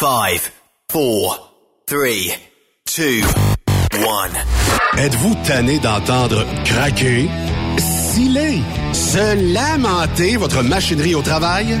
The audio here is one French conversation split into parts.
5, 4, 3, 2, 1. Êtes-vous tanné d'entendre craquer, siler, se lamenter votre machinerie au travail?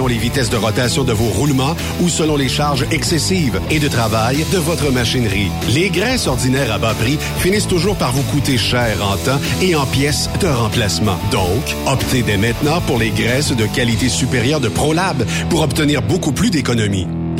les vitesses de rotation de vos roulements ou selon les charges excessives et de travail de votre machinerie. Les graisses ordinaires à bas prix finissent toujours par vous coûter cher en temps et en pièces de remplacement. Donc, optez dès maintenant pour les graisses de qualité supérieure de ProLab pour obtenir beaucoup plus d'économies.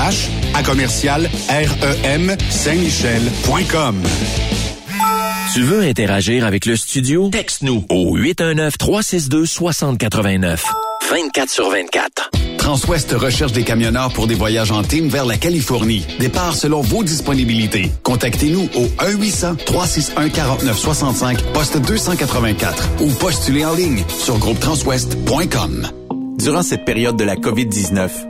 RH à commercial REM Saint-Michel.com. Tu veux interagir avec le studio? Texte-nous au 819-362-6089. 24 sur 24. Transwest recherche des camionneurs pour des voyages en team vers la Californie. Départ selon vos disponibilités. Contactez-nous au 1-800-361-4965, poste 284 ou postulez en ligne sur groupetranswest.com. Durant cette période de la COVID-19,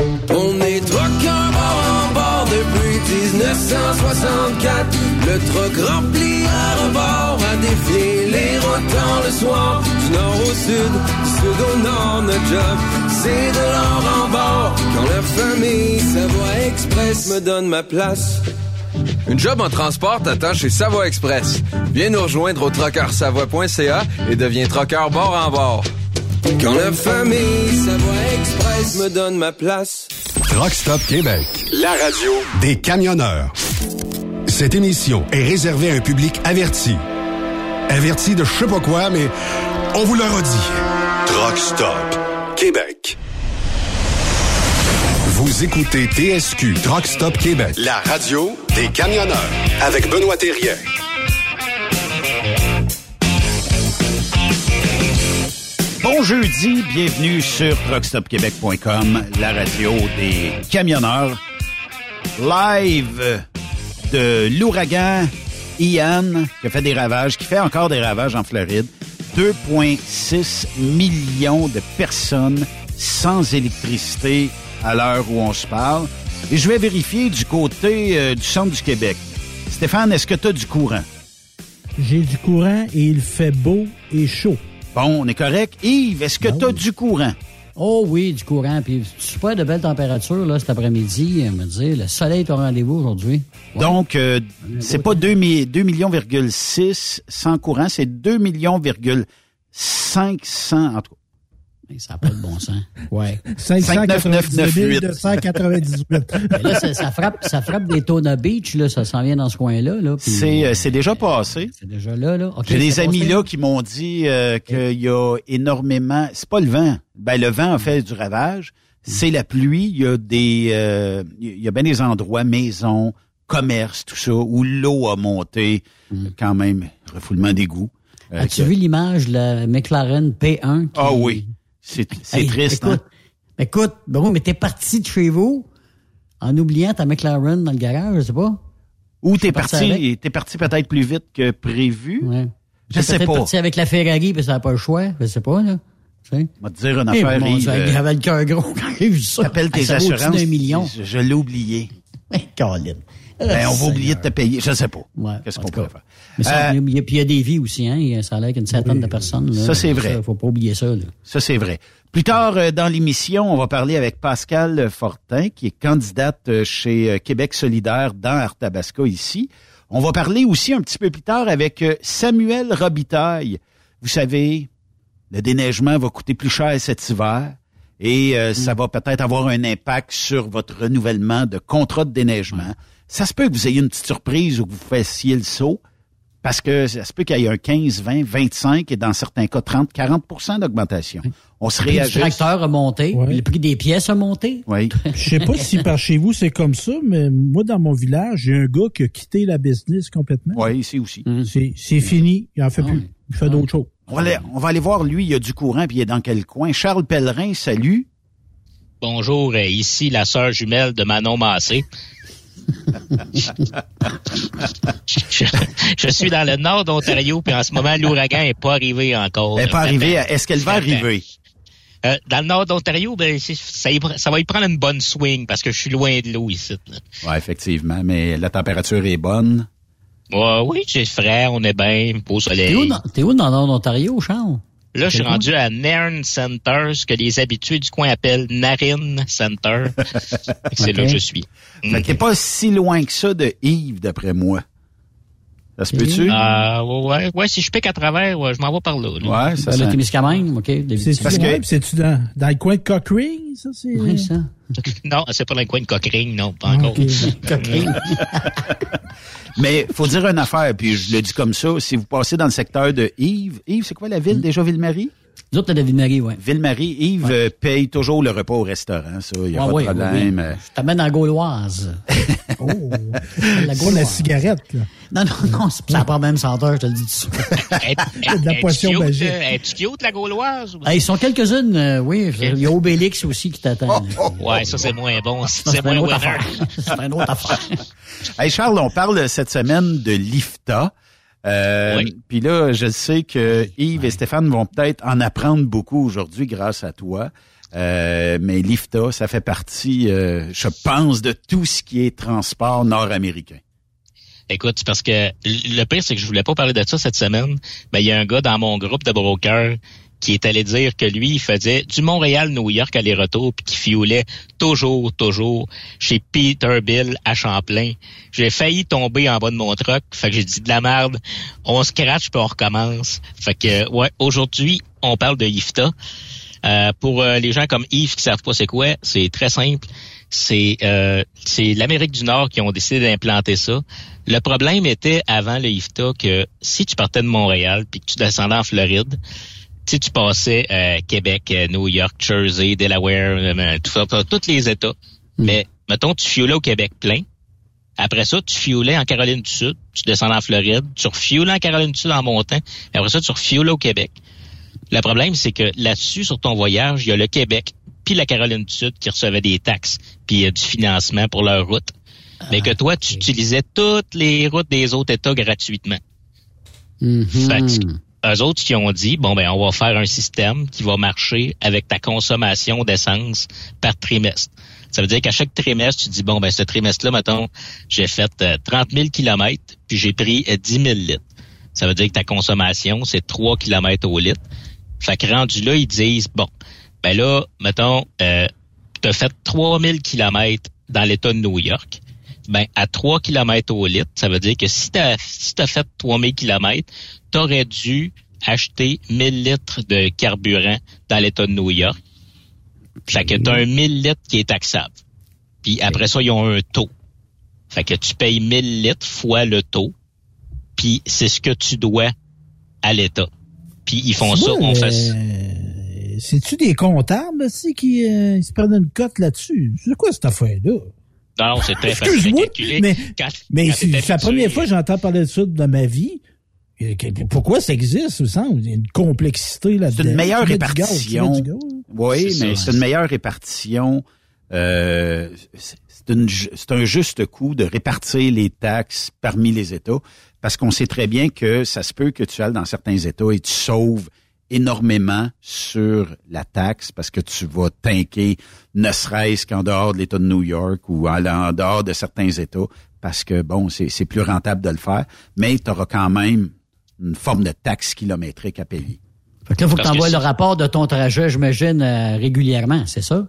On est truckers bord en bord depuis 1964. Le truck rempli à rebord a défié les routes le soir. Du nord au sud, sud au nord, notre job, c'est de l'or en bord. Quand la famille Savoie Express me donne ma place. Une job en transport t'attend chez Savoie Express. Viens nous rejoindre au trockeursavoie.ca et deviens trockeur bord en bord. Quand la famille Savoie Express me donne ma place. Truck Stop Québec, la radio des camionneurs. Cette émission est réservée à un public averti. Averti de je sais pas quoi, mais on vous le redit. Truck Stop Québec. Vous écoutez TSQ Truck Stop Québec, la radio des camionneurs avec Benoît Thérien. Bon jeudi, bienvenue sur truckstopquebec.com, la radio des camionneurs. Live de l'ouragan Ian, qui a fait des ravages, qui fait encore des ravages en Floride. 2,6 millions de personnes sans électricité à l'heure où on se parle. Et je vais vérifier du côté euh, du centre du Québec. Stéphane, est-ce que tu as du courant? J'ai du courant et il fait beau et chaud. Bon, on est correct. Yves, est-ce que Ben tu as oui. du courant? Oh oui, du courant. Puis super de belles températures là, cet après-midi. euh, Me dire, le soleil est au rendez-vous aujourd'hui. Ouais. Donc, euh, c'est pas 2, mi- 2 millions, 6 sans courant, c'est 2 millions, 500, en tout cas. Mais ça n'a pas de bon sens. Ouais. 598 298. Mais là, ça, ça frappe, ça frappe des Tona Beach, là. Ça s'en vient dans ce coin-là, là. C'est euh, c'est déjà passé. C'est déjà là, là. J'ai des amis passé. là qui m'ont dit euh, qu'il y a énormément. C'est pas le vent. Ben le vent a fait du ravage. C'est la pluie. Il y a des, euh, il y a bien des endroits, maisons, commerces, tout ça, où l'eau a monté. Quand même, refoulement d'égout. Euh, As-tu vu l'image de la McLaren P1? qui- Ah oui, c'est Hey, triste. Écoute, hein? écoute, bon, mais t'es parti de chez vous en oubliant ta McLaren dans le garage, je sais pas. Ou t'es parti t'es parti peut-être plus vite que prévu? Ouais. Je sais pas. parti avec la Ferrari, puis ça n'a pas le choix. Je sais pas, là. Tu sais? On va te dire une Eh, affaire, euh, J'avais le cœur gros quand j'ai vu ça. Appelle tes assurances? Je, je l'ai oublié. Eh, Colin. Ben, on va oublier de te payer. Je sais pas. Ouais, Qu'est-ce qu'on pourrait faire? Mais ça, Euh, il y a- puis il y a des vies aussi, hein. Il y a- Ça a l'air qu'il y a une centaine de personnes. là. Ça, c'est vrai. faut pas oublier ça, là. Ça, c'est vrai. Plus tard euh, dans l'émission, on va parler avec Pascal Fortin, qui est candidate euh, chez euh, Québec solidaire dans Arthabasca ici. On va parler aussi un petit peu plus tard avec euh, Samuel Robitaille. Vous savez, le déneigement va coûter plus cher cet hiver et euh, ça va peut-être avoir un impact sur votre renouvellement de contrat de déneigement. Ça se peut que vous ayez une petite surprise ou que vous fassiez le saut. Parce que ça se peut qu'il y ait un 15, 20, 25 et dans certains cas 30, 40% d'augmentation. On se Le prix du réajuste. tracteur a monté. Ouais. Le prix des pièces a monté. Oui. Je sais pas si par chez vous c'est comme ça, mais moi dans mon village, j'ai un gars qui a quitté la business complètement. Oui, ici aussi. C'est c'est fini, il en fait plus. Il fait d'autres choses. On va, aller, on va aller voir, lui, il y a du courant, puis il est dans quel coin. Charles Pellerin, salut. Bonjour, euh, ici la sœur jumelle de Manon Massé. Je, je suis dans le nord d'Ontario, puis en ce moment, l'ouragan n'est pas arrivé encore. Elle n'est pas arrivée. Est-ce qu'elle va arriver? Euh, dans le nord d'Ontario, ben, ça, va y prendre une bonne swing parce que je suis loin de l'eau ici. Oui, effectivement, mais la température est bonne. Ouais, oui, c'est frais, on est bien, beau soleil. T'es où, dans- t'es où dans le nord d'Ontario, Charles? Là, je suis rendu à Nairn Center, ce que les habitués du coin appellent Narin Center. c'est là que je suis. Fait qu'il n'est pas si loin que ça de Yves, d'après moi. Ça se peut-tu? Euh, ouais, ouais, si je pique à travers, ouais, je m'en vais par là. là. Ouais, ça Ben, le Témiscamingue, OK. C'est Parce que- ouais, puis c'est-tu dans, dans le coin de Cochrane, ça? C'est... Oui, ça. Non, c'est pas dans le coin de Cochrane, non, pas encore. Ok. Cochrane. Mais faut dire une affaire, puis je le dis comme ça, si vous passez dans le secteur de Yves, Yves, c'est quoi la ville déjà, Ville-Marie? Nous autres, t'as de Ville-Marie, ouais. Ville-Marie, Yves euh, paye toujours le repas au restaurant, ça, il n'y a Ah pas oui, de problème. oui, euh. oui. Je t'amène en Gauloise. Oh, La la Gauloise. cigarette, là. Non, non, non, ça n'a pas même senteur, je te le dis tout de suite. De la potion magique. Es-tu cute, la gauloise? ou- Hey, ils sont quelques-unes, euh, oui. Il y a Obélix aussi qui t'attend. là. Ouais, ça, c'est moins bon. C'est moins winner. C'est une autre affaire. Hey Charles, on parle cette semaine de l'IFTA. Euh, Oui. Puis là, je sais que Yves et Stéphane vont peut-être en apprendre beaucoup aujourd'hui grâce à toi. Euh, mais l'IFTA, ça fait partie, euh, je pense, de tout ce qui est transport nord-américain. Écoute, parce que le pire, c'est que je voulais pas parler de ça cette semaine. Mais il y a un gars dans mon groupe de brokers qui est allé dire que lui, il faisait du Montréal-New York aller-retour puis qui fioulait toujours, toujours chez Peterbilt à Champlain. J'ai failli tomber en bas de mon truck. Fait que j'ai dit de la merde. On se crache puis on recommence. Fait que, ouais, aujourd'hui, on parle de IFTA. Euh, pour euh, les gens comme Yves qui savent pas c'est quoi, c'est très simple. C'est euh, c'est l'Amérique du Nord qui ont décidé d'implanter ça. Le problème était avant le IFTA que si tu partais de Montréal puis que tu descendais en Floride, sais, tu passais euh, Québec, euh, New York, Jersey, Delaware, euh, tout ça, tous les États. Mais mettons, tu fioulais au Québec plein. Après ça, tu fioulais en Caroline du Sud, tu descendais en Floride, tu refiolais en Caroline du Sud en montant, et après ça, tu refiolais au Québec. Le problème, c'est que là-dessus, sur ton voyage, il y a le Québec puis la Caroline du Sud qui recevaient des taxes puis euh, du financement pour leur route. Mais que toi, tu utilisais toutes les routes des autres États gratuitement. Fait que, eux autres qui ont dit, bon, ben, on va faire un système qui va marcher avec ta consommation d'essence par trimestre. Ça veut dire qu'à chaque trimestre, tu dis, bon, ben, ce trimestre-là, mettons, j'ai fait euh, 30 000 kilomètres, puis j'ai pris euh, 10 000 litres. Ça veut dire que ta consommation, c'est 3 kilomètres au litre. Fait que rendu là, ils disent, bon, ben là, mettons, euh, tu as fait 3000 kilomètres dans l'État de New York. Ben, à 3 kilomètres au litre, ça veut dire que si tu as, si t'as fait 3000 kilomètres, tu aurais dû acheter 1000 litres de carburant dans l'État de New York. Fait que tu as un 1000 litres qui est taxable. Puis après ça, ils ont un taux. Fait que tu payes 1000 litres fois le taux. Puis c'est ce que tu dois à l'État. Puis ils font ça, on fait euh, ça. C'est-tu des comptables aussi qui euh, ils se prennent une cote là-dessus? C'est quoi cette affaire-là? Non, non, c'est très facile à Excuse-moi, calculer. mais, Quand- mais quand c'est la première fois que j'entends parler de ça dans ma vie. Pourquoi ça existe, au sens? Il y a une complexité là-dedans. C'est une meilleure répartition. gaz. Oui, C'est mais ça. c'est une meilleure répartition. Euh, c'est un juste coup de répartir les taxes parmi les États, parce qu'on sait très bien que ça se peut que tu ailles dans certains États et tu sauves énormément sur la taxe parce que tu vas tanker ne serait-ce qu'en dehors de l'État de New York ou en, en dehors de certains États parce que, bon, c'est c'est plus rentable de le faire, mais tu auras quand même une forme de taxe kilométrique à payer. Fait que là, faut que tu envoies le rapport de ton trajet, j'imagine, euh, régulièrement, c'est ça?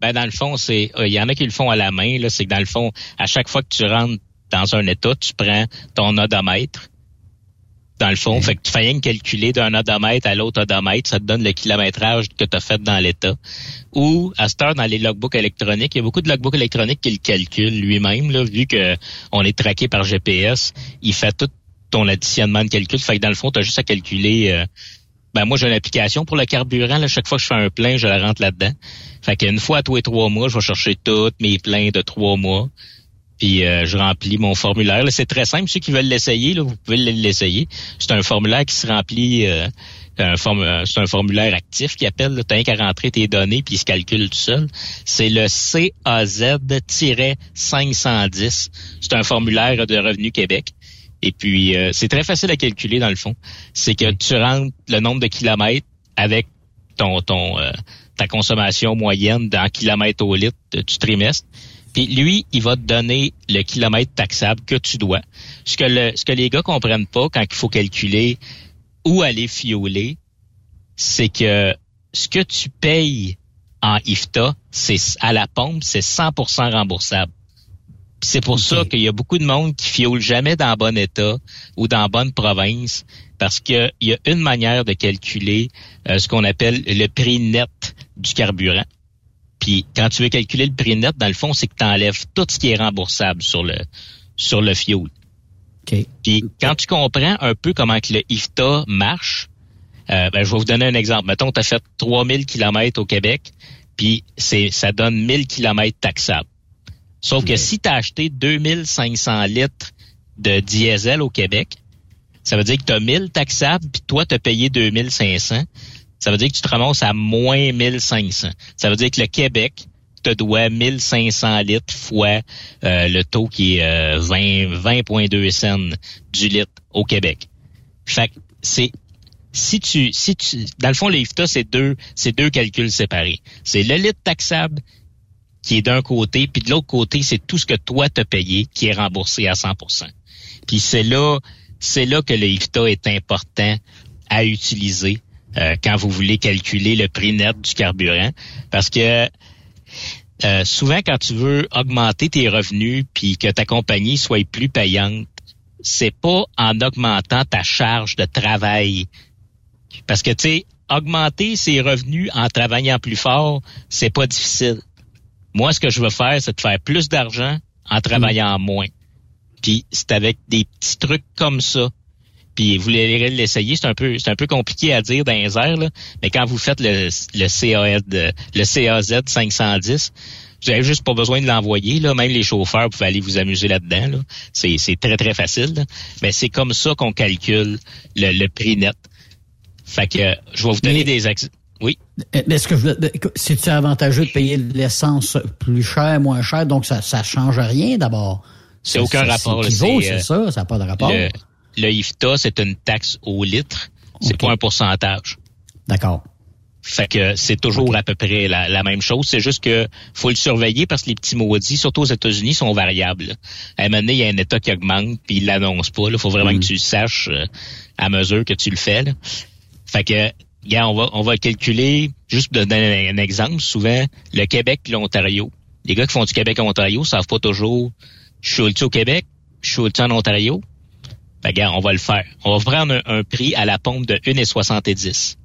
Ben dans le fond, c'est euh, il y en a qui le font à la main. Là, c'est que dans le fond, à chaque fois que tu rentres dans un état, tu prends ton odomètre. Dans le fond, fait que tu fais rien calculer d'un odomètre à l'autre odomètre, ça te donne le kilométrage que tu as fait dans l'état. Ou à cette heure, dans les logbooks électroniques, il y a beaucoup de logbooks électroniques qui le calculent lui-même, là, vu que on est traqué par GPS, il fait tout ton additionnement de calcul. Fait que dans le fond, tu as juste à calculer euh, ben moi j'ai une application pour le carburant. Là, chaque fois que je fais un plein, je la rentre là-dedans. Fait qu'une fois à tous les trois mois, je vais chercher tous mes pleins de trois mois. Puis euh, je remplis mon formulaire. C'est très simple. Ceux qui veulent l'essayer, là, vous pouvez l'essayer. C'est un formulaire qui se remplit. euh, euh, c'est un formulaire actif qui appelle. Tu n'as qu'à rentrer tes données puis il se calcule tout seul. C'est le CAZ-510. C'est un formulaire de Revenu Québec. Et puis, c'est très facile à calculer dans le fond. C'est que tu rentres le nombre de kilomètres avec ton, ta consommation moyenne dans kilomètres au litre du trimestre. Puis lui, il va te donner le kilomètre taxable que tu dois. Ce que, le, ce que les gars comprennent pas quand il faut calculer où aller fioler, c'est que ce que tu payes en IFTA, c'est à la pompe, c'est 100% remboursable. C'est pour ça qu'il y a beaucoup de monde qui fioule jamais dans bon état ou dans bonne province parce qu'il y a une manière de calculer euh, ce qu'on appelle le prix net du carburant. Puis quand tu veux calculer le prix net, dans le fond, c'est que tu enlèves tout ce qui est remboursable sur le sur le fuel. Puis quand tu comprends un peu comment que le IFTA marche, euh, ben, je vais vous donner un exemple. Mettons, tu as fait 3000 km au Québec, puis c'est ça donne 1000 km taxables. Sauf que si tu as acheté 2500 litres de diesel au Québec, ça veut dire que tu as 1000 taxables, puis toi, tu as payé 2500. Ça veut dire que tu te ramasses à moins 1500. Ça veut dire que le Québec te doit 1500 litres fois euh, le taux qui est 20 euh, 20.2 cents du litre au Québec. Fait que c'est si tu si tu dans le fond les c'est deux c'est deux calculs séparés. C'est le litre taxable qui est d'un côté, puis de l'autre côté, c'est tout ce que toi t'as payé qui est remboursé à 100% Puis c'est là, c'est là que le IFTA est important à utiliser euh, quand vous voulez calculer le prix net du carburant, parce que euh, souvent quand tu veux augmenter tes revenus puis que ta compagnie soit plus payante, c'est pas en augmentant ta charge de travail, parce que tu sais augmenter ses revenus en travaillant plus fort, c'est pas difficile. Moi, ce que je veux faire, c'est de faire plus d'argent en travaillant moins. Puis c'est avec des petits trucs comme ça. Puis vous voulez l'essayer, c'est un peu c'est un peu compliqué à dire dans les airs, là, mais quand vous faites le, le CAZ le CAZ 510, vous avez juste pas besoin de l'envoyer. Là. Même les chauffeurs peuvent aller vous amuser là-dedans. Là. C'est, très, très facile. Mais c'est comme ça qu'on calcule le, prix net. Fait que je vais vous donner des exemples. Oui? Est-ce que c'est avantageux de payer l'essence plus cher, moins cher, donc ça ça change rien d'abord. C'est aucun rapport. C'est euh, ça, ça n'a pas de rapport. Le, IFTA, c'est une taxe au litre. C'est pas un pourcentage. D'accord. Fait que c'est toujours à peu près la, même chose. C'est juste que faut le surveiller parce que les petits maudits, surtout aux États-Unis, sont variables. À un moment donné, il y a un État qui augmente puis il l'annonce pas. Il faut vraiment mm. que tu le saches euh, à mesure que tu le fais. Fait que on va, on va calculer, juste pour donner un, exemple, souvent, le Québec et l'Ontario. Les gars qui font du Québec à Ontario savent pas toujours, je suis au Québec, je suis en Ontario? Gars, on va le faire. On va prendre un, prix à la pompe de 1,70.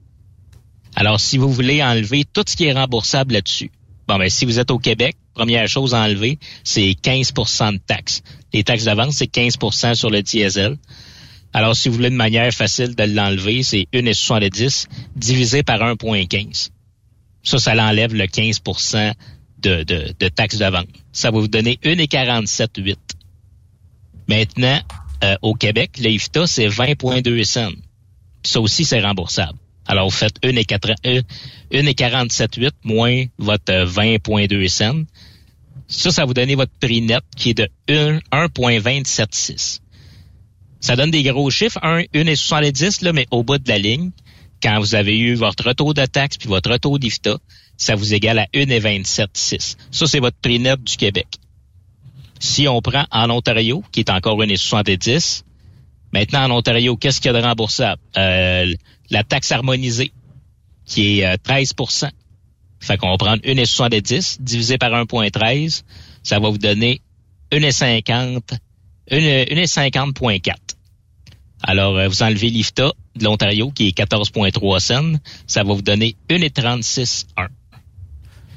Alors, si vous voulez enlever tout ce qui est remboursable là-dessus, bon, ben, si vous êtes au Québec, première chose à enlever, c'est 15% de taxes. Les taxes de vente, c'est 15% sur le diesel. Alors, si vous voulez une manière facile de l'enlever, c'est 1,70 divisé par 1,15. Ça, ça l'enlève le 15 de, de, de taxes de. Ça va vous donner 1,47,8. Maintenant, euh, au Québec, l'IFTA, c'est 20,2 cents. Ça aussi, c'est remboursable. Alors, vous faites 1,47,8 moins votre 20,2 cents. Ça, ça vous donner votre prix net qui est de 1,276. Ça donne des gros chiffres, 1, 1,70, là, mais au bout de la ligne, quand vous avez eu votre retour de taxe puis votre retour d'IFTA, ça vous égale à 1,276. Ça, c'est votre prix net du Québec. Si on prend en Ontario, qui est encore 1,70, maintenant en Ontario, qu'est-ce qu'il y a de remboursable? Euh, la taxe harmonisée, qui est 13% euh, Fait qu'on va prendre 1,70 divisé par 1,13, ça va vous donner 1,50 1,50.4. Alors, euh, vous enlevez l'IFTA de l'Ontario, qui est 14,3 cents. Ça va vous donner 1,36,1.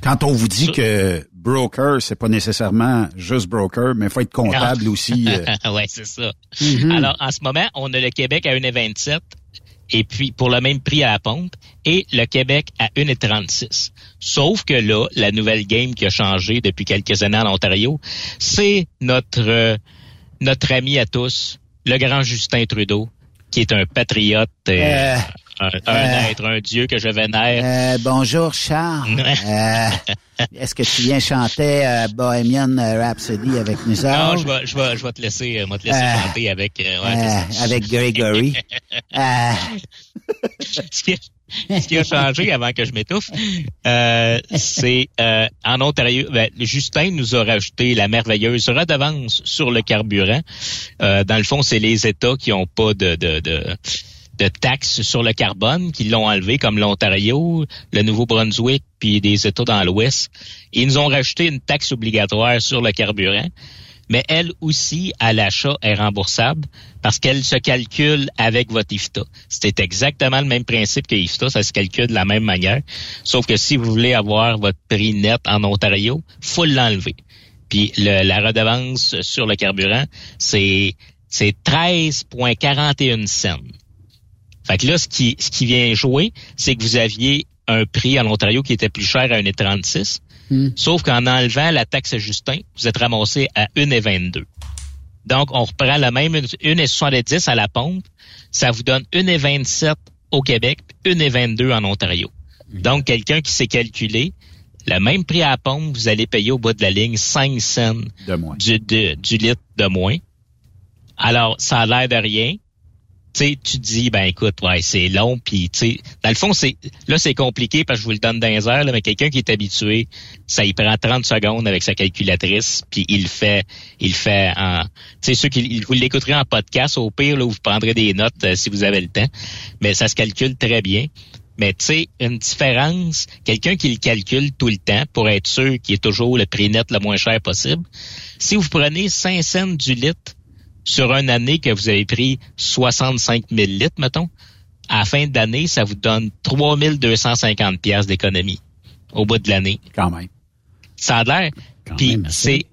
Quand on vous dit que broker, c'est pas nécessairement juste broker, mais il faut être comptable aussi. Euh. ouais, c'est ça. Mm-hmm. Alors, en ce moment, on a le Québec à 1,27 et puis pour le même prix à la pompe, et le Québec à 1,36. Sauf que là, la nouvelle game qui a changé depuis quelques années en Ontario, c'est notre euh, notre ami à tous, le grand Justin Trudeau, qui est un patriote, euh, euh, un, euh, être, un dieu que je vénère. bonjour Charles. Est-ce que tu viens chanter Bohemian Rhapsody avec nous autres? Non, je vais, je vais, je vais te laisser, te laisser chanter avec... Ouais, avec Gregory. ce qui a changé avant que je m'étouffe, euh, c'est euh, en Ontario, ben, Justin nous a rajouté la merveilleuse redevance sur le carburant. Euh, dans le fond, c'est les États qui ont pas de, de, de, de taxes sur le carbone qui l'ont enlevé, comme l'Ontario, le Nouveau-Brunswick, puis des États dans l'Ouest. Ils nous ont rajouté une taxe obligatoire sur le carburant. mais elle aussi, à l'achat, est remboursable parce qu'elle se calcule avec votre IFTA. C'est exactement le même principe que IFTA, ça se calcule de la même manière, sauf que si vous voulez avoir votre prix net en Ontario, faut l'enlever. Puis la redevance sur le carburant, c'est c'est 13,41 cents. Fait que là, ce qui, ce qui vient jouer, c'est que vous aviez un prix en Ontario qui était plus cher à 1,36. Sauf qu'en enlevant la taxe Justin, vous êtes ramassé à 1,22. Donc, on reprend la même 1,70 à la pompe. Ça vous donne 1,27 au Québec, puis 1,22 en Ontario. Donc, quelqu'un qui s'est calculé, le même prix à la pompe, vous allez payer au bout de la ligne 5 cents Du, de- du litre de moins. Alors, ça a l'air de rien. Tu sais, tu dis, ben écoute, ouais, c'est long, puis tu dans le fond, c'est là, c'est compliqué parce que je vous le donne dans les mais quelqu'un qui est habitué, ça il prend 30 secondes avec sa calculatrice, puis il fait, il fait en, tu sais, ceux qui vous l'écouterez en podcast, au pire, là, vous prendrez des notes euh, si vous avez le temps, mais ça se calcule très bien. Mais tu sais, une différence, quelqu'un qui le calcule tout le temps pour être sûr qu'il est toujours le prix net le moins cher possible. Si vous prenez 5 cents du litre sur une année que vous avez pris 65 000 litres, mettons, à la fin de l'année, ça vous donne 3250 pièces d'économie au bout de l'année. Quand même. Ça a l'air. Puis c'est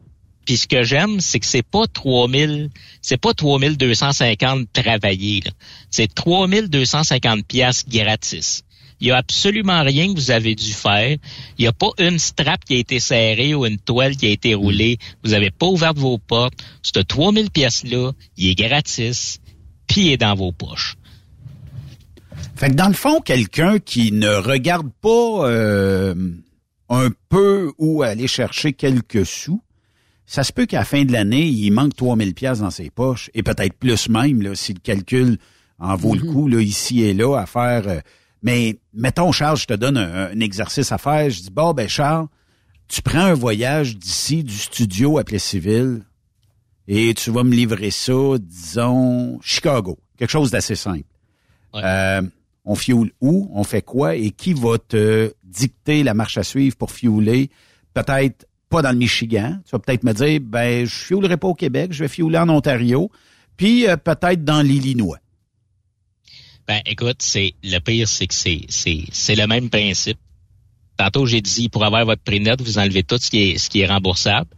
puis ce que j'aime, c'est que c'est pas 3000, c'est pas 3250 travaillés. C'est 3250 pièces gratis. Il y a absolument rien que vous avez dû faire. Il n'y a pas une strap qui a été serrée ou une toile qui a été roulée. Vous n'avez pas ouvert vos portes. Ce 3000 pièces-là, il est gratis, puis il est dans vos poches. Fait que dans le fond, quelqu'un qui ne regarde pas euh, un peu où aller chercher quelques sous, ça se peut qu'à la fin de l'année, il manque 3000 pièces dans ses poches et peut-être plus même là, si le calcul en vaut le coup là ici et là à faire. Mais mettons Charles, je te donne un, un exercice à faire. Je dis bon ben Charles, tu prends un voyage d'ici du studio à Plessisville et tu vas me livrer ça, disons Chicago, quelque chose d'assez simple. Euh, on fioule où, on fait quoi? Et qui va te dicter la marche à suivre pour fiouler? Peut-être pas dans le Michigan. Tu vas peut-être me dire, ben, je fioulerai pas au Québec, je vais fiouler en Ontario, puis euh, peut-être dans l'Illinois. Ben, écoute, c'est le pire, c'est que c'est c'est c'est le même principe. Tantôt, j'ai dit pour avoir votre prix net, vous enlevez tout ce qui est ce qui est remboursable.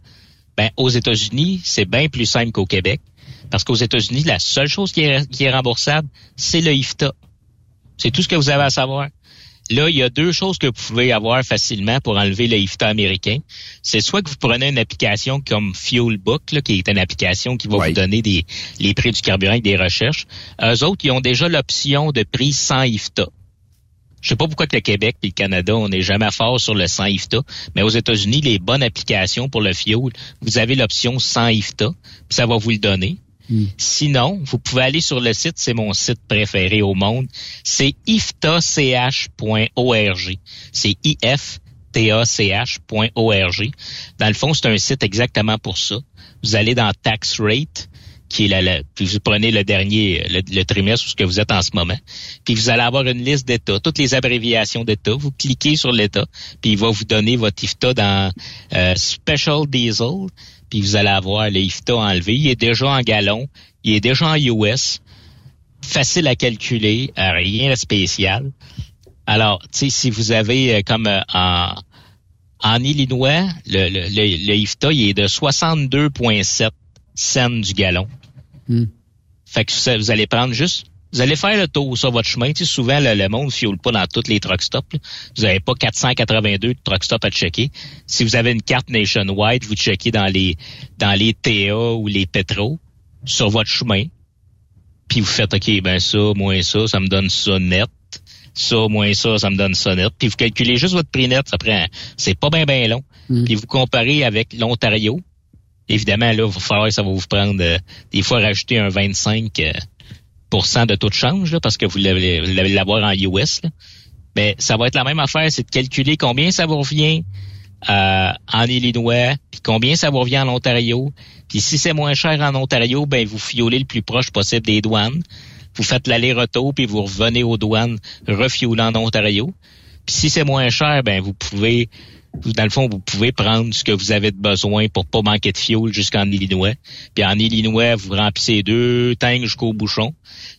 Ben, aux États-Unis, c'est bien plus simple qu'au Québec, parce qu'aux États-Unis, la seule chose qui est qui est remboursable, c'est le IFTA. C'est tout ce que vous avez à savoir. Là, il y a deux choses que vous pouvez avoir facilement pour enlever le IFTA américain. C'est soit que vous prenez une application comme Fuelbook, là, qui est une application qui va vous donner des, les prix du carburant et des recherches. Eux autres, ils ont déjà l'option de prix sans IFTA. Je sais pas pourquoi que le Québec et le Canada, on n'est jamais fort sur le sans IFTA, mais aux États-Unis, les bonnes applications pour le fuel, vous avez l'option sans IFTA, puis ça va vous le donner. Sinon, vous pouvez aller sur le site, c'est mon site préféré au monde, c'est iftach.org. C'est iftach.org. Dans le fond, c'est un site exactement pour ça. Vous allez dans Tax Rate, qui est puis vous prenez le dernier, le, le trimestre où ce que vous êtes en ce moment, puis vous allez avoir une liste d'États, toutes les abréviations d'États. Vous cliquez sur l'État, puis il va vous donner votre IFTA dans euh, Special Diesel, puis vous allez avoir le IFTA enlevé. Il est déjà en gallon, il est déjà en US, facile à calculer, euh, rien de spécial. Alors, tu sais, si vous avez euh, comme euh, en en Illinois, le, le, le, le IFTA, il est de 62,7 cents du gallon. Fait que vous allez prendre juste, vous allez faire le tour sur votre chemin. Tu sais, souvent, le, le monde ne fioule pas dans toutes les truck stops. là. Vous n'avez pas 482 truck stops à checker. Si vous avez une carte nationwide, vous checkez dans les dans les TA ou les pétros sur votre chemin. Puis vous faites, OK, ben ça, moins ça, ça me donne ça net. Ça, moins ça, ça me donne ça net. Puis vous calculez juste votre prix net. Ça prend, c'est pas bien, bien long. Puis vous comparez avec l'Ontario. Évidemment, là, il va falloir que ça va vous prendre euh, des fois rajouter un 25 euh, de taux de change, là, parce que vous l'avez l'avoir en US. Mais ça va être la même affaire, c'est de calculer combien ça vous revient euh, en Illinois, puis combien ça vous revient en Ontario. Puis si c'est moins cher en Ontario, ben vous fiolez le plus proche possible des douanes. Vous faites l'aller-retour, puis vous revenez aux douanes, refiouler en Ontario. Puis si c'est moins cher, ben vous pouvez, dans le fond, vous pouvez prendre ce que vous avez de besoin pour pas manquer de fioul jusqu'en Illinois. Puis en Illinois, vous remplissez deux tanks jusqu'au bouchon.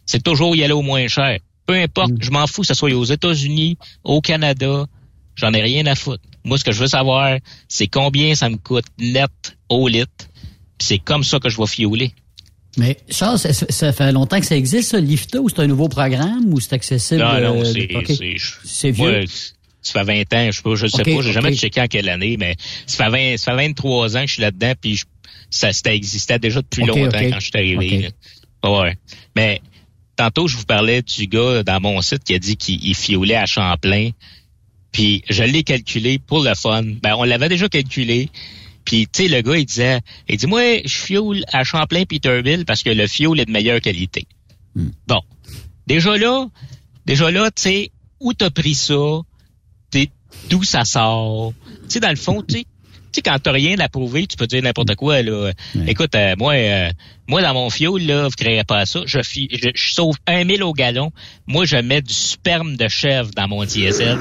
C'est toujours y aller au moins cher. Peu importe, je m'en fous que ce soit aux États-Unis, au Canada, j'en ai rien à foutre. Moi, ce que je veux savoir, c'est combien ça me coûte net au litre. Puis c'est comme ça que je vais fioler. Mais Charles, ça, ça fait longtemps que ça existe, ça, l'IFTA, ou c'est un nouveau programme, ou c'est accessible? Non, non, euh, c'est, vieux? Ça fait 20 ans, je sais pas, je sais pas, j'ai jamais checké en quelle année, mais ça fait 20, ça fait 23 ans que je suis là-dedans, puis je- ça, ça existait déjà depuis longtemps quand je suis arrivé. Ah Ouais. Mais tantôt, je vous parlais du gars dans mon site qui a dit qu'il il fiolait à Champlain. Puis je l'ai calculé pour le fun. Ben, on l'avait déjà calculé. Puis, tu sais, le gars, il disait, il dit, moi, je fioule à Champlain Peterbilt parce que le fioul est de meilleure qualité. Bon. Déjà là, déjà là, tu sais, où t'as pris ça? D'où ça sort? Tu sais, dans le fond, tu sais, tu sais, quand t'as rien à prouver, tu peux dire n'importe quoi, là. Écoute, euh, moi, euh, moi, dans mon fioul, là, vous créerez pas ça. Je, je, je sauve un mille au gallon. Moi, je mets du sperme de chèvre dans mon diesel.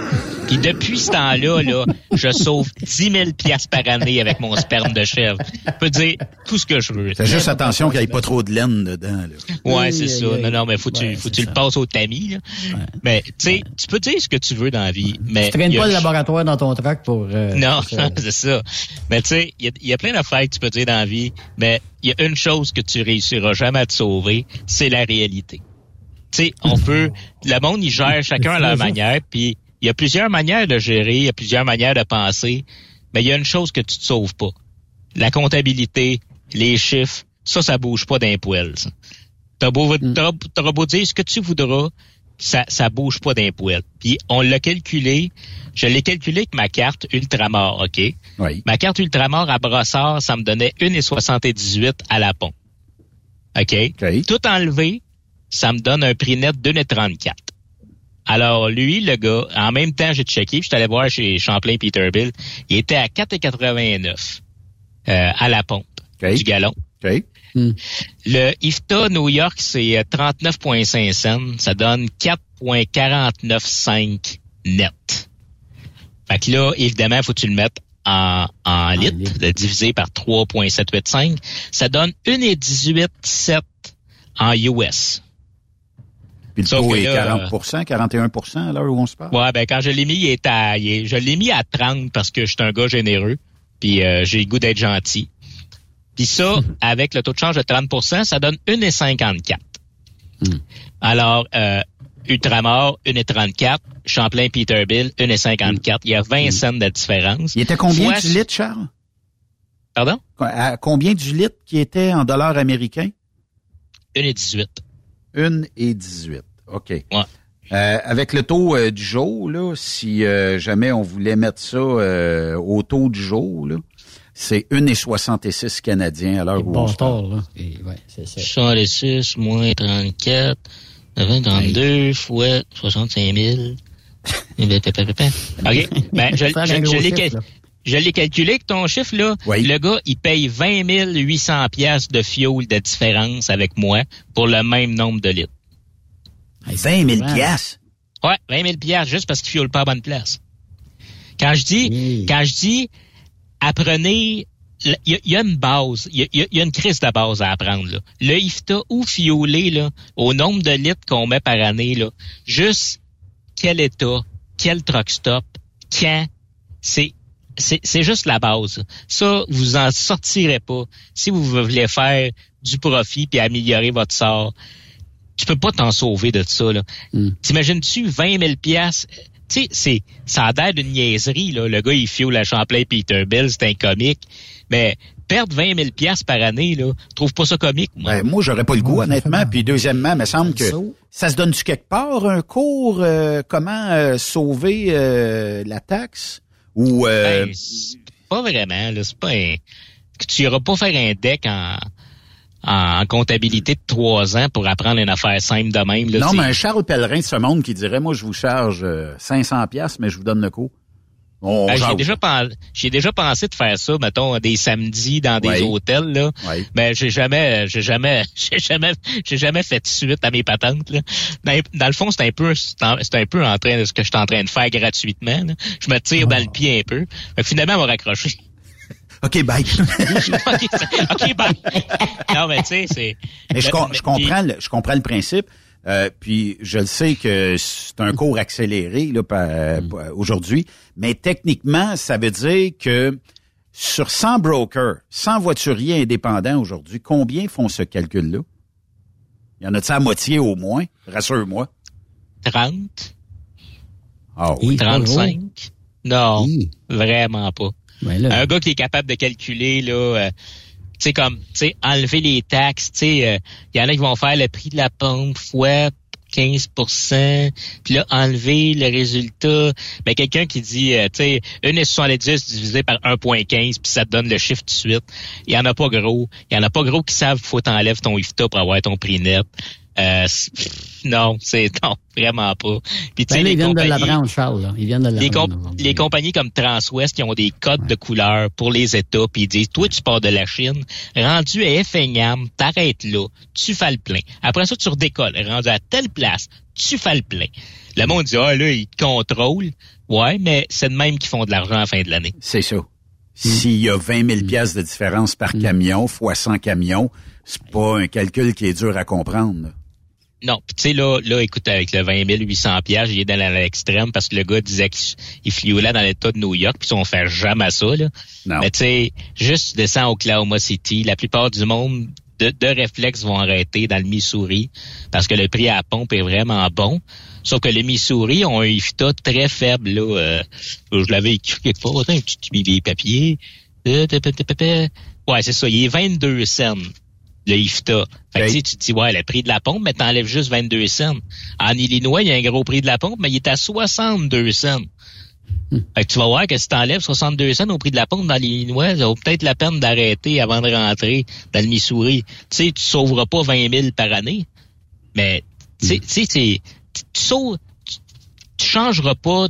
Puis depuis ce temps-là, là, je sauve 10 000 piastres par année avec mon sperme de chèvre. Je peux dire tout ce que je veux. Fais juste attention qu'il n'y ait pas trop de laine dedans. Là. Ouais, c'est ça. Non, non, mais faut que tu, faut que tu le passes au tamis, là. Mais, tu sais, tu peux dire ce que tu veux dans la vie, mais. Tu traînes pas le laboratoire dans ton truck pour... euh, non, c'est ça. Mais tu sais, il y y a plein d'affaires que tu peux dire dans la vie, mais il y a une chose que tu réussiras jamais à te sauver, c'est la réalité. Tu sais, on peut, le monde, il gère chacun à leur manière, puis il y a plusieurs manières de gérer, il y a plusieurs manières de penser, mais il y a une chose que tu te sauves pas. La comptabilité, les chiffres, ça, ça bouge pas d'un poil, beau, t'auras t'auras beau dire ce que tu voudras, ça, ça bouge pas d'un poil. Puis on l'a calculé, je l'ai calculé avec ma carte Ultramar, OK? Oui. Ma carte Ultramar à Brossard, ça me donnait 1,78 à la pompe. OK? Tout enlevé, ça me donne un prix net de 2,34. Alors, lui, le gars, en même temps, j'ai checké, puis je suis allé voir chez Champlain Peterbilt, il était à 4,89 euh, à la pompe du gallon. Le IFTA New York, c'est euh, 39,5 cents. Ça donne 4,495 net. Fait que là, évidemment, faut que tu le mettes en, en litres, le diviser par 3,785. Ça donne 1,187 en US. Puis le taux est là, 40% 41% à l'heure où on se parle? Ouais, ben quand je l'ai mis, il est à, il est- je l'ai mis à 30 parce que je suis un gars généreux, puis euh, j'ai le goût d'être gentil. Puis ça, avec le taux de change de 30% ça donne 1,54. Alors, euh, Ultramar, 1,34. Champlain Peterbilt, 1,54. Il y a 20 cents de différence. Il était combien du litre, Charles? Pardon? À combien du litre qui était en dollars américains? 1,18. 1 et 18. OK. Euh, avec le taux euh, du jour, là, si euh, jamais on voulait mettre ça euh, au taux du jour, là, c'est 1 et 66 canadiens à l'heure où on là. Et, ouais, c'est ça. 66 moins 34, 20, 32 fois 65 000. OK. Ben, je, je- je l'ai chiffre, je l'ai calculé avec ton chiffre, là. Le gars, il paye 20 800 piastres de fioul de différence avec moi pour le même nombre de litres. 20 000 piastres? Ouais, 20 000 piastres juste parce qu'il fioule pas à bonne place. Quand je dis, quand je dis, apprenez, il y, y a une base, il y a, y une crise de base à apprendre, là. Le IFTA ou fioler, là, au nombre de litres qu'on met par année, là, juste quel état, quel truck stop, quand, c'est, c'est, c'est juste la base. Ça, vous en sortirez pas si vous voulez faire du profit puis améliorer votre sort. Tu peux pas t'en sauver de ça, là. T'imagines-tu 20 000 piastres? Tu sais, c'est, ça a l'air d'une niaiserie, là. Le gars, il fioule la Champlain Peterbilt, c'est un comique. Mais perdre 20 000 piastres par année, là, trouve pas ça comique, moi. Ben, moi, j'aurais pas le goût, honnêtement. Puis deuxièmement, il me semble que ça se donne-tu quelque part un cours euh, comment euh, sauver euh, la taxe? Ou euh, Ben, c'est pas vraiment, là. C'est pas un, que tu iras pas faire un deck en, en, comptabilité de trois ans pour apprendre une affaire simple de même, là. non, mais un Charles Pellerin de ce monde qui dirait moi je vous charge euh, 500 pièces mais je vous donne le cours. On Ben, j'ai déjà pensé, j'ai déjà pensé de faire ça, mettons, des samedis dans des Ouais. hôtels, là. Ouais. Mais j'ai jamais, j'ai jamais, j'ai jamais, j'ai jamais fait de suite à mes patentes, là. Dans, dans le fond, c'est un peu, c'est un, peu en train de ce que je suis en train de faire gratuitement, là. Je me tire dans le pied un peu. Fait que finalement, on va raccrocher. OK, bye. OK, bye. Non, mais tu sais, c'est... Mais je, com- je mais- comprends le, je comprends le principe. Euh, puis je le sais que c'est un cours accéléré là, Mm. aujourd'hui, mais techniquement, ça veut dire que sur 100 brokers, 100 voituriers indépendants aujourd'hui, combien font ce calcul-là? Il y en a-t-il à moitié au moins? Rassure-moi. 30, Ah oui. 35. Non, vraiment pas. Ben Un gars qui est capable de calculer, là, euh, tu sais, comme, tu sais, enlever les taxes, tu sais, euh, il y en a qui vont faire le prix de la pompe fois 15% puis là, enlever le résultat. Ben, quelqu'un qui dit, euh, tu sais, 1,70 divisé par 1,15, puis ça te donne le chiffre tout de suite. Il y en a pas gros. Il y en a pas gros qui savent qu'il faut t'enlèves ton IFTA pour avoir ton prix net. Euh, non, c'est non, vraiment pas. Puis ben les ils viennent de compagnies- l'apprendre, Charles. Là. Ils viennent de les, comp- aujourd'hui. les compagnies comme Transwest qui ont des codes de couleur pour les États, puis ils disent, toi, tu pars de la Chine, rendu à Effingham, t'arrêtes là, tu fais le plein. Après ça, tu redécolles, rendu à telle place, tu fais le plein. Le monde dit, ah là, ils te contrôlent. Ouais, mais c'est de même qu'ils font de l'argent à la fin de l'année. C'est ça. S'il y a 20 000 piastres de différence par camion, fois 100 camions, c'est pas un calcul qui est dur à comprendre. Non, tu sais là, là, écoute, avec le 20 800 pièges, il est dans l'extrême parce que le gars disait qu'il il fliolait dans l'État de New York, puis on fait jamais ça là. Non. Mais tu sais, juste tu descends au Oklahoma City, la plupart du monde de, de réflexes vont arrêter dans le Missouri parce que le prix à la pompe est vraiment bon. Sauf que le Missouri ont un IFTA très faible là. euh, je l'avais écrit quelque part, tu tu mis les papiers. Euh. Ouais, c'est ça. Il est 22 cents le IFTA. Fait que, tu sais, tu te dis, ouais, le prix de la pompe, mais t'enlèves juste 22 cents. En Illinois, il y a un gros prix de la pompe, mais il est à 62 cents. Fait que tu vas voir que si t'enlèves 62 cents au prix de la pompe dans l'Illinois, ça vaut peut-être la peine d'arrêter avant de rentrer dans le Missouri. Tu sais, tu sauveras pas 20 000 par année, mais tu sais, tu sais, c'est- tu sauves, tu, tu changeras pas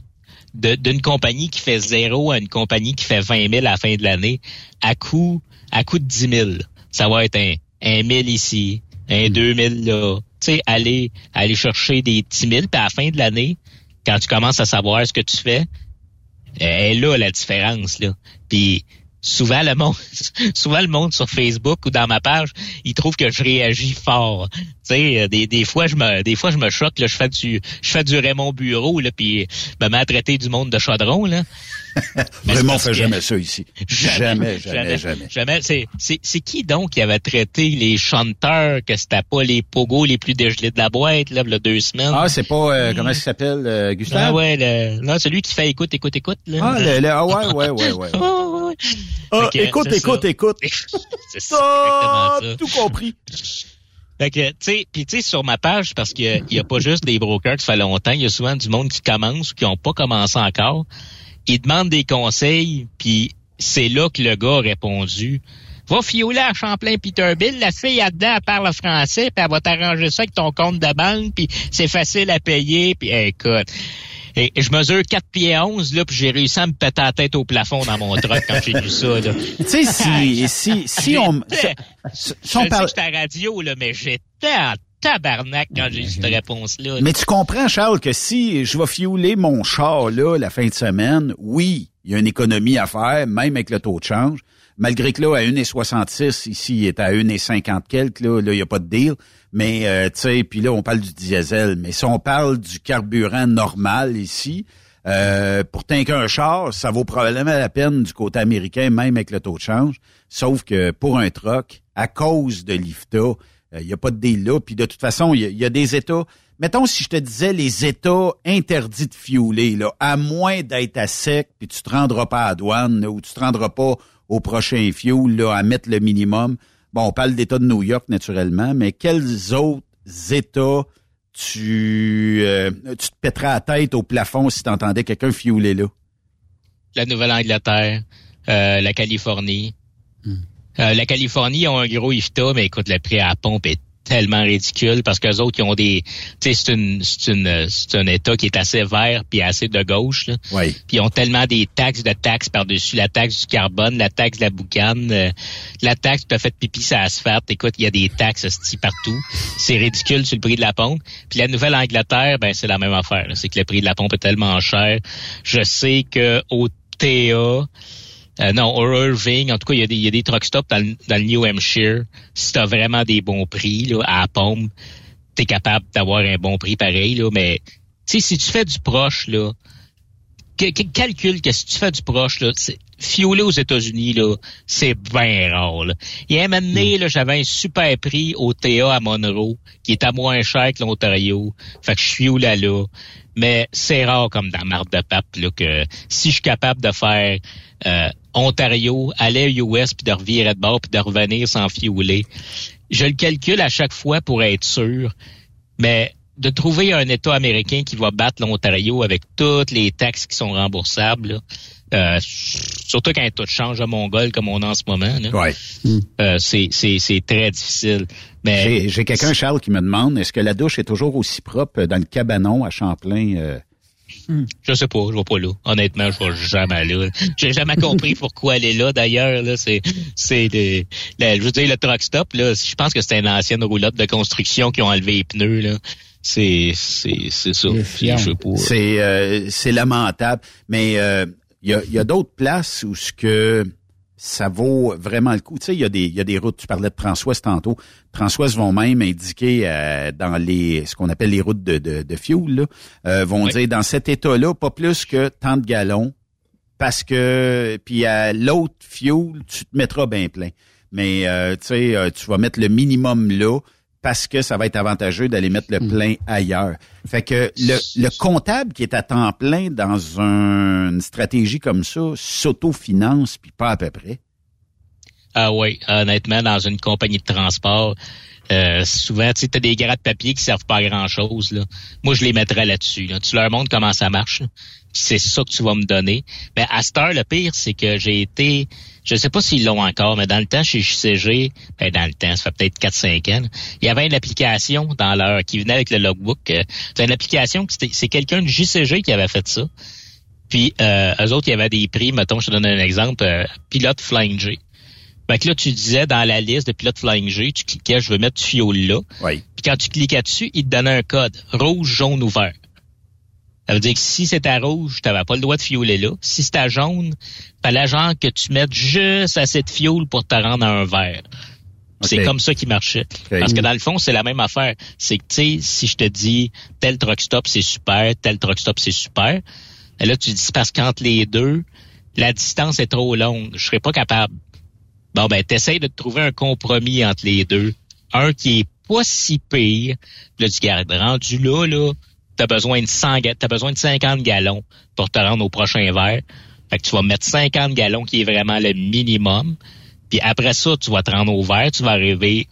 d'une compagnie qui fait zéro à une compagnie qui fait 20 000 à la fin de l'année à coût, à coût de 10 000. Ça va être un, un 1000 ici, un 2000 là. Tu sais, aller, aller chercher des 10 000, puis à la fin de l'année, quand tu commences à savoir ce que tu fais, est là la différence là. Puis souvent le monde, souvent le monde sur Facebook ou dans ma page, il trouve que je réagis fort. Tu sais, euh, des, des fois je me, des fois je me choque là, je fais du, je fais du Raymond Bureau là, puis me mets à traiter du monde de chaudron là. Vraiment, on fait jamais ça ici. Jamais, jamais, jamais. Jamais. C'est, c'est, c'est qui donc qui avait traité les chanteurs que c'était pas les pogos les plus dégelés de la boîte, là, il y a deux semaines? Ah, c'est pas, euh, comment ça s'appelle, euh, Gustave? Ah ouais, le, non, celui qui fait écoute, écoute, écoute. Là. Ah, le- le- ah ouais, ouais, ouais, ouais. Ah. Ah, écoute, écoute, ça. écoute. c'est ça, Ah, ça. tout compris. Fait que, tu sais, puis tu sais, sur ma page, parce qu'il y a- il y a pas juste des brokers qui fait longtemps, il y a souvent du monde qui commence ou qui ont pas commencé encore. Ils demandent des conseils, puis c'est là que le gars a répondu. Va fioler à Champlain Peterbilt, la fille là-dedans, elle parle français, puis elle va t'arranger ça avec ton compte de banque, puis c'est facile à payer, puis hey, écoute. Et, je mesure 4 pieds 11, là, puis j'ai réussi à me péter la tête au plafond dans mon truck quand j'ai lu ça, là. Tu sais, si, si, si on, si, si on je parle, sais que à radio, là, mais j'étais en tabarnak quand j'ai eu cette réponse-là. mais tu comprends, Charles, que si je vais fiouler mon char, là, la fin de semaine, oui, il y a une économie à faire, même avec le taux de change. Malgré que là, à 1,66, ici, il est à 1,50 quelques, là, là, il n'y a pas de deal. Mais, euh, tu sais, puis là, on parle du diesel. Mais si on parle du carburant normal ici, euh, pour tanker un char, ça vaut probablement la peine du côté américain, même avec le taux de change. Sauf que pour un truck, à cause de l'IFTA, euh, il n'y a pas de deal là. Puis de toute façon, il y, a- il y a des États. Mettons si je te disais les États interdits de fiouler, là, à moins d'être à sec, puis tu te rendras pas à la douane, là, ou tu te rendras pas au prochain fuel, là, à mettre le minimum. Bon, on parle d'État de New York, naturellement, mais quels autres États tu, euh, tu te pèterais la tête au plafond si tu entendais quelqu'un fiouler là? la Nouvelle-Angleterre, euh, la Californie. Euh, la Californie ils ont un gros IFTA, mais écoute, le prix à la pompe est tellement ridicule parce qu'eux autres, qui ont des... Tu sais, c'est une, c'est une, c'est un État qui est assez vert puis assez de gauche. Là. Oui. Puis ils ont tellement des taxes de taxes par-dessus. La taxe du carbone, la taxe de la boucane, euh, la taxe tu as fait pipi sur l'asphalte. Écoute, il y a des taxes partout. C'est ridicule sur le prix de la pompe. Puis la Nouvelle-Angleterre, ben c'est la même affaire. C'est que le prix de la pompe est tellement cher. Je sais que au TA, euh, non, au Irving, en tout cas, il y a des, il y a des truck stops dans, le- dans le New Hampshire. Si tu as vraiment des bons prix là, à la pompe, tu es capable d'avoir un bon prix pareil. Là, mais si tu fais du proche, là, que- que- calcule que si tu fais du proche, là, fioler aux États-Unis, là, c'est bien rare. Là. Il y a un moment donné, là, j'avais un super prix au TA à Monroe, qui était moins cher que l'Ontario. Fait que je fioulais là? Mais c'est rare comme dans marde de pape là, que si je suis capable de faire euh, Ontario, aller US, puis de revirer de bord, puis de revenir sans fiouler, je le calcule à chaque fois pour être sûr. Mais de trouver un État américain qui va battre l'Ontario avec toutes les taxes qui sont remboursables, euh, surtout quand tout change à Mongol comme on a en ce moment, là, euh, c'est, c'est, c'est très difficile. Mais J'ai j'ai quelqu'un, Charles, qui me demande, est-ce que la douche est toujours aussi propre dans le cabanon à Champlain? euh? Je sais pas, je vais pas là. Honnêtement, je vais jamais là. J'ai jamais compris pourquoi elle est là d'ailleurs. Là, c'est, c'est je veux dire le truck stop là. Je pense que c'était une ancienne roulotte de construction qui ont enlevé les pneus là. C'est, c'est, c'est ça. Je sais pas. C'est euh, c'est lamentable. Mais euh, il y a, y a d'autres places où ce que ça vaut vraiment le coup. Tu sais, il y a des il y a des routes. Tu parlais de Transwest tantôt. Transwest vont même indiquer euh, dans les ce qu'on appelle les routes de de, de fuel là, euh, vont dire dans cet état-là pas plus que tant de gallons parce que puis à l'autre fuel tu te mettras bien plein. Mais euh, tu sais euh, tu vas mettre le minimum là parce que ça va être avantageux d'aller mettre le plein ailleurs. Fait que le, le comptable qui est à temps plein dans un- une stratégie comme ça s'autofinance puis pas à peu près. Ah oui, honnêtement, dans une compagnie de transport, euh, souvent, tu as des gras de papier qui servent pas à grand-chose. Là. Moi, je les mettrais là-dessus. là. Tu leur montres comment ça marche. C'est ça que tu vas me donner. Mais à cette heure, le pire, c'est que j'ai été... Je sais pas s'ils l'ont encore, mais dans le temps, chez JCG, ben dans le temps, ça fait peut-être 4-5 ans, il y avait une application dans leur qui venait avec le logbook. euh, C'est une application, c'est quelqu'un de JCG qui avait fait ça. Puis, euh, eux autres, il y avait des prix, mettons, je te donne un exemple, euh, pilote Flying J. Fait que là, tu disais dans la liste de pilote Flying J, tu cliquais, je veux mettre fioul là. Oui. Puis quand tu cliquais dessus, il te donnait un code rouge, jaune ou vert. Ça veut dire que si c'était à rouge, tu n'avais pas le droit de fioler là. Si c'était à jaune, fallait genre que tu mettes juste assez de fioul pour te rendre à un vert. C'est comme ça qui marchait. Parce que dans le fond, c'est la même affaire. C'est que, tu sais, si je te dis tel truck stop, c'est super, tel truck stop, c'est super, et là, tu dis, parce qu'entre les deux, la distance est trop longue. Je serais pas capable. Bon, ben, t'essayes de trouver un compromis entre les deux. Un qui est pas si pire. Là, tu gardes rendu là, là, t'as besoin de 100, ga- t'as besoin de 50 gallons pour te rendre au prochain verre. Fait que tu vas mettre 50 gallons qui est vraiment le minimum. Puis après ça, tu vas te rendre au verre, tu vas arriver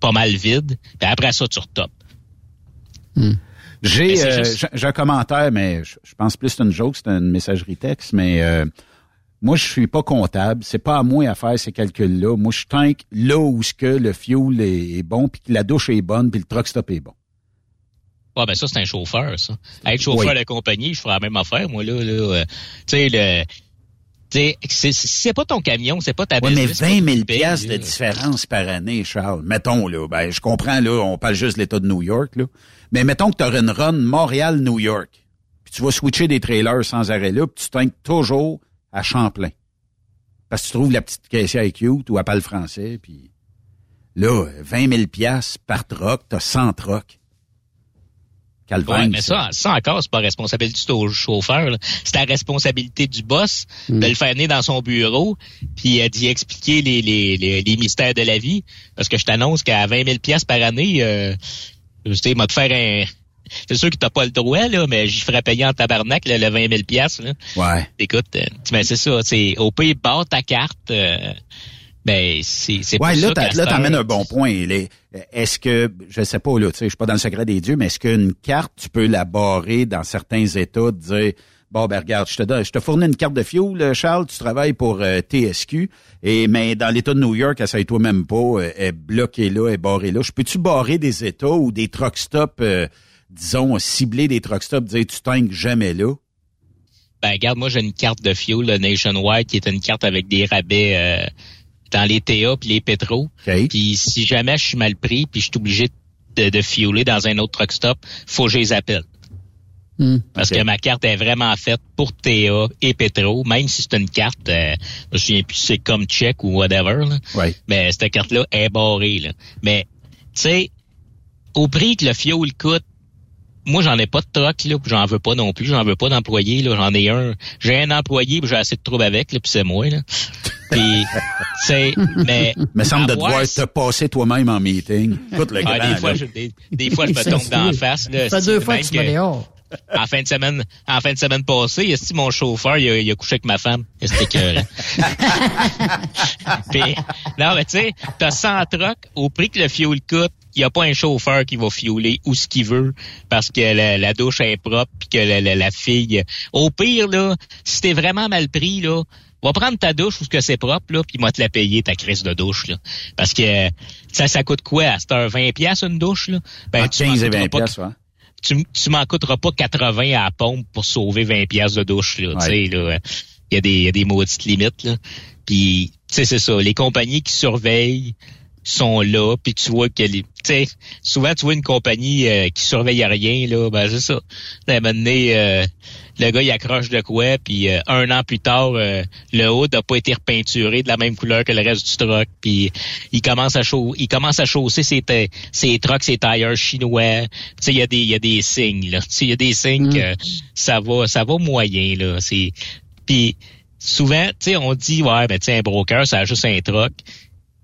pas mal vide. Puis après ça, tu retopes. J'ai c'est euh, juste- j'ai- un commentaire, mais je, je pense plus que c'est une joke, c'est une messagerie texte, mais euh, moi, je suis pas comptable. C'est pas à moi à faire ces calculs-là. Moi, je tank là où ce que le fuel est, est bon, puis que la douche est bonne, puis le truck stop est bon. Ouais, ben ça, c'est un chauffeur, ça. Être chauffeur Oui. de compagnie, je ferais la même affaire, moi, là. là euh, tu sais, le... C'est- c'est pas ton camion, c'est pas ta Oui, mais business, c'est 20 pas 000 ton paye, piastres de différence par année, Charles. Mettons, là, ben, je comprends, là, on parle juste de l'État de New York, là. Mais mettons que tu aurais une run Montréal-New York. Puis tu vas switcher des trailers sans arrêt là, puis tu tanks toujours à Champlain. Parce que tu trouves la petite caissière cute ou à parle français, puis là, 20 000 piastres par troc, t'as 100 trocs. Ouais, mais ça, ça encore, c'est pas responsabilité du chauffeur. C'est la responsabilité du boss de le faire venir dans son bureau puis euh, d'y expliquer les, les, les, les mystères de la vie. Parce que je t'annonce qu'à 20 000 pièces par année, euh, je sais, m'a te faire un... C'est sûr que t'as pas le droit, là, mais j'y ferais payer en tabarnak là, le 20 000 piastres, là. Ouais. Écoute, euh, mais c'est ça, c'est au pays, barre ta carte, euh, ben c'est c'est Ouais, pour là, ça là, heure, un bon point. Est-ce que, je sais pas, là, tu sais, je suis pas dans le secret des dieux, mais est-ce qu'une carte, tu peux la barrer dans certains États, de dire, Bon, ben regarde, je te donne, je te fournis une carte de fuel, Charles, tu travailles pour euh, TSQ, et mais dans l'État de New York, essaye-toi même pas, euh, elle est bloquée là, elle est barrée là. Je peux-tu barrer des États ou des truck stops, euh, disons, cibler des truck stops, dire tu tanques jamais là? Ben regarde, moi j'ai une carte de fuel le Nationwide qui est une carte avec des rabais euh, dans les TA puis les pétros. Puis si jamais je suis mal pris puis je suis obligé de, de fueler dans un autre truck stop, faut que je les appelle. Parce que ma carte est vraiment faite pour TA et Petro, même si c'est une carte, euh, je me souviens plus si c'est comme check ou whatever. Là. Mais cette carte-là est barrée. Là. Mais tu sais, au prix que le fuel coûte, moi j'en ai pas de truck là, puis j'en veux pas non plus, j'en veux pas d'employé là, j'en ai un, j'ai un employé, puis j'ai assez de troubles avec là, puis c'est moi là. Puis c'est mais me semble de devoir te passer toi-même en meeting. Écoute le ah, grand, des fois, je, des, des fois, je me tombe dans la face. Là, Ça fait deux fois que tu dehors. En fin de semaine, en fin de semaine passée, est mon chauffeur, il a, il a couché avec ma femme? C'était que. Puis, non, mais tu sais, t'as 100 trucks, au prix que le fuel coûte, il n'y a pas un chauffeur qui va fioler où ce qu'il veut parce que la, la douche est propre puis que la, la- la fille. Au pire, là, si t'es vraiment mal pris, là, va prendre ta douche où ce que c'est propre, là, puis moi te la payer, ta crise de douche, là. Parce que ça, ça coûte quoi? À cette heure 20 pièces une douche, là? Ben, tu m'en 15 et coûteras 20 pas- piastres, ouais. tu, tu m'en coûteras pas 80 à la pompe pour sauver 20 pièces de douche là, tu sais là. Il y a des il y a des maudites limites là. Puis tu sais c'est ça, les compagnies qui surveillent sont là, puis tu vois que les tu sais souvent tu vois une compagnie euh, qui surveille rien là, ben c'est ça. À un moment donné, euh, le gars il accroche de quoi puis euh, un an plus tard euh, le haut n'a pas été repeinturé de la même couleur que le reste du truck puis il commence à chau il commence à chausser ses ses trucks ses tires chinois. Tu sais il y a des il y a des signes là. Tu sais il y a des signes que ça va ça va moyen là. C'est puis souvent tu sais on dit ouais ben tu sais un broker ça a juste un truck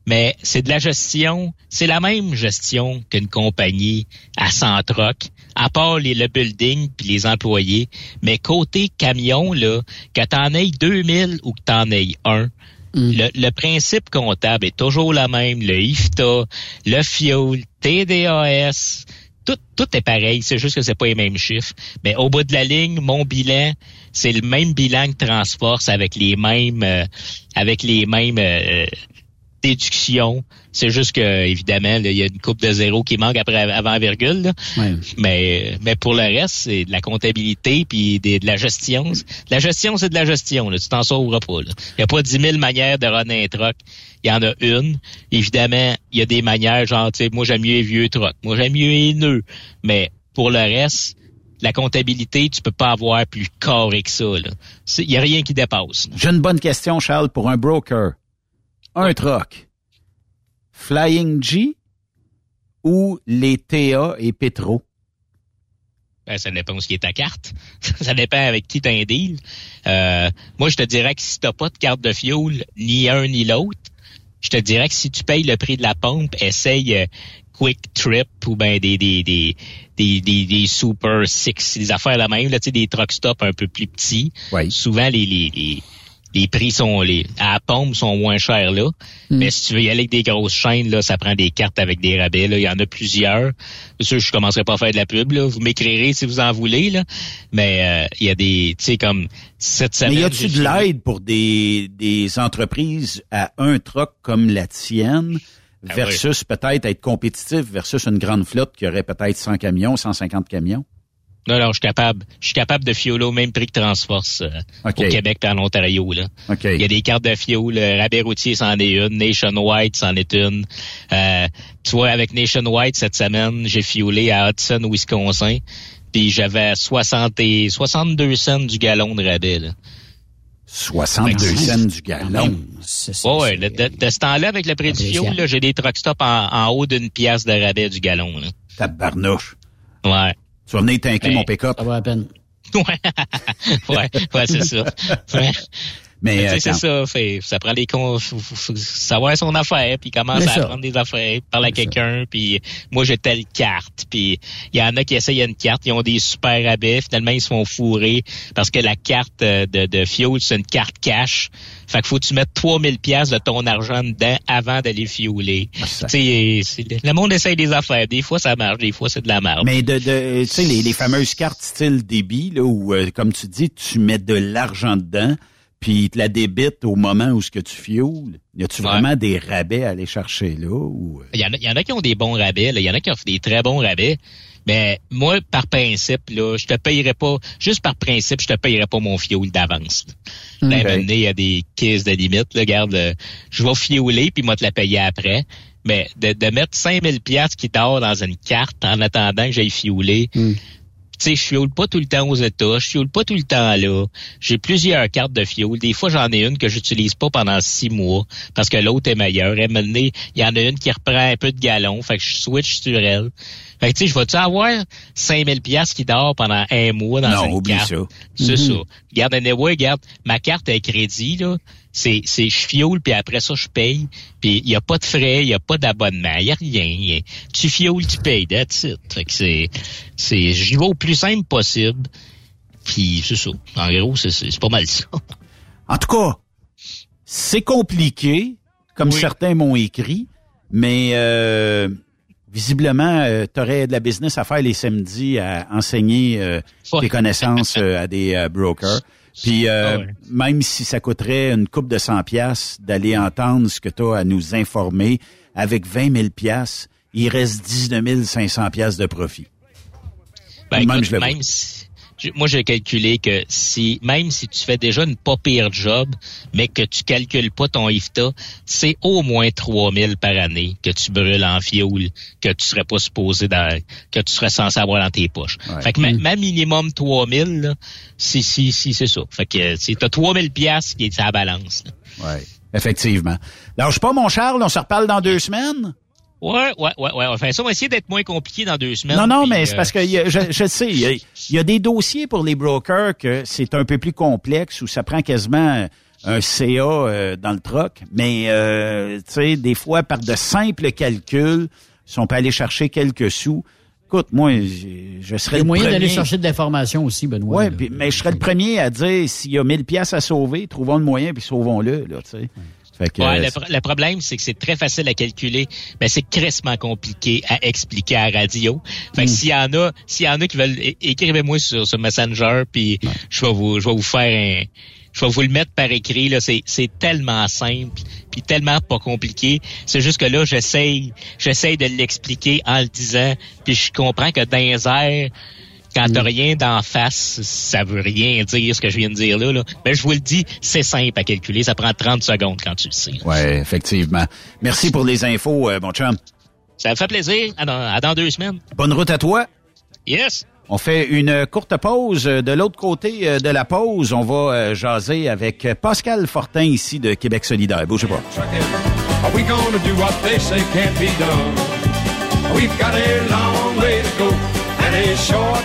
mais c'est de la gestion, c'est la même gestion qu'une compagnie à 100 trucks, à part les, le building puis les employés. Mais côté camion, là, que t'en aies 2000 ou que t'en aies un, le, le principe comptable est toujours la même. Le IFTA, le fuel, TDAS, tout, tout est pareil. C'est juste que c'est pas les mêmes chiffres. Mais au bout de la ligne, mon bilan, c'est le même bilan que Transforce avec les mêmes, euh, avec les mêmes euh, déductions. C'est juste que, évidemment, il y a une coupe de zéro qui manque après avant virgule. là. Mais, mais pour le reste, c'est de la comptabilité puis des- de la gestion. La gestion, c'est de la gestion. Là. Tu t'en sauveras pas. là. Il n'y a pas 10 000 manières de runner un truck. Il y en a une. Évidemment, il y a des manières, genre, tu sais, moi, j'aime mieux les vieux trucks. Moi, j'aime mieux les nœuds. Mais pour le reste, la comptabilité, tu peux pas avoir plus carré que ça. Il y a rien qui dépasse. J'ai une bonne question, Charles, pour un broker. Un truck. Flying G ou les TA et Petro? Ben, ça dépend où ce qui est ta carte. ça dépend avec qui t'as un deal. Euh, moi, je te dirais que si t'as pas de carte de fuel, ni un ni l'autre, je te dirais que si tu payes le prix de la pompe, essaye euh, Quick Trip ou ben des des des des, des, des Super Six, des affaires la même, là, tu sais, des truck stops un peu plus petits. Souvent, les, les, les, les prix sont les à la pompe sont moins chers là. Mais si tu veux y aller avec des grosses chaînes, là, ça prend des cartes avec des rabais. Là. Il y en a plusieurs. C'est sûr, je commencerai pas à faire de la pub. Là. Vous m'écrirez si vous en voulez. Là. Mais euh, il y a des, tu sais, comme cette semaine. Mais y a-tu de l'aide pour des, des entreprises à un truck comme la tienne Ah versus peut-être être compétitif versus une grande flotte qui aurait peut-être 100 camions, 150 camions? Non, non, je suis capable. Je suis capable de fioler au même prix que Transforce euh, au Québec et en Ontario. Là. Il y a des cartes de fioul. Le rabais routier, c'en est une. Nationwide, c'en est une. Euh, tu vois, avec Nationwide, cette semaine, j'ai fiolé à Hudson, Wisconsin. Puis j'avais 60 et 62 cents du gallon de rabais. Là. 62 cents du gallon. Ouais, ouais, de, de- de ce temps-là, avec le prix du fioul, là, j'ai des truck stops en, en haut d'une pièce de rabais du gallon. Là. Tabarnouche. Ouais. Tu vas venir tanker Ben, mon pick-up. Ça va à peine. Ouais, ouais, ouais c'est ça. Ouais. Mais euh, c'est ça. Fait, ça prend les cons, faut, faut- faut savoir son affaire, puis commence à ça. apprendre des affaires, parler à quelqu'un, puis moi j'ai telle carte, puis il y en a qui essayent une carte, ils ont des super rabais, finalement ils se font fourrer parce que la carte euh, de, de fuel c'est une carte cash. Fait que faut que tu mettes 3000 pièces de ton argent dedans avant d'aller fueler. Ah, Tu sais, c'est- le monde essaye des affaires. Des fois ça marche, des fois c'est de la merde. Mais de, de tu sais, les, les fameuses cartes style débit, là, où, euh, comme tu dis, tu mets de l'argent dedans, puis ils te la débitent au moment où ce que tu fuels. Y a-tu Ouais. vraiment des rabais à aller chercher là? Ou... Il y, en a, il y en a qui ont des bons rabais, là. il y en a qui ont des très bons rabais. Mais moi, par principe, là, je te payerai pas, juste par principe, je te payerai pas mon fioul d'avance. là. Là, Ok. maintenant, il y a des caisses de limite. Là, regarde, euh, je vais fioler puis moi te la payer après. Mais de, de mettre 5000 pièces qui dort dans une carte en attendant que j'aille fioler, Hmm. Tu sais, je fioule pas tout le temps aux États, je fioule pas tout le temps là. J'ai plusieurs cartes de fioul. Des fois, j'en ai une que j'utilise pas pendant six mois parce que l'autre est meilleure. Et maintenant, il y en a une qui reprend un peu de galon, fait que je switch sur elle. Fait que tu sais, je vais-tu avoir 5000 pièces qui dort pendant un mois dans Non, une oublie carte? ça. C'est Mhm. ça. Regarde, anyway, regarde, ma carte à crédit, là, c'est, c'est, je fioule, puis après ça, je paye. Puis il y a pas de frais, il y a pas d'abonnement, il y a rien. Y a- Tu fioules, tu payes, that's it. Fait que c'est, c'est, j'y vais au plus simple possible. Puis c'est ça. En gros, c'est, c'est, pas mal ça. En tout cas, c'est compliqué, comme certains m'ont écrit, mais euh, visiblement, tu aurais de la business à faire les samedis à enseigner euh, tes connaissances euh, à des euh, brokers. Puis euh, même si ça coûterait une coupe de 100 pièces d'aller entendre ce que tu as à nous informer, avec 20 000 pièces, il reste 19 500 pièces de profit. Ben, Même écoute, je le même si, moi, j'ai calculé que si, même si tu fais déjà une pas pire job, mais que tu calcules pas ton IFTA, c'est au moins 3000 par année que tu brûles en fioul, que tu serais pas supposé dans, que tu serais censé avoir dans tes poches. Fait que ma, ma minimum 3000, là, si, si, si, c'est ça. Fait que, tu as 3000 piastres qui est à la balance. là. Ouais, effectivement. Lâche pas, mon Charles, on se reparle dans deux semaines? Ouais, ouais, ouais, ouais. Enfin, ça, on va essayer d'être moins compliqué dans deux semaines. Non, non, mais euh, c'est parce que il y a- je, je sais, il y, a, il y a des dossiers pour les brokers que c'est un peu plus complexe où ça prend quasiment un CA euh, dans le troc, mais euh, tu sais, des fois par de simples calculs, si on peut aller chercher quelques sous. Écoute, moi, je, je serais Il y a le moyen premier. d'aller chercher de l'information aussi, Benoît. Ouais, là. puis- mais je serais le premier à dire s'il y a 1000 pièces à sauver, trouvons le moyen puis sauvons-le là, tu sais. Fait que, Ouais, euh, le, pro- le problème, c'est que c'est très facile à calculer, mais c'est crissement compliqué à expliquer à la radio. Fait que Mm. s'il y en a, s'il y en a qui veulent, écrivez-moi sur, sur Messenger, puis je vais vous, je vais vous faire un, je vais vous le mettre par écrit. Là, c'est, c'est tellement simple, puis tellement pas compliqué. C'est juste que là, j'essaye, j'essaye de l'expliquer en le disant, puis je comprends que dans les airs, quand Mm. t'as rien d'en face, ça veut rien dire ce que je viens de dire là. là. Mais je vous le dis, c'est simple à calculer. Ça prend 30 secondes quand tu le sais. ouais, effectivement. Merci pour les infos, euh, mon chum. Ça me fait plaisir. À dans, à dans deux semaines. Bonne route à toi. Yes. On fait une courte pause. De l'autre côté euh, de la pause, on va euh, jaser avec Pascal Fortin ici de Québec solidaire. Bougez pas. Are we gonna do what they say can't be done? We've got a long way to go and a short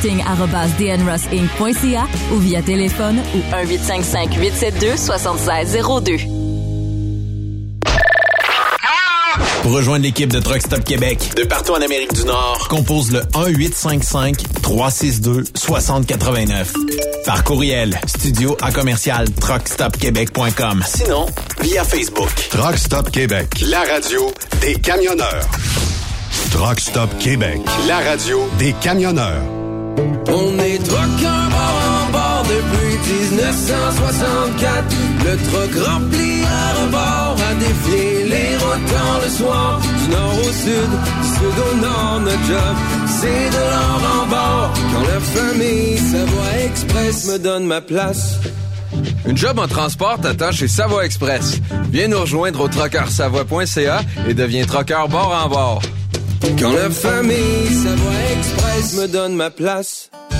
recruiting@dnrossinc.ca ou via téléphone ou 1855 872 7602. Pour rejoindre l'équipe de Truck Stop Québec, de partout en Amérique du Nord, compose le 1-855-362-6089. Par courriel, studio à commercial truckstopquebec.com. Sinon, via Facebook. Truck Stop Québec, la radio des camionneurs. Truck Stop Québec, la radio des camionneurs. Truckers bord en bord depuis 1964. Le truck rempli à rebord a défié les rotants le soir. Du nord au sud, du sud au nord, notre job, c'est de l'or en bord. Quand la famille Savoie Express me donne ma place. Une job en transport t'attend chez Savoie Express. Viens nous rejoindre au trockeursavoie.ca et deviens trockeur bord en bord. Quand la famille Savoie Express me donne ma place.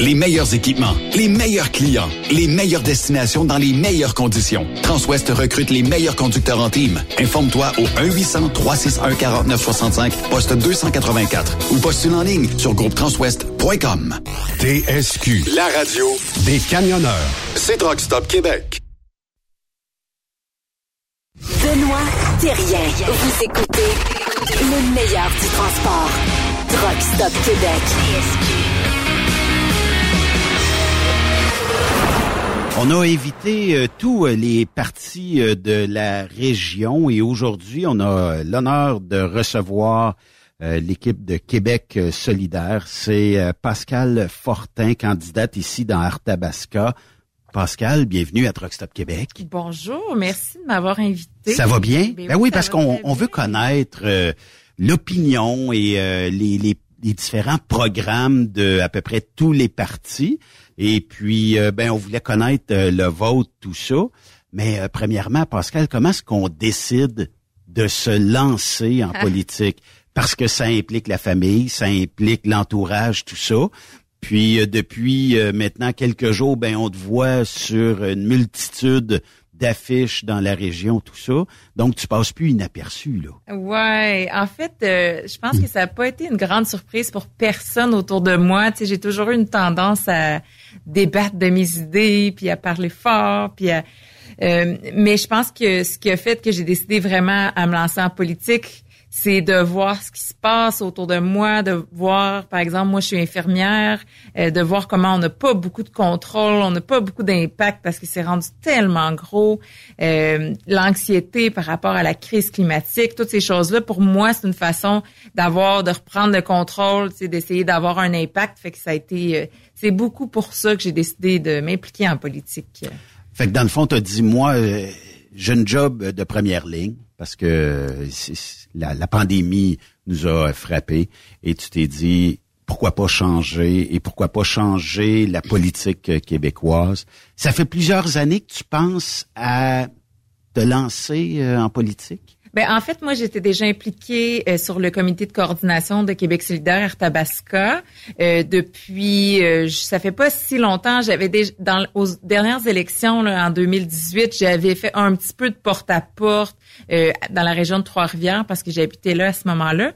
Les meilleurs équipements, les meilleurs clients, les meilleures destinations dans les meilleures conditions. Transwest recrute les meilleurs conducteurs en team. Informe-toi au 1-800-361-4965, poste 284 ou postule en ligne sur groupetranswest.com. TSQ, la radio des camionneurs. C'est Truck Stop Québec. Benoît Thérien. Vous écoutez le meilleur du transport. Truck Stop Québec. On a invité euh, tous euh, les partis euh, de la région et aujourd'hui, on a l'honneur de recevoir l'équipe de Québec solidaire. C'est Pascal Fortin, candidate ici dans Arthabasca. Pascal, bienvenue à Truck Stop Québec. Bonjour, merci de m'avoir invité. Ça va bien? Ben Ben, oui, parce qu'on on veut connaître euh, l'opinion et euh, les, les, les différents programmes de à peu près tous les partis. Et puis, euh, ben, on voulait connaître euh, le vote, tout ça. Mais euh, premièrement, Pascal, comment est-ce qu'on décide de se lancer en Ah. politique? Parce que ça implique la famille, ça implique l'entourage, tout ça. Puis depuis maintenant quelques jours, ben on te voit sur une multitude d'affiches dans la région, tout ça. Donc tu passes plus inaperçu là. Ouais, en fait, euh, je pense que ça n'a pas été une grande surprise pour personne autour de moi. Tu sais, j'ai toujours eu une tendance à débattre de mes idées, puis à parler fort, puis euh, mais je pense que ce qui a fait que j'ai décidé vraiment à me lancer en politique, c'est de voir ce qui se passe autour de moi, de voir, par exemple, moi je suis infirmière, euh, de voir comment on n'a pas beaucoup de contrôle, on n'a pas beaucoup d'impact parce que c'est rendu tellement gros, euh, l'anxiété par rapport à la crise climatique, toutes ces choses-là, pour moi, c'est une façon d'avoir, de reprendre le contrôle, d'essayer d'avoir un impact, fait que ça a été, c'est beaucoup pour ça que j'ai décidé de m'impliquer en politique. Fait que dans le fond, tu as dit, moi, euh, j'ai une job de première ligne parce que la, pandémie nous a frappé et tu t'es dit, pourquoi pas changer et pourquoi pas changer la politique québécoise? Ça fait plusieurs années que tu penses à te lancer euh, en politique? Ben en fait, moi j'étais déjà impliquée euh, sur le comité de coordination de Québec solidaire Arthabasca euh, depuis euh, ça fait pas si longtemps, j'avais déjà dans aux dernières élections là, en 2018, j'avais fait un petit peu de porte-à-porte euh, dans la région de Trois-Rivières parce que j'habitais là à ce moment-là.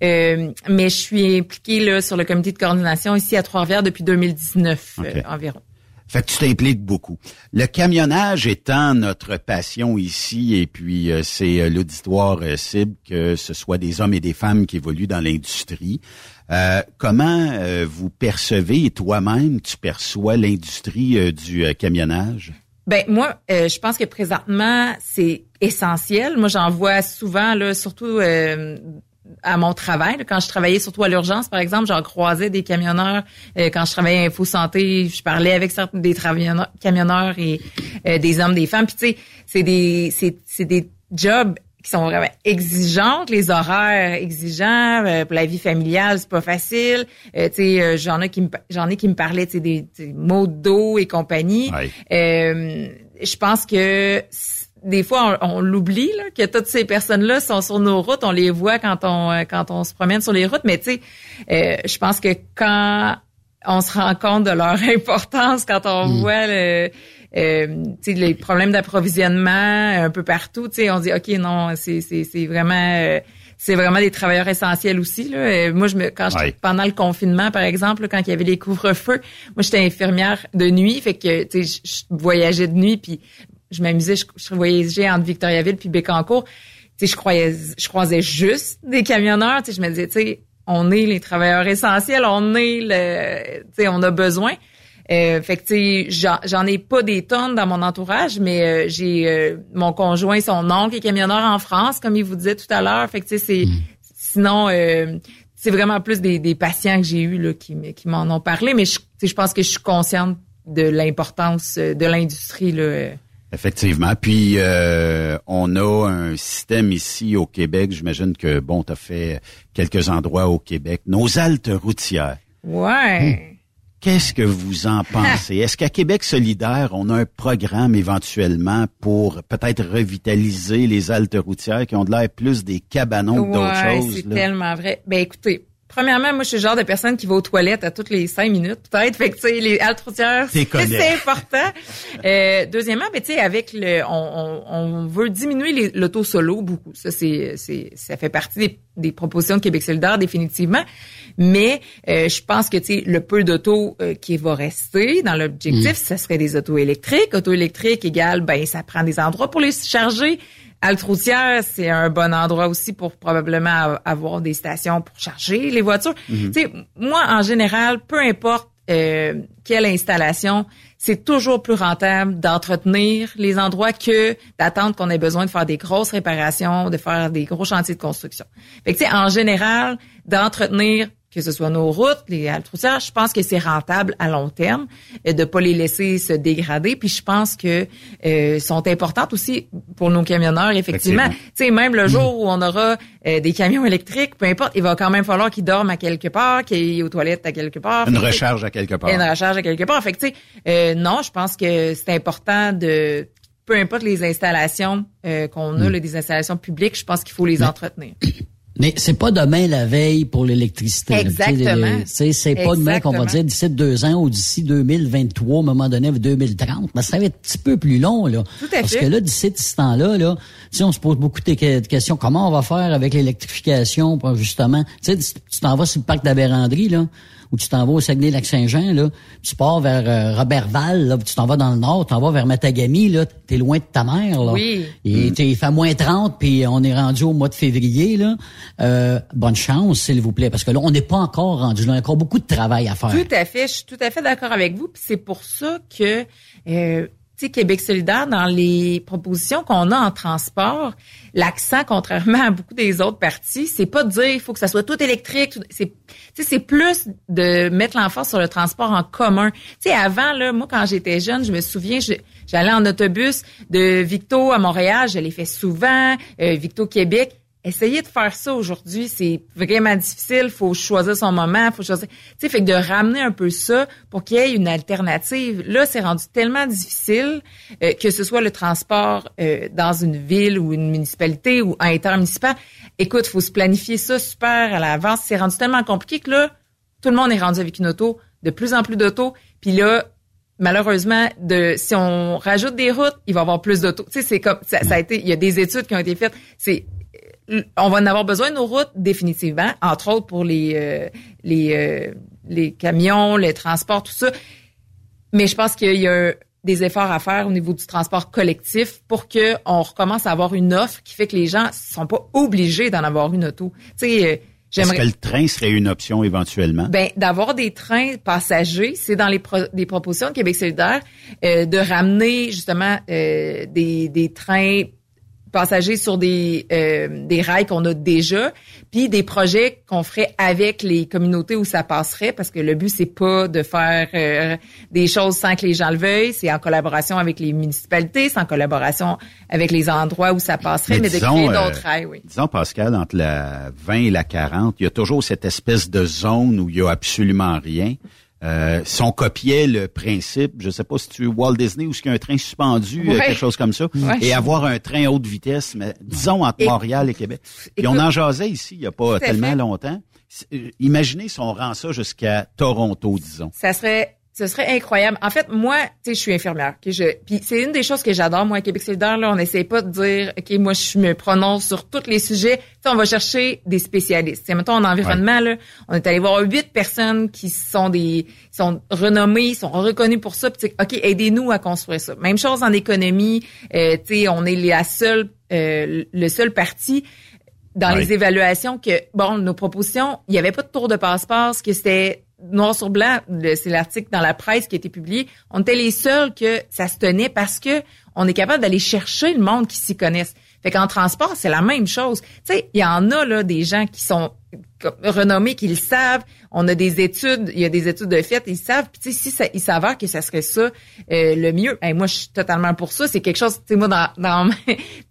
mais je suis impliquée là sur le comité de coordination ici à Trois-Rivières depuis 2019 environ. Fait que tu t'impliques beaucoup. Le camionnage étant notre passion ici, et puis euh, c'est euh, l'auditoire euh, cible, que ce soit des hommes et des femmes qui évoluent dans l'industrie. comment vous percevez, et toi-même, tu perçois l'industrie du camionnage? Ben moi, je pense que présentement, c'est essentiel. Moi, j'en vois souvent, là, surtout à mon travail. Quand je travaillais surtout à l'urgence, par exemple, j'en croisais des camionneurs. Euh, quand je travaillais à Info Santé, je parlais avec certains des camionneurs et euh, des hommes, des femmes. Puis tu sais, c'est des c'est des jobs qui sont vraiment exigeants, les horaires exigeants euh, pour la vie familiale, c'est pas facile. tu sais, j'en ai qui me j'en ai qui me parlaient, tu sais, des, des mots d'eau et compagnie. je pense que des fois, on, l'oublie que toutes ces personnes-là sont sur nos routes. On les voit quand on euh, quand on se promène sur les routes. Mais tu sais, euh, je pense que quand on se rend compte de leur importance, quand on mm. voit le, euh, les problèmes d'approvisionnement un peu partout, on dit ok non, c'est c'est vraiment euh, c'est vraiment des travailleurs essentiels aussi. Là. moi, je me, quand pendant le confinement, par exemple, quand il y avait les couvre-feux, moi j'étais infirmière de nuit, fait que tu sais, je voyageais de nuit, puis je m'amusais, je, je voyageais entre Victoriaville puis Bécancourt. Tu sais, je croyais, je croisais juste des camionneurs. Tu sais, je me disais, tu sais, on est les travailleurs essentiels, on est le, tu sais, on a besoin. Euh, fait que tu sais, j'en ai pas des tonnes dans mon entourage, mais euh, j'ai euh, mon conjoint, son oncle est camionneur en France, comme il vous disait tout à l'heure. Fait que tu sais, c'est mm. sinon euh, c'est vraiment plus des, des patients que j'ai eu là qui, qui m'en ont parlé, mais je, je pense que je suis consciente de l'importance de l'industrie là Effectivement. Puis euh, on a un système ici au Québec. J'imagine que bon, tu as fait quelques endroits au Québec. Nos haltes routières. Ouais. Hmm. Qu'est-ce que vous en pensez? Est-ce qu'à Québec solidaire, on a un programme éventuellement pour peut-être revitaliser les haltes routières qui ont de l'air plus des cabanons que d'autres choses? C'est tellement vrai. Ben écoutez, Premièrement, moi, je suis le genre de personne qui va aux toilettes à toutes les cinq minutes, peut-être. Fait que, tu sais, les haltes c'est important. euh, deuxièmement, ben, tu sais, avec le, on, on, on veut diminuer l'auto solo beaucoup. Ça, c'est, c'est, ça fait partie des, des, propositions de Québec solidaire, définitivement. Mais euh, je pense que, tu sais, le peu d'auto euh, qui va rester dans l'objectif, mm. ça serait des autos électriques. Auto électrique égale, ben, ça prend des endroits pour les charger. Altroutière, c'est un bon endroit aussi pour probablement avoir des stations pour charger les voitures. Tu sais, moi, en général, peu importe euh, quelle installation, c'est toujours plus rentable d'entretenir les endroits que d'attendre qu'on ait besoin de faire des grosses réparations, de faire des gros chantiers de construction. Fait que, tu sais, en général, d'entretenir que ce soit nos routes, les haltes je pense que c'est rentable à long terme euh, de pas les laisser se dégrader. Puis je pense que euh, sont importantes aussi pour nos camionneurs, effectivement. Tu sais, même le jour où on aura euh, des camions électriques, peu importe, il va quand même falloir qu'ils dorment à quelque part, qu'ils aient aux toilettes à quelque part. Une recharge à quelque part. Une recharge à quelque part. Fait que tu sais, euh, non, je pense que c'est important de peu importe les installations qu'on a, mm. des installations publiques, je pense qu'il faut les entretenir. Mais c'est pas demain la veille pour l'électricité. Exactement. C'est pas demain qu'on va dire d'ici deux ans ou d'ici 2023, à un moment donné, 2030. Mais ça va être un petit peu plus long, là. Tout à Parce fait. que là, d'ici ce temps-là, là, on se pose beaucoup de que- de questions. Comment on va faire avec l'électrification pour justement, tu sais, tu t'en vas sur le parc de la là, ou tu t'en vas au Saguenay-Lac-Saint-Jean, là, tu pars vers euh, Robertval, là, tu t'en vas dans le nord, tu t'en vas vers Matagami, là, t'es loin de ta mère, là. Oui. Et t'es- il fait moins 30, puis on est rendu au mois de février, là. Euh, bonne chance, s'il vous plaît, parce que là, on n'est pas encore rendu là. Il y a encore beaucoup de travail à faire. Tout à fait, je suis tout à fait d'accord avec vous. Puis c'est pour ça que euh, sais, Québec solidaire, dans les propositions qu'on a en transport, l'accent, contrairement à beaucoup des autres partis, c'est pas de dire il faut que ça soit tout électrique. C'est, c'est plus de mettre l'emphase sur le transport en commun. Tu sais, avant, là, moi, quand j'étais jeune, je me souviens, j'allais en autobus de Victo à Montréal, je l'ai fait souvent, euh, Victo Québec. Essayez de faire ça aujourd'hui, c'est vraiment difficile. Faut choisir son moment, faut choisir. Tu sais, fait que de ramener un peu ça pour qu'il y ait une alternative. Là, c'est rendu tellement difficile euh, que ce soit le transport euh, dans une ville ou une municipalité ou intermunicipal. Écoute, faut se planifier ça super à l'avance. C'est rendu tellement compliqué que là, tout le monde est rendu avec une auto, de plus en plus d'autos. Puis là, malheureusement, de si on rajoute des routes, il va y avoir plus d'autos. Tu sais, c'est comme ça, ça a été. Il y a des études qui ont été faites. C'est on va en avoir besoin de nos routes définitivement, entre autres pour les euh, les euh, les camions, les transports, tout ça. Mais je pense qu'il y a des efforts à faire au niveau du transport collectif pour que on recommence à avoir une offre qui fait que les gens sont pas obligés d'en avoir une auto. Tu sais, euh, Est-ce j'aimerais que le train serait une option éventuellement? ben, d'avoir des trains passagers, c'est dans les pro- des propositions de Québec solidaire euh, de ramener justement euh, des, des trains passagers sur des euh, des rails qu'on a déjà, puis des projets qu'on ferait avec les communautés où ça passerait, parce que le but c'est pas de faire euh, des choses sans que les gens le veuillent, c'est en collaboration avec les municipalités, c'est en collaboration avec les endroits où ça passerait, mais, de disons, créer euh, d'autres rails, oui. Disons, Pascal, entre la 20 et la 40, il y a toujours cette espèce de zone où il y a absolument rien. Euh, si on copiait le principe, je sais pas si tu Walt Disney ou s'il y a un train suspendu, euh, Ouais. quelque chose comme ça, Ouais. et avoir un train haute vitesse, mais disons entre Et- Montréal et Québec. Et on en jasait ici il y a pas tellement fait. longtemps. Euh, Imaginez si on rend ça jusqu'à Toronto, disons. Ça serait ce serait incroyable. En fait, moi, tu sais, je suis infirmière. ok, je, puis c'est une des choses que j'adore, moi, à Québec solidaire. Là, on n'essaie pas de dire, OK, moi, je me prononce sur tous les sujets. Tu sais, on va chercher des spécialistes. Tu sais, mettons, en environnement, là, on est allé voir huit personnes qui sont des, qui sont renommées, sont reconnues pour ça. Puis, tu sais, OK, aidez-nous à construire ça. Même chose en économie. Euh, tu sais, on est la seule, euh, le seul parti dans Ouais. les évaluations que, bon, nos propositions, il n'y avait pas de tour de passe-passe, que c'était noir sur blanc, c'est l'article dans la presse qui a été publié. On était les seuls que ça se tenait parce que on est capable d'aller chercher le monde qui s'y connaissent. Fait qu'en transport, c'est la même chose. Tu sais, il y en a là des gens qui sont renommés, qui le savent. On a des études, il y a des études de fait, ils savent. Puis tu sais, si ça, ils s'avèrent que ça serait ça euh, le mieux, ben, moi je suis totalement pour ça. C'est quelque chose, tu sais, moi dans, dans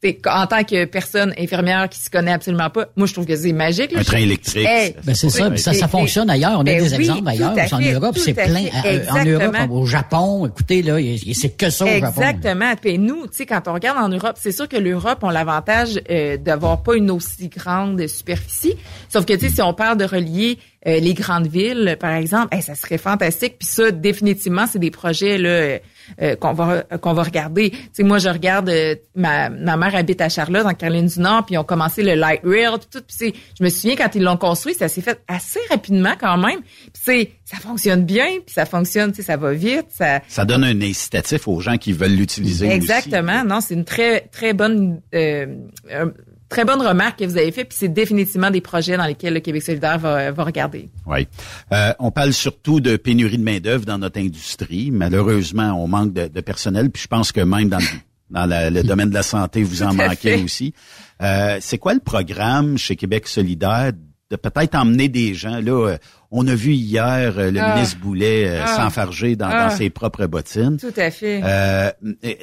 t'sais, en tant que personne infirmière qui se connaît absolument pas, moi je trouve que c'est magique. là. Un train électrique. Hey, Ben c'est ça, puis ça, ça fonctionne ailleurs. On a Ben des oui, exemples ailleurs, à en Europe, c'est plein. Euh, En Europe, exactement. au Japon, écoutez là, c'est que ça au Japon. Exactement. Puis nous, tu sais, quand on regarde en Europe, c'est sûr que l'Europe a l'avantage euh, d'avoir pas une aussi grande superficie. Sauf que, tu sais, si on parle de relier euh, les grandes villes, par exemple, hey, ça serait fantastique. Puis ça, définitivement, c'est des projets là euh, euh, qu'on va qu'on va regarder. Tu sais, moi, je regarde euh, ma ma mère habite à Charlotte, en Caroline du Nord, puis ils ont commencé le light rail, puis tout. Puis je me souviens quand ils l'ont construit, ça s'est fait assez rapidement quand même. Puis c'est ça fonctionne bien, puis ça fonctionne, tu sais, ça va vite, ça Ça donne un incitatif aux gens qui veulent l'utiliser aussi. Exactement. Non, c'est une très très bonne euh, euh, très bonne remarque que vous avez fait. Puis c'est définitivement des projets dans lesquels le Québec solidaire va, va regarder. Oui. Euh, on parle surtout de pénurie de main-d'œuvre dans notre industrie. Malheureusement, on manque de, de personnel, puis je pense que même dans le, dans la- le domaine de la santé, vous en manquez fait. aussi. Euh, c'est quoi le programme chez Québec solidaire de peut-être emmener des gens? Là euh, On a vu hier euh, le Ah. ministre Boulet euh, Ah. s'enfarger dans, Ah. dans ses propres bottines. Tout à fait. Euh,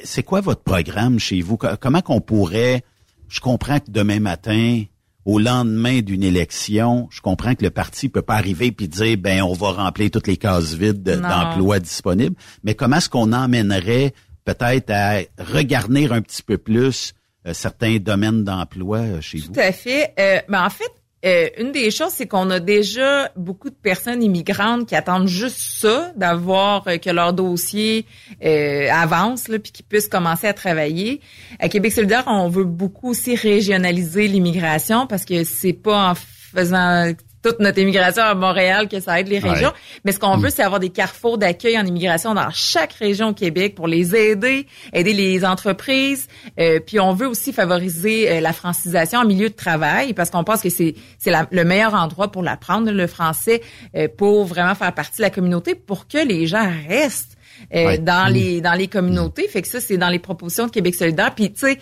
c'est quoi votre programme chez vous? Co- Comment qu'on pourrait, je comprends que demain matin, au lendemain d'une élection, je comprends que le parti peut pas arriver puis dire, ben, on va remplir toutes les cases vides d'emplois disponibles. Mais comment est-ce qu'on emmènerait peut-être à regarnir un petit peu plus euh, certains domaines d'emploi euh, chez vous? Tout à fait. Euh, mais en fait, euh, une des choses, c'est qu'on a déjà beaucoup de personnes immigrantes qui attendent juste ça, d'avoir euh, que leur dossier euh, avance, là, puis qu'ils puissent commencer à travailler. À Québec solidaire, on veut beaucoup aussi régionaliser l'immigration parce que c'est pas en faisant toute notre immigration à Montréal que ça aide les régions. Ouais. Mais ce qu'on Mm. veut, c'est avoir des carrefours d'accueil en immigration dans chaque région au Québec pour les aider, aider les entreprises. Euh, puis on veut aussi favoriser euh, la francisation en milieu de travail parce qu'on pense que c'est c'est le meilleur endroit pour l'apprendre le français euh, pour vraiment faire partie de la communauté pour que les gens restent euh, Ouais. dans Mm. les dans les communautés. Fait que ça c'est dans les propositions de Québec solidaire. Puis tu sais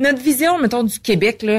notre vision, mettons, du Québec, là,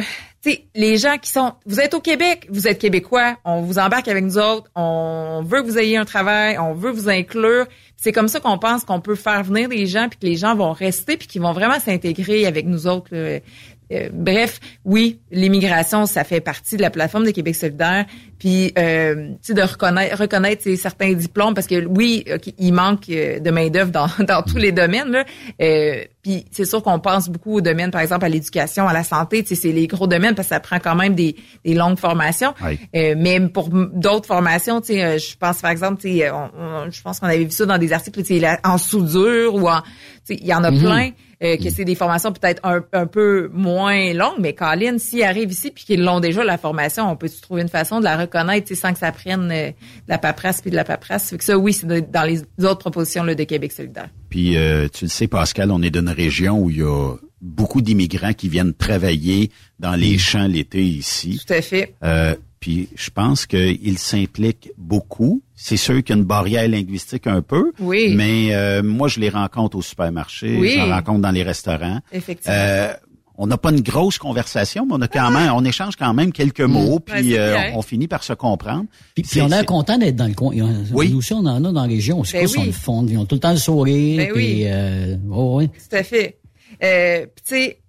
les gens qui sont, vous êtes au Québec, vous êtes québécois, on vous embarque avec nous autres, on veut que vous ayez un travail, on veut vous inclure. C'est comme ça qu'on pense qu'on peut faire venir des gens puis que les gens vont rester puis qu'ils vont vraiment s'intégrer avec nous autres. Euh, bref, oui, l'immigration, ça fait partie de la plateforme de Québec solidaire. Puis, euh, tu sais, de reconnaître, reconnaître certains diplômes, parce que oui, il manque euh, de main d'œuvre dans, dans tous les domaines. Là. Euh, puis, c'est sûr qu'on pense beaucoup aux domaines, par exemple, à l'éducation, à la santé. Tu sais, c'est les gros domaines parce que ça prend quand même des, des longues formations. Euh, mais pour d'autres formations, tu sais, euh, je pense par exemple, tu sais, on- on- je pense qu'on avait vu ça dans des articles, tu sais, en soudure ou en, tu sais, il y en a Mhm. plein. euh, que c'est des formations peut-être un, un peu moins longues, mais Colin, s'ils arrivent ici puis qu'ils l'ont déjà la formation, on peut trouver une façon de la reconnaître sans que ça prenne euh, de la paperasse puis de la paperasse. Fait que ça, oui, c'est dans les autres propositions là, de Québec solidaire. Puis euh, tu le sais, Pascal, on est d'une région où il y a beaucoup d'immigrants qui viennent travailler dans les champs l'été ici. Tout à fait. Euh, puis je pense qu'ils s'impliquent beaucoup. C'est sûr qu'il y a une barrière linguistique un peu, Oui. mais euh, moi je les rencontre au supermarché, Oui. je les rencontre dans les restaurants. Effectivement. Euh, on n'a pas une grosse conversation, mais on a quand même, on échange quand même quelques mots, Ouais, puis euh, on, on finit par se comprendre. Puis, puis on est content d'être dans le coin. A- Oui. Nous aussi, on en a dans la région. C'est Ben quoi, ils sont oui. le fond. Ils ont tout le temps le sourire. Ben puis, oui. euh, oh, oui. Tout à fait. Euh, puis tu sais,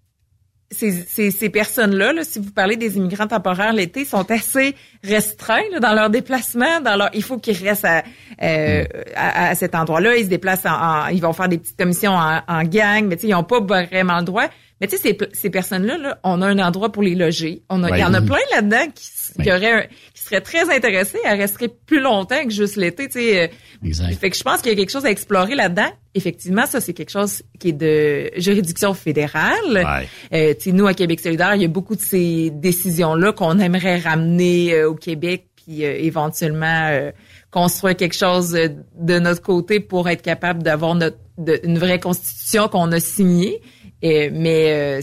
ces, ces, ces personnes-là, là, si vous parlez des immigrants temporaires l'été, sont assez restreints là, dans leur déplacement. Dans leur, il faut qu'ils restent à, euh, à, à cet endroit-là. Ils se déplacent, en, en- ils vont faire des petites commissions en, en gang, mais tu sais, ils n'ont pas vraiment le droit. Mais tu sais, ces, ces personnes-là, là, on a un endroit pour les loger. On a, Il y en a Ouais. plein là-dedans qui, qui auraient, un- qui seraient très intéressés à rester plus longtemps que juste l'été. Tu sais, euh, Exact. fait que je pense qu'il y a quelque chose à explorer là-dedans. Effectivement, ça, c'est quelque chose qui est de juridiction fédérale. Euh, tu sais, nous, à Québec solidaire, il y a beaucoup de ces décisions-là qu'on aimerait ramener euh, au Québec puis euh, éventuellement euh, construire quelque chose euh, de notre côté pour être capable d'avoir notre de- une vraie constitution qu'on a signée. Euh, mais euh,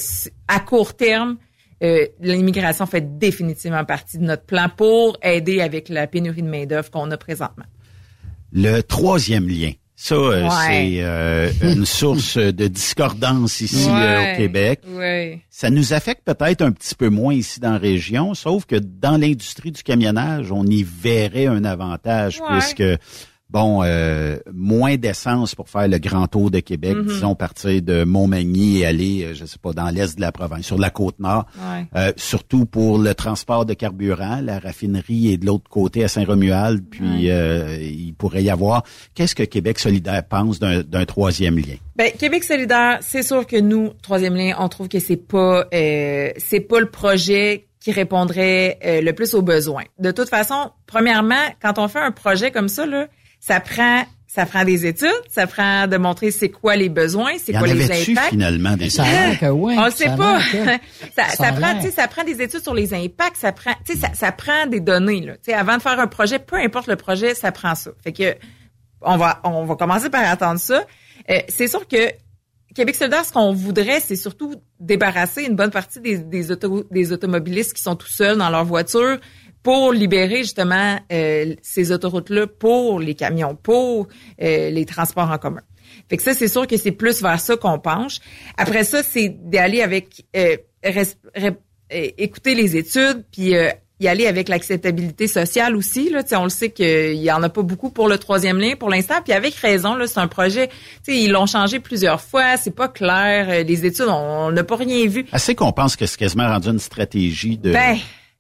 à court terme, euh, l'immigration fait définitivement partie de notre plan pour aider avec la pénurie de main-d'œuvre qu'on a présentement. Le troisième lien, ça, euh, Ouais. c'est euh, une source de discordance ici euh, Ouais. au Québec. Ouais. Ça nous affecte peut-être un petit peu moins ici dans la région, sauf que dans l'industrie du camionnage, on y verrait un avantage puisque bon, euh, moins d'essence pour faire le grand tour de Québec, Mhm. disons partir de Montmagny et aller, euh, je sais pas, dans l'est de la province, sur la côte nord, Ouais. Euh, surtout pour le transport de carburant, la raffinerie est de l'autre côté à Saint-Romuald, puis euh, il pourrait y avoir. Qu'est-ce que Québec solidaire pense d'un troisième lien? Ben, Québec solidaire, c'est sûr que nous, troisième lien, on trouve que c'est pas euh, c'est pas le projet qui répondrait euh, le plus aux besoins. De toute façon, premièrement, quand on fait un projet comme ça, là, ça prend ça prend des études, ça prend de montrer c'est quoi les besoins, c'est en quoi les impacts. finalement des Ça que oui. On Ça sait pas. ça, ça ça prend, l'air. tu sais, ça prend des études sur les impacts, ça prend, tu sais, ça, ça prend des données là. Tu sais, avant de faire un projet, peu importe le projet, ça prend ça. Fait que on va, on va commencer par attendre ça. Euh, c'est sûr que Québec solidaire, ce qu'on voudrait, c'est surtout débarrasser une bonne partie des, des, auto- des automobilistes qui sont tout seuls dans leur voiture pour libérer justement euh, ces autoroutes-là pour les camions, pour euh, les transports en commun. Fait que ça, c'est sûr que c'est plus vers ça qu'on penche. Après ça, c'est d'aller avec euh, res- euh, écouter les études, puis euh, y aller avec l'acceptabilité sociale aussi. Là, on le sait qu'il y en a pas beaucoup pour le troisième lien pour l'instant, puis avec raison. Là, c'est un projet. Ils l'ont changé plusieurs fois. C'est pas clair. Euh, Les études, on on n'a pas rien vu. Assez qu'on pense que c'est quasiment rendu une stratégie de Ben.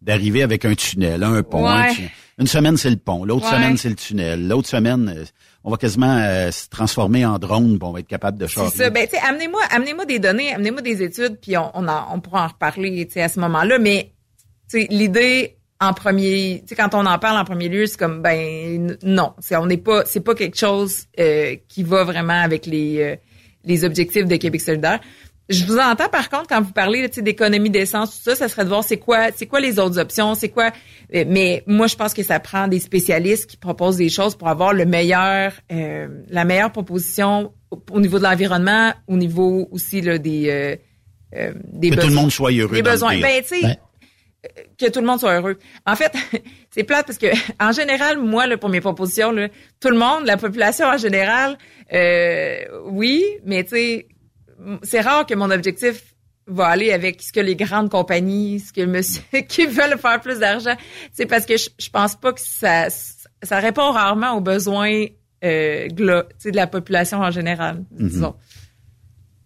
D'arriver avec un tunnel, un pont. un tunnel. Une semaine, c'est le pont. L'autre Ouais. semaine, c'est le tunnel. L'autre semaine, euh, on va quasiment euh, se transformer en drone, puis on va être capable de charger. C'est ça. Ben, tu amenez-moi, amenez-moi des données, amenez-moi des études, puis on, on, en- on pourra en reparler, tu à ce moment-là. Mais tu l'idée en premier, tu sais, quand on en parle en premier lieu, c'est comme ben non, c'est on n'est pas, c'est pas quelque chose euh, qui va vraiment avec les euh, les objectifs de Québec solidaire. Je vous entends par contre quand vous parlez là, tu sais, d'économie d'essence, tout ça, ça serait de voir c'est quoi, c'est quoi les autres options, c'est quoi. euh, Mais moi, je pense que ça prend des spécialistes qui proposent des choses pour avoir le meilleur, euh, la meilleure proposition au, au niveau de l'environnement, au niveau aussi là, des euh, euh, des Que tout le besoins- monde soit heureux Des le besoins. Ben, tu sais, Ouais. que tout le monde soit heureux. En fait, c'est plate parce que en général, moi, là, pour mes propositions, là, tout le monde, la population en général, euh, oui, mais tu sais, c'est rare que mon objectif va aller avec ce que les grandes compagnies, ce que monsieur qui veulent faire plus d'argent. C'est parce que je, je pense pas que ça ça répond rarement aux besoins euh, de la population en général,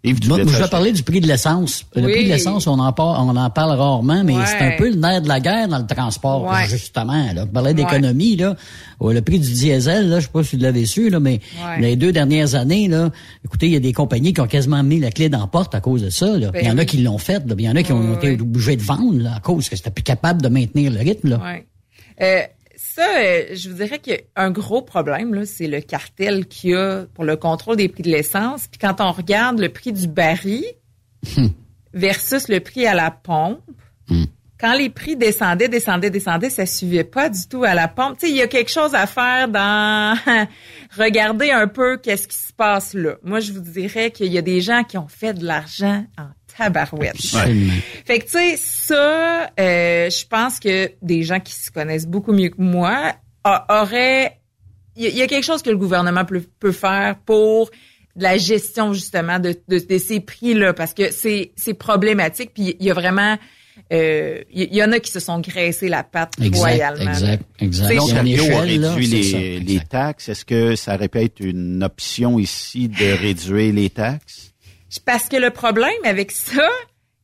Moi, je vais parler du prix de l'essence. Le Oui. prix de l'essence, on en parle, on en parle rarement, mais Ouais. c'est un peu le nerf de la guerre dans le transport, Ouais. justement. Là. On parlait d'économie, là. Oh, Le prix du diesel, là, je sais pas si vous l'avez su, là, mais Ouais. les deux dernières années, là, écoutez, il y a des compagnies qui ont quasiment mis la clé dans la porte à cause de ça. Là. Ben il y en a qui l'ont fait, là. il y en a qui ont été obligés de vendre là, à cause que c'était plus capable de maintenir le rythme. Là. Ouais. Euh, ça, euh, je vous dirais qu'un gros problème, là, c'est le cartel qu'il y a pour le contrôle des prix de l'essence. Puis quand on regarde le prix du baril versus le prix à la pompe, quand les prix descendaient, descendaient, descendaient, ça suivait pas du tout à la pompe. Tu sais, il y a quelque chose à faire dans regarder un peu qu'est-ce qui se passe là. Moi, je vous dirais qu'il y a des gens qui ont fait de l'argent en tabarouette. Absolument. Fait que tu sais ça, euh, je pense que des gens qui se connaissent beaucoup mieux que moi a- auraient, il y, a- il y a quelque chose que le gouvernement peut, peut faire pour de la gestion justement de, de, de ces prix là, parce que c'est c'est problématique. Puis il y a vraiment, euh, il y, il y en a qui se sont graissés la patte Exact, royalement. exact, exact. L'Ontario a réduit les, ça, les taxes. Est-ce que ça aurait pu être une option ici de réduire les taxes? Parce que le problème avec ça,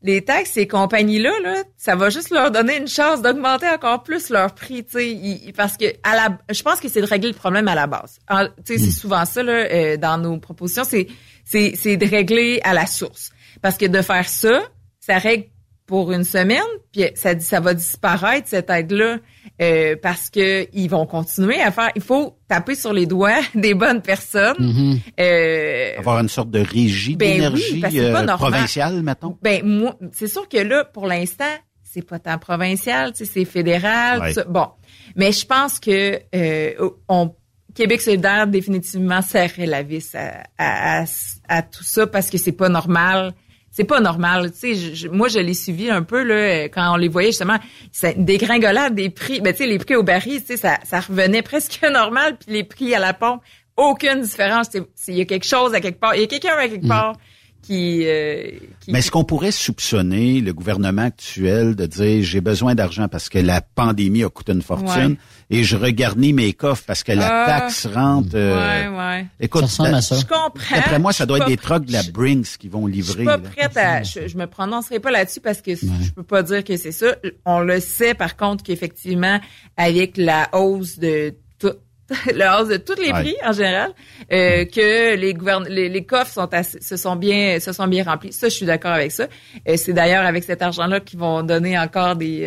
les taxes, ces compagnies-là, là, ça va juste leur donner une chance d'augmenter encore plus leur prix, tu parce que à la, je pense que c'est de régler le problème à la base. Tu sais, c'est souvent ça là, euh, dans nos propositions, c'est c'est c'est de régler à la source, parce que de faire ça, ça règle pour une semaine, puis ça dit ça va disparaître cette aide-là euh, parce que ils vont continuer à faire. Il faut taper sur les doigts des bonnes personnes. Euh, Avoir une sorte de régie ben oui, d'énergie pas euh, provinciale, mettons? Ben moi, c'est sûr que là, pour l'instant, c'est pas tant provincial, tu sais, c'est fédéral. Ouais. tout ça. Bon, mais je pense que euh, on Québec solidaire définitivement serrait la vis à, à, à, à tout ça parce que c'est pas normal. C'est pas normal, tu sais. je- je- moi, je l'ai suivi un peu là quand on les voyait justement. C'est une dégringolade des prix. Ben tu sais, les prix au baril, tu sais, ça, ça revenait presque normal, puis les prix à la pompe, aucune différence. Il y a quelque chose à quelque part. Il y a quelqu'un à quelque Mm. part qui, euh, qui Mais est-ce qu'on pourrait soupçonner le gouvernement actuel de dire j'ai besoin d'argent parce que la pandémie a coûté une fortune? Ouais. Et je regarnis mes coffres parce que la Ah. taxe rentre. euh, Ouais, ouais. Écoute, Ça ressemble à ça. Je comprends. D'après moi, ça Je doit être des trucks de la Brinks qui vont Je livrer. suis pas là. prête à, je, je me prononcerai pas là-dessus parce que je peux pas dire que c'est ça. On le sait par contre qu'effectivement avec la hausse de tout, la hausse de tous les Ouais. prix en général, euh, que les, les, les coffres sont assez- se sont bien se sont bien remplis. Ça, je suis d'accord avec ça. Euh, c'est d'ailleurs avec cet argent-là qu'ils vont donner encore des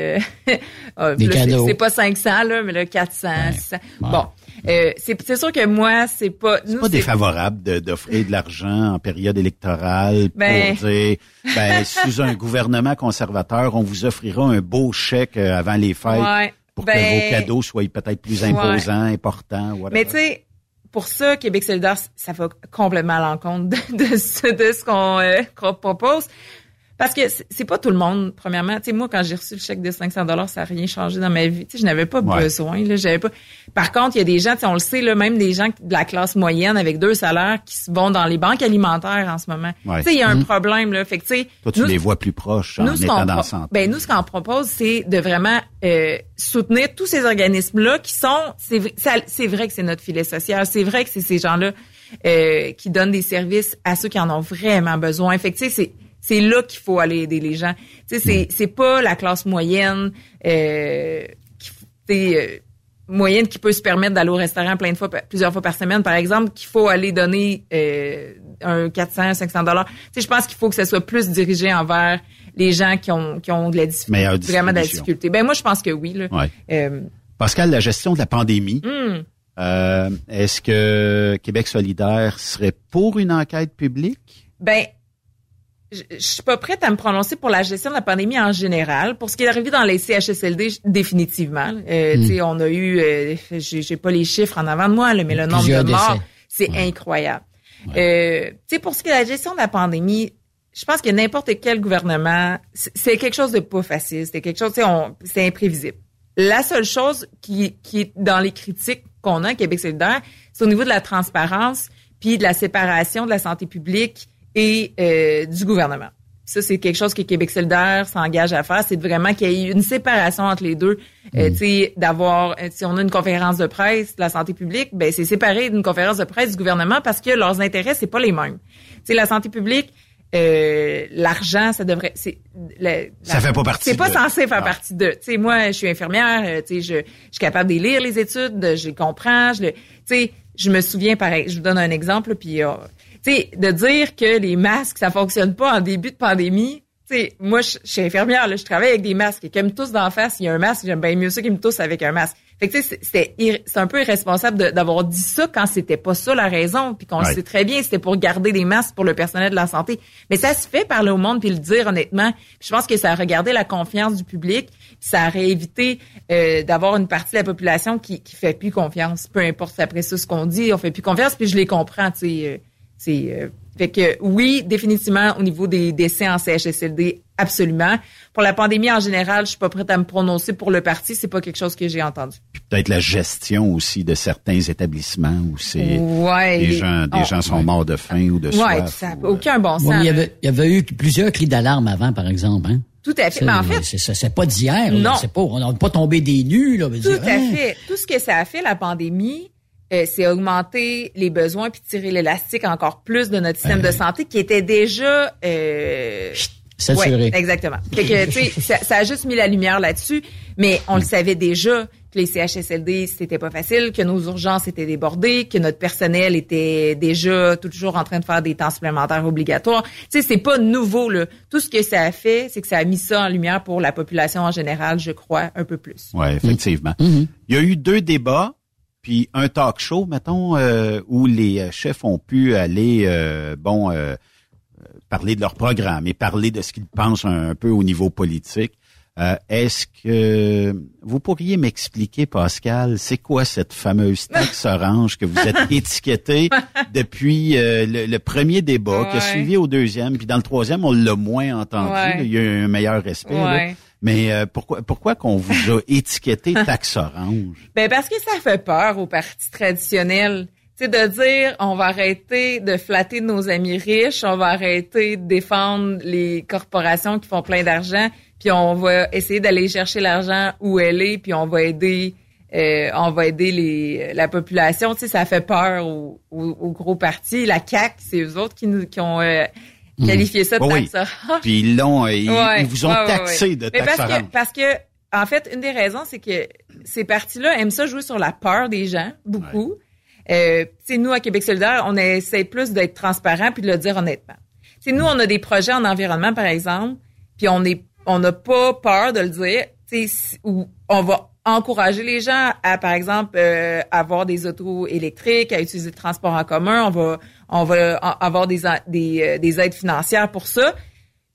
euh, euh, Des cadeaux. C'est pas 500 là, mais là 400, 600. Bon, euh, c'est c'est sûr que moi c'est pas. C'est pas défavorable d'offrir de l'argent en période électorale Ben. pour dire, ben, sous un gouvernement conservateur, on vous offrira un beau chèque euh, avant les fêtes Ouais. pour que Ben, vos cadeaux soient peut-être plus Ouais. imposants, importants. whatever. Mais tu sais, pour ça, Québec solidaire, ça va complètement à l'encontre de, de ce, de ce qu'on euh, qu'on propose. Parce que c'est pas tout le monde, premièrement. Tu sais, moi, quand j'ai reçu le chèque de 500 dollars, ça n'a rien changé dans ma vie. Tu sais, je n'avais pas Ouais. besoin. Là, j'avais pas. Par contre, il y a des gens, tu sais, on le sait, là, même des gens de la classe moyenne avec deux salaires qui se vont dans les banques alimentaires en ce moment. Ouais. Tu sais, il y a un Mhm. problème là. Fait que tu sais, Toi, tu nous, les vois plus proches en nous, ce étant qu'on dans le centre. ben, nous, ce qu'on propose, c'est de vraiment euh, soutenir tous ces organismes-là qui sont, c'est vrai que c'est notre filet social, c'est vrai que c'est ces gens-là euh, qui donnent des services à ceux qui en ont vraiment besoin. Fait que, tu sais, c'est c'est là qu'il faut aller aider les gens. Tu sais, c'est c'est pas la classe moyenne euh, qui, euh, moyenne qui peut se permettre d'aller au restaurant plein de fois, plusieurs fois par semaine, par exemple, qu'il faut aller donner euh, un 400, 500 dollars. Tu sais, je pense qu'il faut que ça soit plus dirigé envers les gens qui ont qui ont de la difficulté, vraiment de la difficulté. Ben moi, je pense que oui. Là. Ouais. Euh, Pascal, la gestion de la pandémie, hmm. euh, est-ce que Québec solidaire serait pour une enquête publique? Ben, je, je suis pas prête à me prononcer pour la gestion de la pandémie en général. Pour ce qui est arrivé dans les CHSLD, définitivement. Euh, Mm. Tu sais, on a eu, euh, j'ai j'ai pas les chiffres en avant de moi, là, mais le nombre de morts, c'est incroyable. Euh, tu sais, pour ce qui est de la gestion de la pandémie, je pense que n'importe quel gouvernement, c'est quelque chose de pas facile. C'est quelque chose, tu sais, on- c'est imprévisible. La seule chose qui, qui est dans les critiques qu'on a à Québec solidaire, c'est au niveau de la transparence puis de la séparation de la santé publique et euh, du gouvernement. Ça, c'est quelque chose que Québec solidaire s'engage à faire. C'est vraiment qu'il y ait une séparation entre les deux. Euh, tu sais, d'avoir, euh, si on a une conférence de presse de la santé publique, ben c'est séparé d'une conférence de presse du gouvernement parce que leurs intérêts, c'est pas les mêmes. Tu sais, la santé publique, euh, l'argent, ça devrait, c'est, le- Ça la- fait pas partie C'est pas de- censé faire Ah. partie de. Tu sais, moi, je suis infirmière, euh, tu sais, je, je suis capable de lire les études, de- je les comprends, je le, tu sais, je me souviens, pareil, je vous donne un exemple, puis, euh, tu sais, de dire que les masques, ça fonctionne pas en début de pandémie, tu sais, moi, je, je suis infirmière, là, je travaille avec des masques, et qu'ils me toussent d'en face, il y a un masque, j'aime bien mieux ça qu'ils me toussent avec un masque. Fait que, tu sais, c'est- un peu irresponsable d'avoir dit ça quand c'était pas ça la raison, puis qu'on le Ouais. sait très bien, c'était pour garder des masques pour le personnel de la santé. Mais ça se fait parler au monde puis le dire honnêtement. Puis je pense que ça a regardé la confiance du public, ça aurait évité euh, d'avoir une partie de la population qui qui fait plus confiance. Peu importe après ça ce qu'on dit, on fait plus confiance. Puis je les comprends, tu sais. Euh, c'est euh, fait que oui, définitivement au niveau des décès en CHSLD, absolument. Pour la pandémie en général, je suis pas prête à me prononcer pour le parti. C'est pas quelque chose que j'ai entendu. Peut-être la gestion aussi de certains établissements où c'est Ouais, des les- gens, des gens sont morts de faim ou de Ouais, soif. ça n'a aucun bon sens. Ouais, il, y avait, il y avait eu plusieurs cris d'alarme avant, par exemple. Hein? Tout à fait. Mais en fait, c'est, pas d'hier. Non. C'est pas, on n'a pas tombé des nues. Là, Tout dire, à hein? fait. Tout ce que ça a fait, la pandémie, euh, c'est augmenter les besoins puis tirer l'élastique encore plus de notre système de santé qui était déjà... Euh, Saturé. ouais, exactement. Fait que, tu sais, ça, ça a juste mis la lumière là-dessus, mais on le savait déjà que les CHSLD, c'était pas facile, que nos urgences étaient débordées, que notre personnel était déjà toujours en train de faire des temps supplémentaires obligatoires. Tu sais, c'est pas nouveau, là. Tout ce que ça a fait, c'est que ça a mis ça en lumière pour la population en général, je crois, un peu plus. Oui, effectivement. Mm-hmm. Il y a eu deux débats, puis un talk show, mettons, euh, où les euh, chefs ont pu aller, euh, bon, euh, euh, parler de leur programme et parler de ce qu'ils pensent un, peu au niveau politique. Euh, Est-ce que vous pourriez m'expliquer, Pascal, c'est quoi cette fameuse taxe orange que vous êtes étiqueté depuis le, le premier débat, qui a Ouais. suivi au deuxième, puis dans le troisième, on l'a moins entendu. Ouais. il y a eu un meilleur respect. là. Mais euh, pourquoi pourquoi qu'on vous a étiqueté taxe orange? Ben parce que ça fait peur aux partis traditionnels. Sais, de dire on va arrêter de flatter nos amis riches, on va arrêter de défendre les corporations qui font plein d'argent, puis on va essayer d'aller chercher l'argent où elle est, puis on va aider euh, on va aider les la population. Tu sais, ça fait peur aux, aux- aux gros partis. La CAC, c'est eux autres qui nous qui ont euh, qualifié ça de Oui, taxe. Puis ils l'ont, euh, ils, Ouais, ils vous ont ouais, taxé de Mais taxe parce que, parce que, en fait, une des raisons, c'est que ces partis-là aiment ça jouer sur la peur des gens, beaucoup. Euh, tu sais, nous, à Québec solidaire, on essaie plus d'être transparent puis de le dire honnêtement. Tu sais, nous, on a des projets en environnement, par exemple, puis on est, on n'a pas peur de le dire, tu sais, si- où on va encourager les gens à, par exemple, euh, avoir des autos électriques, à utiliser le transport en commun. On va, on va avoir des, euh, des aides financières pour ça.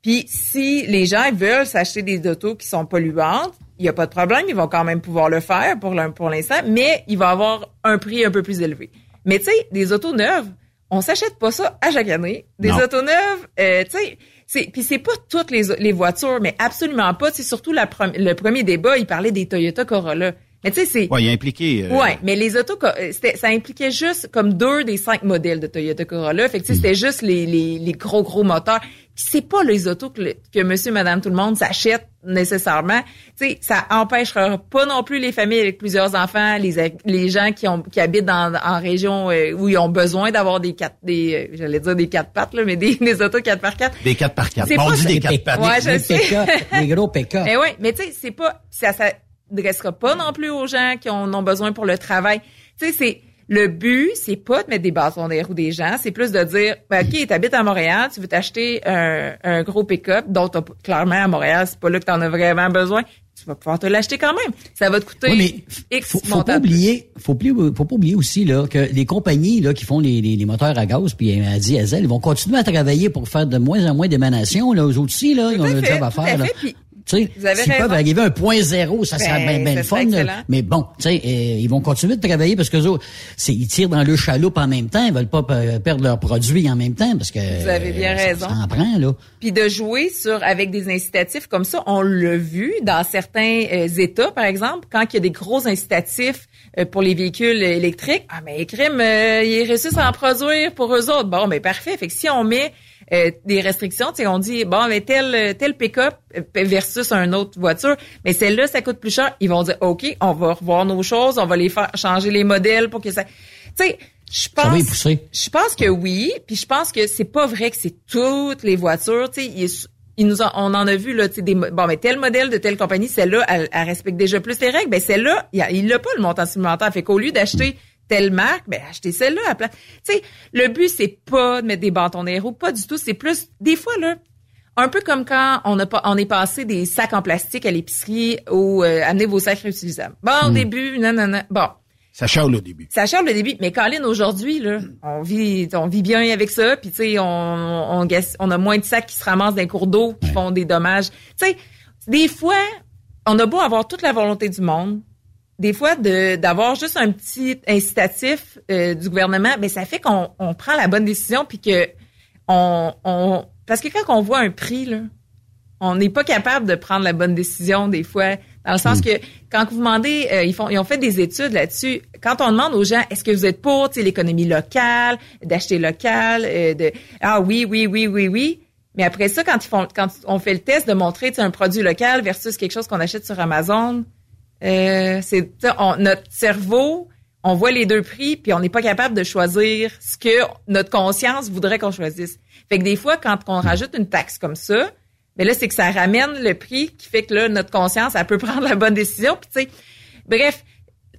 Puis si les gens veulent s'acheter des autos qui sont polluantes, il n'y a pas de problème, ils vont quand même pouvoir le faire pour l'in- pour l'instant, mais il va avoir un prix un peu plus élevé. Mais tu sais, des autos neuves, on s'achète pas ça à chaque année. Des Non. autos neuves, euh, tu sais, c'est puis c'est pas toutes les, les voitures, mais absolument pas. C'est surtout la le premier débat, il parlait des Toyota Corolla. Mais tu sais, c'est Ouais, il a impliqué. euh, Ouais, mais les autos, euh, ça impliquait juste comme deux des cinq modèles de Toyota Corolla. Fait que tu sais, c'était juste les, les, les gros gros moteurs. C'est pas les autos que, le- que Monsieur, Madame, tout le monde s'achète nécessairement. Tu sais, ça empêchera pas non plus les familles avec plusieurs enfants, les les gens qui ont qui habitent dans en région euh, où ils ont besoin d'avoir des quatre des euh, j'allais dire des quatre pattes là, mais des, des autos 4 par 4 Des 4 par 4 C'est on dit ça. des Des 4 par Ouais, je les sais. Les gros PK. Mais oui, mais tu sais, c'est pas ça, ça s'adressera pas non plus aux gens qui en ont besoin pour le travail. Tu sais, c'est le but, c'est pas de mettre des bâtons dans les roues des gens, c'est plus de dire, ben, OK, t'habites à Montréal, tu veux t'acheter un, un gros pick-up, dont clairement à Montréal, c'est pas là que t'en as vraiment besoin, tu vas pouvoir te l'acheter quand même. Ça va te coûter Oui, mais X faut, faut pas oublier, faut, faut pas oublier aussi là que les compagnies là qui font les, les, les moteurs à gaz puis à diesel, ils vont continuer à travailler pour faire de moins en moins d'émanations là. Eux autres aussi là, ils ont le job à tout à faire. là. puis Tu sais, vous avez peuvent arriver à un point zéro, ça serait bien Ben, ben ça le fun. là. Mais bon, tu sais, euh, ils vont continuer de travailler parce que eux autres, c'est- ils tirent dans le chaloupe en même temps, ils veulent pas perdre leurs produits en même temps parce que Vous avez bien ça- raison. Ça en prend là. Puis de jouer sur avec des incitatifs comme ça, on l'a vu dans certains euh, États, par exemple, quand il y a des gros incitatifs euh, pour les véhicules électriques. Ah mais les crimes, euh, ils réussissent à en produire pour eux autres. Bon, mais parfait. Fait que si on met euh, des restrictions, tu sais, on dit bon, mais tel euh, tel pick-up euh, versus un autre voiture, mais celle-là ça coûte plus cher. Ils vont dire ok, on va revoir nos choses, on va les faire changer les modèles pour que ça. Tu sais, je pense. Je pense que oui, puis je pense que c'est pas vrai que c'est toutes les voitures, tu sais, il, il nous en- on en a vu là, tu sais des bon mais tel modèle de telle compagnie, celle-là elle, elle respecte déjà plus les règles, ben celle-là, il a- l'a pas le montant supplémentaire, fait qu'au lieu d'acheter telle marque, ben achetez celle-là à place. Tu sais, le but c'est pas de mettre des bâtons dans les roues, pas du tout, c'est plus des fois là un peu comme quand on a pas, on est passé des sacs en plastique à l'épicerie ou euh, amener vos sacs réutilisables. Bon, au début, non, non, non. Bon, Ça charle au début. ça charge le débit, mais Colin, aujourd'hui, là, on vit, on vit bien avec ça, puis tu sais, on, on, on a moins de sacs qui se ramassent dans les cours d'eau, qui font des dommages. Tu sais, des fois, on a beau avoir toute la volonté du monde, des fois, de d'avoir juste un petit incitatif euh, du gouvernement, ben ça fait qu'on on prend la bonne décision, puis que on, on, parce que quand on voit un prix là, on n'est pas capable de prendre la bonne décision des fois, dans le sens que quand vous demandez, euh, ils font, ils ont fait des études là-dessus. Quand on demande aux gens, est-ce que vous êtes pour, l'économie locale, d'acheter local, euh, de ah oui, oui, oui, oui, oui. Mais après ça, quand ils font, quand on fait le test de montrer un produit local versus quelque chose qu'on achète sur Amazon, euh, c'est on- notre cerveau, on voit les deux prix, puis on n'est pas capable de choisir ce que notre conscience voudrait qu'on choisisse. Fait que des fois, quand on rajoute une taxe comme ça, ben là, c'est que ça ramène le prix qui fait que là, notre conscience, elle peut prendre la bonne décision. Puis tu sais, bref,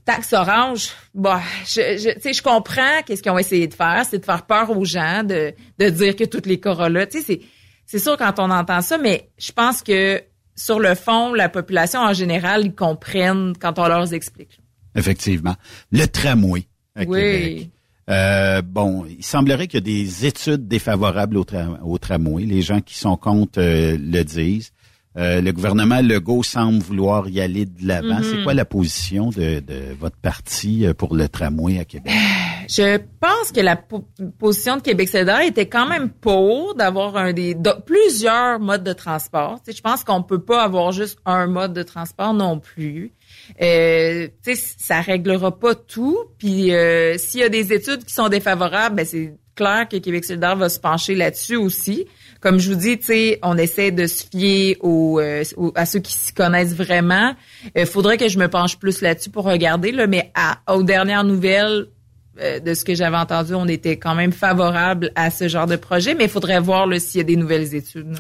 taxe orange, bah, je, je, tu sais, je comprends qu'est-ce qu'ils ont essayé de faire, c'est de faire peur aux gens, de, de dire que toutes les Corolla, tu sais, c'est, c'est sûr quand on entend ça, mais je pense que sur le fond, la population en général, ils comprennent quand on leur explique. Effectivement. Le tramway à Oui. Québec. Euh, bon, il semblerait qu'il y a des études défavorables au, tra- au tramway. Les gens qui sont contre euh, le disent. Euh, le gouvernement Legault semble vouloir y aller de l'avant. Mhm. C'est quoi la position de, de votre parti pour le tramway à Québec? Je pense que la po- position de Québec solidaire était quand même pour d'avoir un des de- plusieurs modes de transport. Tu sais, je pense qu'on peut pas avoir juste un mode de transport non plus. Euh, ça réglera pas tout. Puis euh, s'il y a des études qui sont défavorables, ben c'est clair que Québec solidaire va se pencher là-dessus aussi. Comme je vous dis, on essaie de se fier aux, euh, à ceux qui s'y connaissent vraiment. Il faudrait que je me penche plus là-dessus pour regarder, là, mais à, aux dernières nouvelles, euh, de ce que j'avais entendu, on était quand même favorable à ce genre de projet, mais il faudrait voir s'il y a des nouvelles études.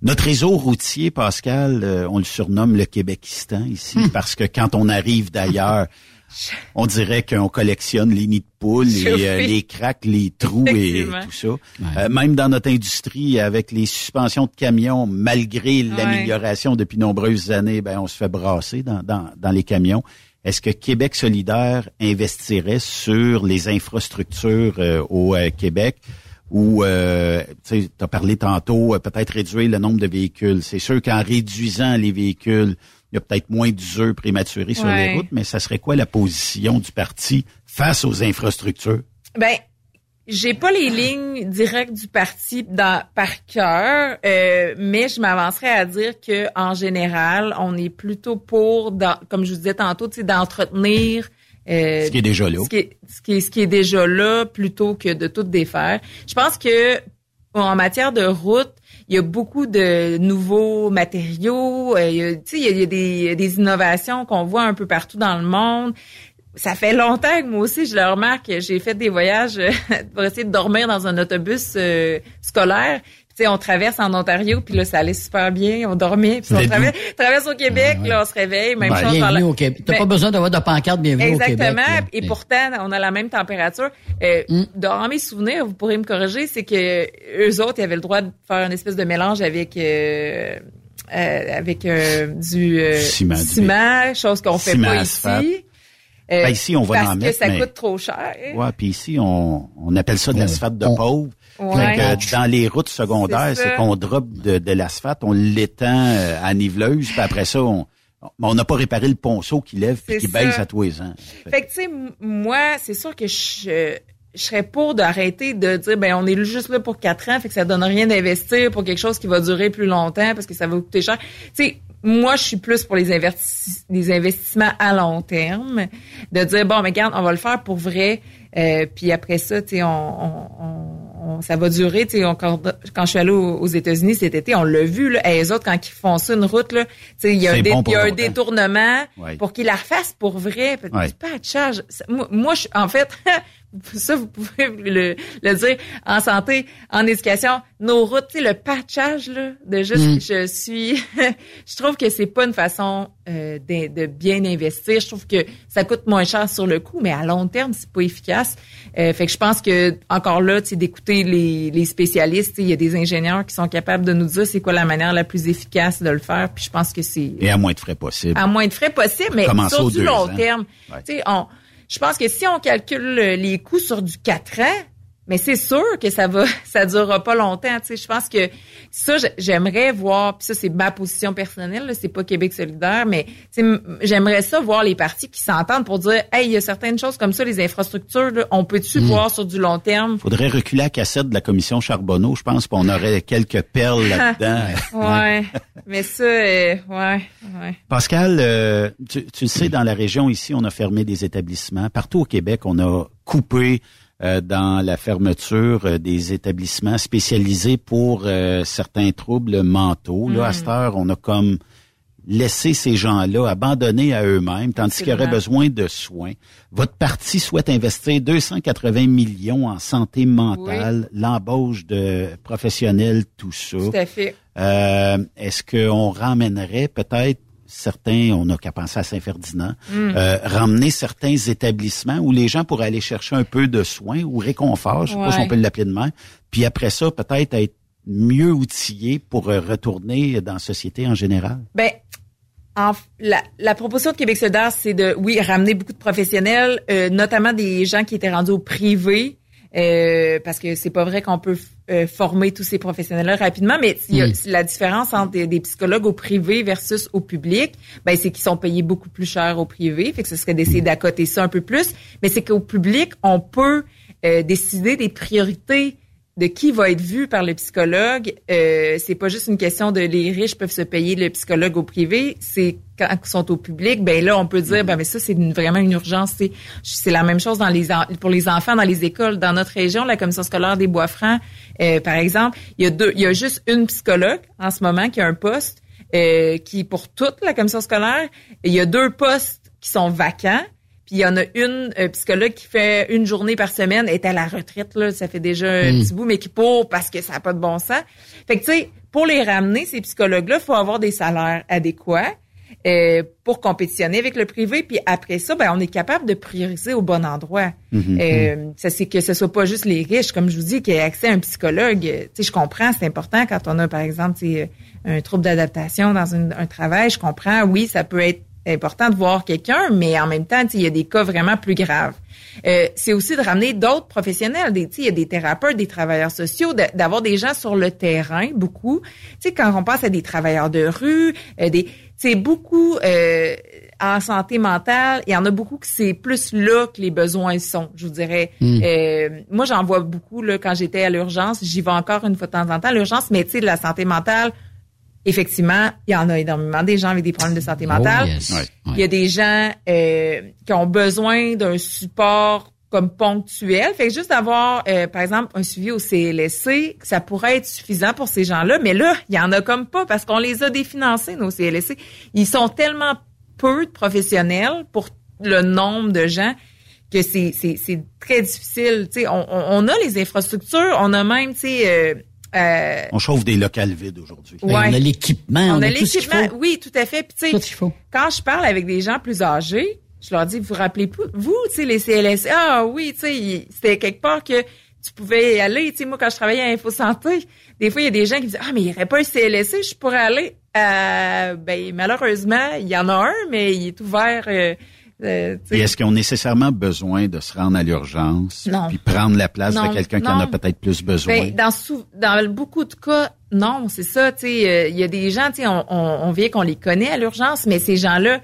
Notre réseau routier, Pascal, euh, on le surnomme le Québékistan ici, parce que quand on arrive d'ailleurs, on dirait qu'on collectionne les nids de poules, les, Oui. euh, les craques, les trous et tout ça. Euh, même dans notre industrie, avec les suspensions de camions, malgré l'amélioration depuis nombreuses années, ben on se fait brasser dans, dans, dans les camions. Est-ce que Québec solidaire investirait sur les infrastructures euh, au euh, Québec? Ou euh, tu as parlé tantôt, euh, peut-être réduire le nombre de véhicules. C'est sûr qu'en réduisant les véhicules, il y a peut-être moins d'usures prématurés sur Ouais. les routes, mais ça serait quoi la position du parti face aux infrastructures? Ben, j'ai pas les lignes directes du parti dans, par cœur, euh, mais je m'avancerais à dire que en général, on est plutôt pour, dans- comme je vous disais tantôt, d'entretenir euh, Ce qui est déjà là. Ce qui est, ce qui est, ce qui est déjà là plutôt que de tout défaire. Je pense que en matière de route, il y a beaucoup de nouveaux matériaux. euh, il y a, tu sais, il y a, il y a des, des innovations qu'on voit un peu partout dans le monde. Ça fait longtemps que moi aussi, je le remarque, j'ai fait des voyages euh, pour essayer de dormir dans un autobus euh, scolaire. Puis, sais, on traverse en Ontario, puis là, ça allait super bien, on dormait, puis on traverse, traverse au Québec, là, on se réveille, même chose. dans Bienvenue la- au Québec. T'as pas besoin d'avoir de pancarte bienvenue au Québec. Exactement. Et pourtant, on a la même température. Euh, Mm. Dans mes souvenirs, vous pourrez me corriger, c'est que eux autres, ils avaient le droit de faire une espèce de mélange avec euh, euh, avec euh, du euh, Ciment, chose qu'on fait Ciment, pas ici. Euh, Ben, ici, on va parce en que mettre, ça mais- coûte trop cher. Ouais, puis ici, on, on appelle ça de l'asphalte de pauvre. Ouais. Fait que dans les routes secondaires, C'est qu'on drop de, de l'asphalte, on l'étend euh, à niveleuse, puis après ça, on on n'a pas réparé le ponceau qui lève puis qui ça. baisse à tous les ans. Fait que, tu sais, moi, c'est sûr que je, je serais pour d'arrêter de dire, ben, on est juste là pour quatre ans, fait que ça donne rien d'investir pour quelque chose qui va durer plus longtemps parce que ça va coûter cher. Tu sais, moi, je suis plus pour les, investis- les investissements à long terme, de dire, bon, mais regarde, on va le faire pour vrai, euh, puis après ça, tu sais, on, on- on- ça va durer. Tu sais, quand, quand je suis allée aux, aux États-Unis cet été, on l'a vu, là, et les autres, quand ils font ça, une route, là, tu sais, il y a, un, dé- bon pour il y a un longtemps. détournement Ouais. pour qu'ils la refassent pour vrai. Ouais. Du patchage. Ça- Moi, moi, je, en fait, ça, vous pouvez le, le dire en santé, en éducation, nos routes, tu sais, le patchage, là, de juste, Mm. je suis, je trouve que c'est pas une façon euh, de, de bien investir. Je trouve que ça coûte moins cher sur le coup, mais à long terme, c'est pas efficace. Euh, fait que je pense que, encore là, tu d'écouter les, les spécialistes, il y a des ingénieurs qui sont capables de nous dire c'est quoi la manière la plus efficace de le faire, puis je pense que c'est Et à moins de frais possible. à moins de frais possible, mais sur du long ans. terme. Ouais. Tu sais, on, je pense que si on calcule les coûts sur du 4 ans, mais c'est sûr que ça va, ça durera pas longtemps. Tu sais, je pense que ça, j'aimerais voir. Puis ça, c'est ma position personnelle. C'est pas Québec solidaire, mais tu sais, m- j'aimerais ça voir les partis qui s'entendent pour dire, hey, il y a certaines choses comme ça, les infrastructures, là, on peut-tu Mm. voir sur du long terme Faudrait reculer la cassette de la commission Charbonneau, je pense, qu'on aurait quelques perles là-dedans. Ouais, mais ça, euh, ouais, ouais. Pascal, euh, tu, tu le sais, dans la région ici, on a fermé des établissements. Partout au Québec, on a coupé euh, dans la fermeture euh, des établissements spécialisés pour euh, certains troubles mentaux. Là, à cette heure, on a comme laissé ces gens-là abandonnés à eux-mêmes, tandis qu'ils auraient besoin de soins. Votre parti souhaite investir 280 millions en santé mentale, l'embauche de professionnels, tout ça. Tout à fait. Euh, Est-ce qu'on ramènerait peut-être certains, on n'a qu'à penser à Saint-Ferdinand, Mm. euh, ramener certains établissements où les gens pourraient aller chercher un peu de soins ou réconfort, je sais pas si on peut l'appeler de même, puis après ça, peut-être être mieux outillés pour euh, retourner dans la société en général? Ben, en la, la proposition de Québec solidaire, c'est de, oui, ramener beaucoup de professionnels, euh, notamment des gens qui étaient rendus au privé, euh, parce que c'est pas vrai qu'on peut euh, former tous ces professionnels-là rapidement, mais y a- Mm. la différence entre des, des psychologues au privé versus au public, ben c'est qu'ils sont payés beaucoup plus cher au privé, fait que ce serait d'essayer d'accoter ça un peu plus, mais c'est qu'au public, on peut euh, décider des priorités de qui va être vu par le psychologue. Euh, c'est pas juste une question de les riches peuvent se payer le psychologue au privé. C'est quand ils sont au public, ben là on peut dire ben mais ça c'est une- vraiment une urgence. C'est c'est la même chose dans les en- pour les enfants dans les écoles dans notre région, la commission scolaire des Bois-Francs, euh, par exemple, il y a deux, il y a juste une psychologue en ce moment qui a un poste euh, qui pour toute la commission scolaire. Il y a deux postes qui sont vacants. Puis il y en a une euh, psychologue qui fait une journée par semaine, est à la retraite là, ça fait déjà un Mm. petit bout, mais qui pour parce que ça n'a pas de bon sens. Fait que tu sais, pour les ramener ces psychologues-là, faut avoir des salaires adéquats euh, pour compétitionner avec le privé. Puis après ça, ben on est capable de prioriser au bon endroit. Mhm. Euh, ça c'est que ce soit pas juste les riches, comme je vous dis, qui aient accès à un psychologue. Euh, Tu sais, je comprends, c'est important quand on a par exemple, sais, un trouble d'adaptation dans une- un travail. Je comprends, oui, ça peut être important de voir quelqu'un, mais en même temps, tu sais, il y a des cas vraiment plus graves. Euh, c'est aussi de ramener d'autres professionnels. Des, tu sais, il y a des thérapeutes, des travailleurs sociaux, de- d'avoir des gens sur le terrain, beaucoup. Tu sais, quand on pense à des travailleurs de rue, euh, des, c'est beaucoup euh, en santé mentale. Il y en a beaucoup que c'est plus là que les besoins sont. Je vous dirais. Mm. Euh, moi, j'en vois beaucoup là quand j'étais à l'urgence. J'y vais encore une fois de temps en temps à l'urgence, mais tu sais, de la santé mentale. Effectivement, il y en a énormément des gens avec des problèmes de santé mentale. Oh, yes. Ouais. Il y a des gens euh, qui ont besoin d'un support comme ponctuel. Fait que juste d'avoir, euh, par exemple, un suivi au CLSC, ça pourrait être suffisant pour ces gens-là. Mais là, il y en a comme pas parce qu'on les a définancés, nos CLSC. Ils sont tellement peu de professionnels pour le nombre de gens que c'est c'est c'est très difficile. Tu sais, on, on, on a les infrastructures, on a même tu sais euh, euh, On chauffe des locales vides aujourd'hui. Ouais. Ben, on a l'équipement, on, a, l'équipement. Oui, tout à fait. Puis, tu Tout ce qu'il faut. quand je parle avec des gens plus âgés, je leur dis, vous vous rappelez pas, vous, tu sais, les CLSC, ah oui, tu sais, c'était quelque part que tu pouvais y aller. Tu sais, moi, quand je travaillais à Info Santé, des fois, il y a des gens qui me disent, ah, mais il n'y aurait pas un CLSC, je pourrais aller. Euh, ben, malheureusement, il y en a un, mais il est ouvert. Euh, euh. Et est-ce qu'ils ont nécessairement besoin de se rendre à l'urgence Non. puis prendre la place Non, de quelqu'un qui en a peut-être plus besoin? Ben, dans, sou- dans beaucoup de cas, non, c'est ça. Euh, il y a des gens, on, on, on vient qu'on les connaît à l'urgence, mais ces gens-là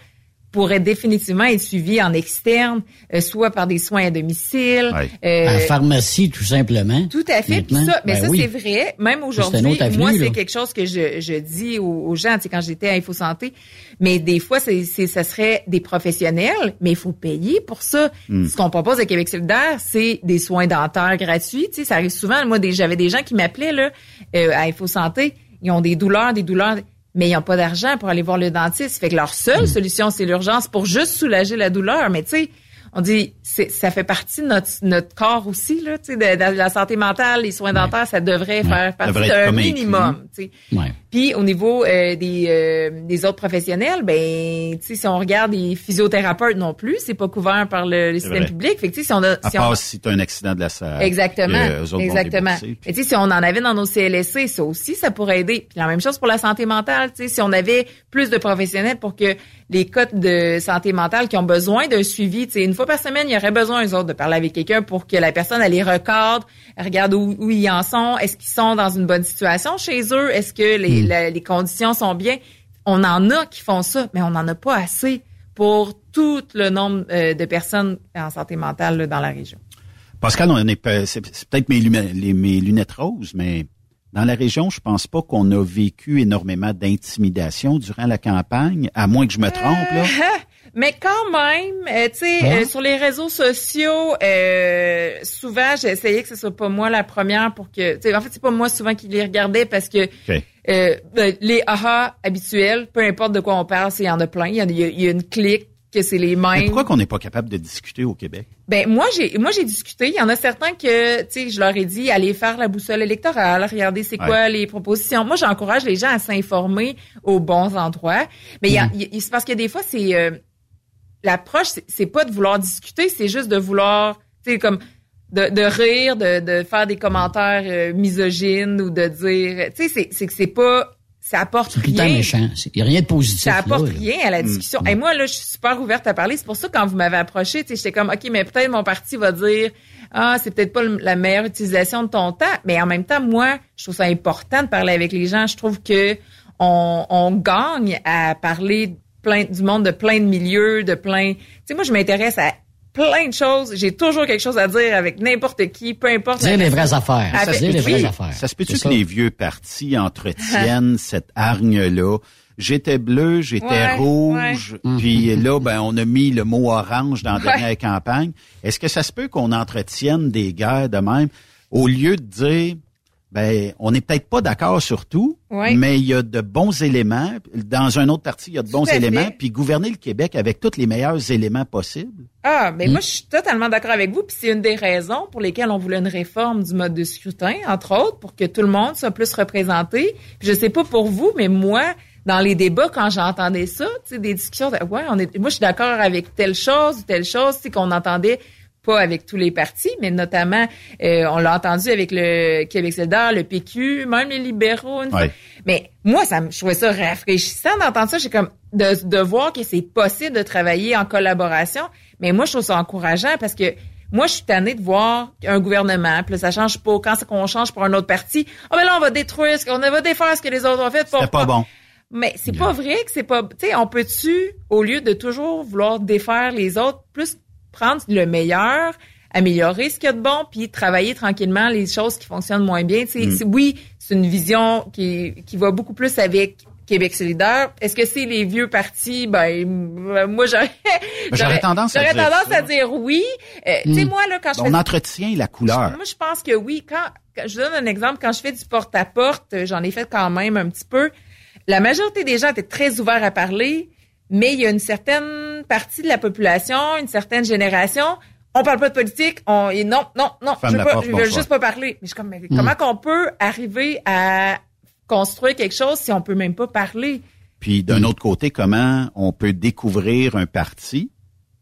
pourraient définitivement être suivis en externe, euh, soit par des soins à domicile. euh, à la pharmacie, tout simplement. Tout à fait. Puis Maintenant, ça, mais ben ça oui. c'est vrai. Même aujourd'hui, moi c'est quelque chose que je, je dis aux, aux gens, tu sais, quand j'étais à Info Santé. Mais des fois, c'est, c'est, ça serait des professionnels, mais il faut payer pour ça. Mm. Ce qu'on propose à Québec solidaire, c'est des soins dentaires gratuits. Tu sais, ça arrive souvent. Moi, des, j'avais des gens qui m'appelaient là euh, à Info Santé. Ils ont des douleurs, des douleurs, mais ils n'ont pas d'argent pour aller voir le dentiste. Fait que leur seule Mm. solution, c'est l'urgence pour juste soulager la douleur. Mais tu sais, on dit, c'est, ça fait partie de notre, notre corps aussi, là, tu sais, de, de la santé mentale, les soins dentaires, ça devrait faire partie d'un minimum, tu sais. Ouais. Puis au niveau euh, des, euh, des autres professionnels, ben, tu sais, si on regarde les physiothérapeutes non plus, c'est pas couvert par le, système vrai. public. Fait que tu sais, si on a, À si on- part si as un accident de la salle. Exactement. Exactement. Et tu sais, si on en avait dans nos CLSC, ça aussi, ça pourrait aider. Puis la même chose pour la santé mentale. Tu sais, si on avait plus de professionnels pour que les cotes de santé mentale qui ont besoin d'un suivi, tu sais, une fois par semaine, il y aurait besoin, eux autres, de parler avec quelqu'un pour que la personne, elle les recadre, elle regarde où, où ils en sont, est-ce qu'ils sont dans une bonne situation chez eux, est-ce que les, la- les conditions sont bien. On en a qui font ça, mais on n'en a pas assez pour tout le nombre euh, de personnes en santé mentale là, dans la région. Pascal, on est c'est c'est peut-être mes, luma- les- mes lunettes roses, mais dans la région, je pense pas qu'on a vécu énormément d'intimidation durant la campagne, à moins que je me trompe. Là. Mais quand même, euh, tu sais, Ouais. euh, sur les réseaux sociaux, euh, souvent, j'ai essayé que ce soit pas moi la première pour que, tu sais, en fait, c'est pas moi souvent qui les regardais parce que euh, ben, les aha habituels, peu importe de quoi on parle, il y en a plein. Il y, y a une clique que c'est les Mais mêmes. pourquoi qu'on n'est pas capable de discuter au Québec? Ben moi j'ai moi j'ai discuté. Il y en a certains que tu sais je leur ai dit allez faire la boussole électorale, regardez c'est quoi les propositions. Moi j'encourage les gens à s'informer aux bons endroits. Mais il il a- c'est parce que des fois c'est euh, l'approche c'est- pas de vouloir discuter, c'est juste de vouloir tu sais comme de, de rire, de, de faire des commentaires euh, misogynes ou de dire tu sais c'est que c'est pas ça apporte rien. méchant. Il n'y a rien de positif. Ça apporte là, là. rien à la discussion. Et moi, là, je suis super ouverte à parler. C'est pour ça que quand vous m'avez approché, tu sais, j'étais comme, OK, mais peut-être mon parti va dire, ah, c'est peut-être pas la meilleure utilisation de ton temps. Mais en même temps, moi, je trouve ça important de parler avec les gens. Je trouve que on, on gagne à parler plein, du monde de plein de milieux, de plein. Tu sais, moi, je m'intéresse à plein de choses. J'ai toujours quelque chose à dire avec n'importe qui, peu importe. Dire la les vraies affaires. Avec- Dire les vraies affaires. Ça se peut-tu C'est que ça. les vieux partis entretiennent cette hargne-là? J'étais bleu, j'étais Ouais, rouge, ouais. puis là, ben, on a mis le mot orange dans la Ouais. dernière campagne. Est-ce que ça se peut qu'on entretienne des guerres de même? Au lieu de dire, ben, on n'est peut-être pas d'accord sur tout, mais il y a de bons éléments. Dans un autre parti, il y a de bons éléments, puis gouverner le Québec avec tous les meilleurs éléments possibles. Ah, mais Mm. moi, je suis totalement d'accord avec vous. Puis c'est une des raisons pour lesquelles on voulait une réforme du mode de scrutin, entre autres, pour que tout le monde soit plus représenté. Puis je sais pas pour vous, mais moi, dans les débats, quand j'entendais ça, tu sais, des discussions, de, ouais, on est, moi, je suis d'accord avec telle chose ou telle chose, tu sais, qu'on entendait pas avec tous les partis, mais notamment, euh, on l'a entendu avec le Québec solidaire, le PQ, même les libéraux. une. Ouais. Mais moi, ça me, je trouvais ça rafraîchissant d'entendre ça. J'ai comme de, de voir que c'est possible de travailler en collaboration. Mais moi, je trouve ça encourageant parce que moi, je suis tannée de voir un gouvernement, puis là, ça change pas. Quand c'est qu'on change pour un autre parti, ah ben là, on va détruire, ce qu'on va défaire ce que les autres ont fait. C'était pas bon. Mais c'est pas vrai que c'est pas. Tu sais, on peut-tu, au lieu de toujours vouloir défaire les autres, plus prendre le meilleur, améliorer ce qu'il y a de bon, puis travailler tranquillement les choses qui fonctionnent moins bien. Mm. c'est- oui, c'est une vision qui, qui va beaucoup plus avec Québec solidaire. Est-ce que c'est les vieux partis? Ben, euh, moi, j'aurais, J'aurais tendance à dire tendance à dire oui. Euh, Tu sais, Mm. moi, là, quand je On fais entretient la couleur. moi, je pense que oui. Quand, quand- je donne un exemple, quand je fais du porte-à-porte, j'en ai fait quand même un petit peu. La majorité des gens étaient très ouverts à parler, mais il y a une certaine partie de la population, une certaine génération, on parle pas de politique, on et non, non, non, je veux, pas, porte, je veux juste pas parler. Mais je suis comme, mais Mm. comment qu'on peut arriver à construire quelque chose si on peut même pas parler? Puis d'un autre côté, comment on peut découvrir un parti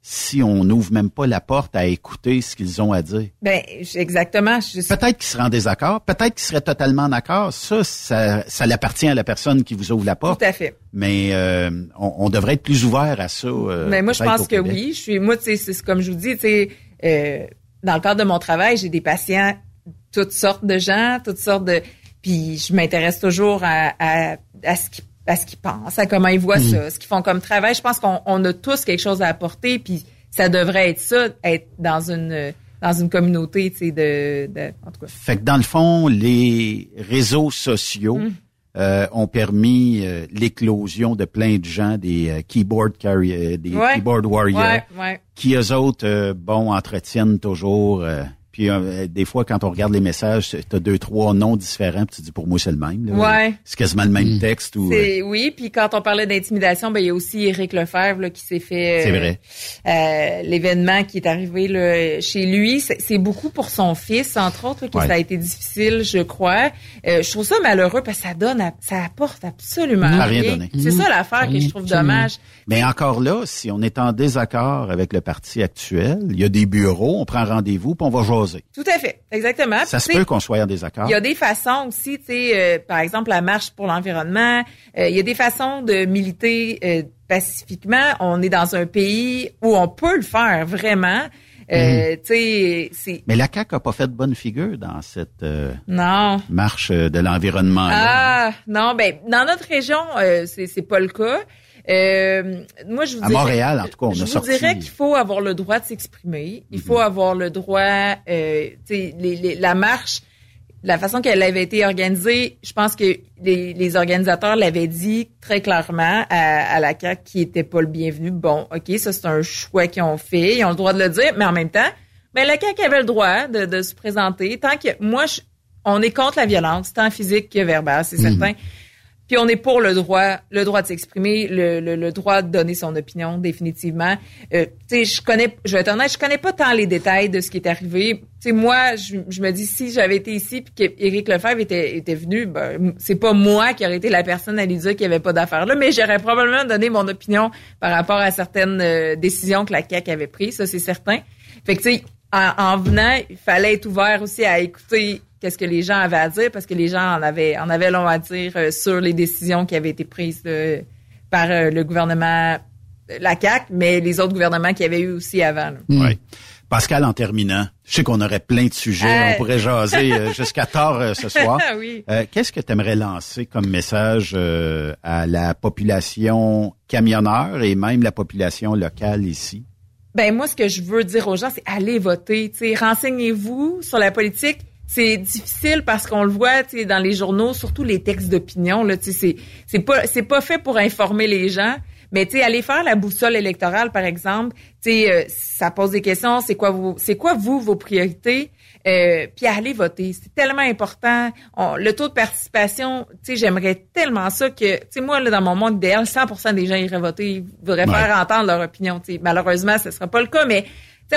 si on n'ouvre même pas la porte à écouter ce qu'ils ont à dire? Ben, exactement. Suis- Peut-être qu'ils seraient en désaccord, peut-être qu'ils seraient totalement d'accord. Ça, ça, ça l'appartient à la personne qui vous ouvre la porte. Tout à fait. Mais euh, on, on devrait être plus ouvert à ça. euh, Mais moi, je pense que oui. Je suis, moi, c'est comme je vous dis, tu euh, dans le cadre de mon travail, j'ai des patients, toutes sortes de gens, toutes sortes de, puis je m'intéresse toujours à, à, à ce qu'ils à ce qu'ils pensent, à comment ils voient Mm. ça, ce qu'ils font comme travail. Je pense qu'on on a tous quelque chose à apporter, puis ça devrait être ça, être dans une dans une communauté, tu sais, de, de, en tout cas. Fait que dans le fond, les réseaux sociaux Mm. euh, ont permis euh, l'éclosion de plein de gens, des euh, keyboard carri- euh, des Ouais. keyboard warriors, Ouais, ouais. qui eux autres, euh, bon, entretiennent toujours. Euh, puis euh, des fois, quand on regarde les messages, t'as deux, trois noms différents, puis tu dis pour moi c'est le même. là. Ouais. C'est quasiment le même texte. Ou, euh, C'est oui, puis quand on parlait d'intimidation, ben il y a aussi Éric Lefebvre là, qui s'est fait euh, C'est vrai. euh, l'événement qui est arrivé là, chez lui, c'est beaucoup pour son fils entre autres là, que Ouais. ça a été difficile, je crois. Euh, je trouve ça malheureux parce que ça donne à- ça apporte absolument Ça a rien. rien donné. C'est ça l'affaire que je trouve dommage. Mais encore là, si on est en désaccord avec le parti actuel, il y a des bureaux, on prend rendez-vous, puis on va jaser. Tout à fait, exactement. Ça Puis, se peut qu'on soit en désaccord. Il y a des façons aussi, tu sais, euh, par exemple la marche pour l'environnement. euh, il y a des façons de militer euh, pacifiquement. On est dans un pays où on peut le faire vraiment. Euh, c'est Mais la CAQ a pas fait de bonne figure dans cette euh, non. marche de l'environnement. Ah non, ben dans notre région, euh, c'est c'est pas le cas. Euh, moi, je vous À dirais- Montréal, en tout cas, on je a vous sorti. dirais qu'il faut avoir le droit de s'exprimer. Il faut avoir le droit, euh, les- les- la marche, la façon qu'elle avait été organisée, je pense que les, les organisateurs l'avaient dit très clairement à, à la CAQ qui était pas le bienvenu. Bon, ok, ça c'est un choix qu'ils ont fait, ils ont le droit de le dire, mais en même temps, ben la CAQ avait le droit de, de se présenter. Tant que moi, je- on est contre la violence, tant physique que verbale, c'est certain. Puis on est pour le droit, le droit de s'exprimer, le, le, le droit de donner son opinion, définitivement. Euh, tu sais, je connais, je vais être honnête, je connais pas tant les détails de ce qui est arrivé. Tu sais, moi, je, je me dis si j'avais été ici puis qu'Éric Lefebvre était, était venu, ben, c'est pas moi qui aurais été la personne à lui dire qu'il y avait pas d'affaires là, mais j'aurais probablement donné mon opinion par rapport à certaines euh, décisions que la CAQ avait prises, ça c'est certain. Fait que tu sais, en, en venant, il fallait être ouvert aussi à écouter qu'est-ce que les gens avaient à dire parce que les gens en avaient en avaient long à dire euh, sur les décisions qui avaient été prises euh, par euh, le gouvernement euh, la CAC mais les autres gouvernements qu'il y avait eu aussi avant. là. Ouais. Pascal, en terminant, je sais qu'on aurait plein de sujets, Euh. on pourrait jaser jusqu'à tard euh, ce soir. Oui. Euh, Qu'est-ce que tu aimerais lancer comme message euh, à la population camionneur et même la population locale ici? Ben moi, ce que je veux dire aux gens, c'est allez voter. Tu sais, renseignez-vous sur la politique. C'est difficile parce qu'on le voit, tu sais, dans les journaux, surtout les textes d'opinion. Là, c'est c'est pas c'est pas fait pour informer les gens. Mais tu sais, aller faire la boussole électorale, par exemple, tu sais, euh, ça pose des questions. C'est quoi vous, c'est quoi vous vos priorités? Euh, Puis aller voter, c'est tellement important. On- le taux de participation, tu sais, j'aimerais tellement ça que, tu sais, moi là, dans mon monde idéal, 100% des gens iraient voter, ils voudraient Ouais. faire entendre leur opinion. Tu sais, malheureusement, ce sera pas le cas, mais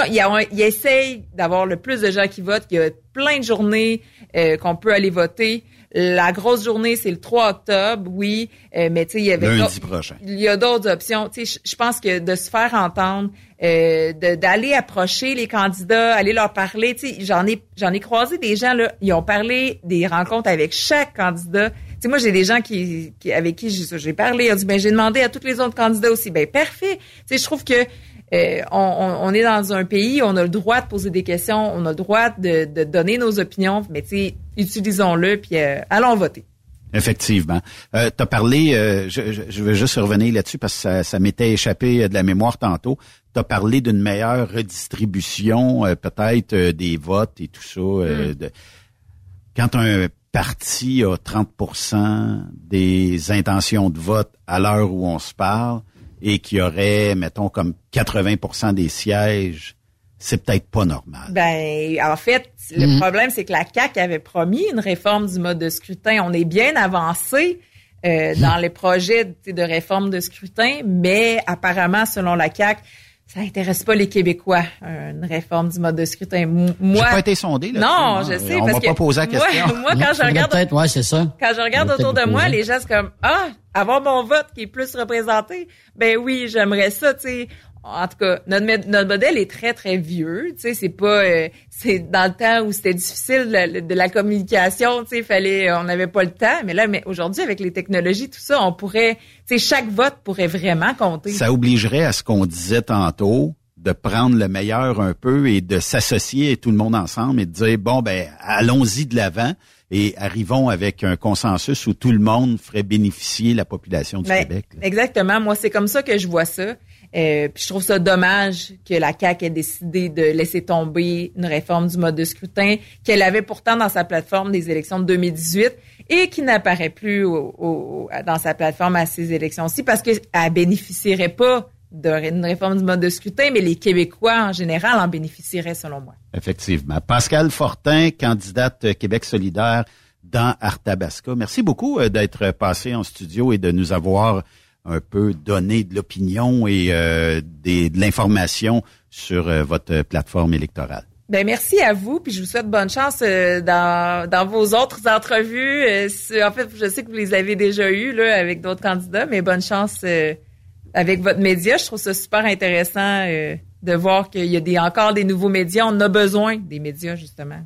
il, a il essaye d'avoir le plus de gens qui votent. Il y a plein de journées euh, qu'on peut aller voter. La grosse journée, c'est le 3 octobre, oui, euh, mais tu sais, il y avait Lundi prochain. il y a d'autres options. Tu sais, je- pense que de se faire entendre, euh, d'aller approcher les candidats, aller leur parler. Tu sais, j'en ai, j'en ai croisé des gens là. Ils ont parlé des rencontres avec chaque candidat. Tu sais, moi, j'ai des gens qui, qui avec qui j'ai j'ai parlé. Ils ont dit, ben, j'ai demandé à tous les autres candidats aussi. Ben, parfait. Tu sais, je trouve que euh, on, est dans un pays, où on a le droit de poser des questions, on a le droit de, de donner nos opinions, mais tu sais, utilisons-le puis euh, allons voter. Effectivement. Euh, tu as parlé, euh, je, je- veux juste revenir là-dessus parce que ça, ça m'était échappé de la mémoire tantôt. Tu as parlé d'une meilleure redistribution, euh, peut-être des votes et tout ça. de- quand un parti a 30% des intentions de vote à l'heure où on se parle et qu'il y aurait, mettons, comme 80% des sièges, c'est peut-être pas normal. Ben, en fait, le Mhm. problème, c'est que la CAQ avait promis une réforme du mode de scrutin. On est bien avancé euh, dans les projets de réforme de scrutin, mais apparemment, selon la CAQ, ça intéresse pas les Québécois, une réforme du mode de scrutin. Moi, J'ai pas été sondé. Là non, je sais. On parce m'a que pas posé la question. Moi, moi quand je regarde, ouais, c'est ça. quand je regarde autour de moi, les gens c'est comme ah, avoir mon vote qui est plus représenté. Ben oui, j'aimerais ça. Tu sais, en tout cas, notre, notre modèle est très très vieux. Tu sais, c'est pas, euh, c'est dans le temps où c'était difficile de, de la communication. Tu sais, fallait, on n'avait pas le temps. Mais là, mais aujourd'hui avec les technologies, tout ça, on pourrait, tu sais, chaque vote pourrait vraiment compter. Ça obligerait à ce qu'on disait tantôt de prendre le meilleur un peu et de s'associer tout le monde ensemble et de dire bon ben allons-y de l'avant et arrivons avec un consensus où tout le monde ferait bénéficier la population du Ben, Québec. Exactement. Moi, c'est comme ça que je vois ça. Euh, puis je trouve ça dommage que la CAQ ait décidé de laisser tomber une réforme du mode de scrutin qu'elle avait pourtant dans sa plateforme des élections de 2018 et qui n'apparaît plus dans sa plateforme à ces élections-ci parce qu'elle bénéficierait pas d'une réforme du mode de scrutin, mais les Québécois en général en bénéficieraient selon moi. Effectivement. Pascal Fortin, candidate Québec solidaire dans Arthabasca. Merci beaucoup euh, d'être passé en studio et de nous avoir un peu donné de l'opinion et euh, des- de l'information sur euh, votre plateforme électorale. Ben merci à vous, puis je vous souhaite bonne chance euh, dans, dans vos autres entrevues. Euh, en fait, je sais que vous les avez déjà eues là avec d'autres candidats, mais bonne chance euh, avec votre média. Je trouve ça super intéressant euh, de voir qu'il y a des, encore des nouveaux médias. On a besoin des médias justement.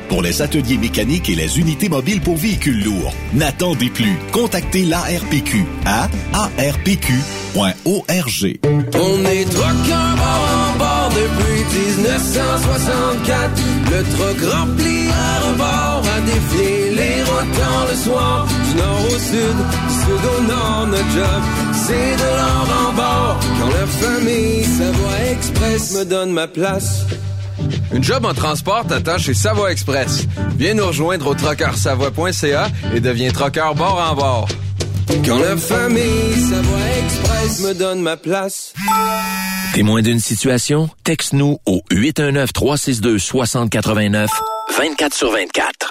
pour les ateliers mécaniques et les unités mobiles pour véhicules lourds. N'attendez plus. Contactez l'ARPQ à arpq.org. On est truckers bord en bord depuis 1964. Le truck rempli à rebord a défié les routes le soir. Du nord au sud, du sud au nord, notre job, c'est de l'or en bord. Quand la famille Savoie Express me donne ma place. Une job en transport t'attend chez Savoie Express. Viens nous rejoindre au trockeursavoie.ca et deviens trockeur bord en bord. Quand la famille Savoie Express me donne ma place. Témoin d'une situation? Texte-nous au 819-362-6089, 24 sur 24.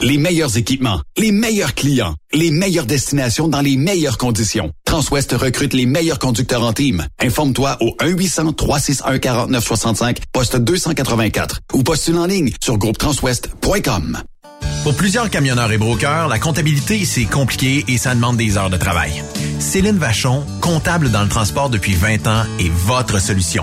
Les meilleurs équipements, les meilleurs clients, les meilleures destinations dans les meilleures conditions. Transwest recrute les meilleurs conducteurs en team. Informe-toi au 1-800-361-4965, poste 284 ou postule en ligne sur groupetranswest.com. Pour plusieurs camionneurs et brokers, la comptabilité, c'est compliqué et ça demande des heures de travail. Céline Vachon, comptable dans le transport depuis 20 ans, est votre solution.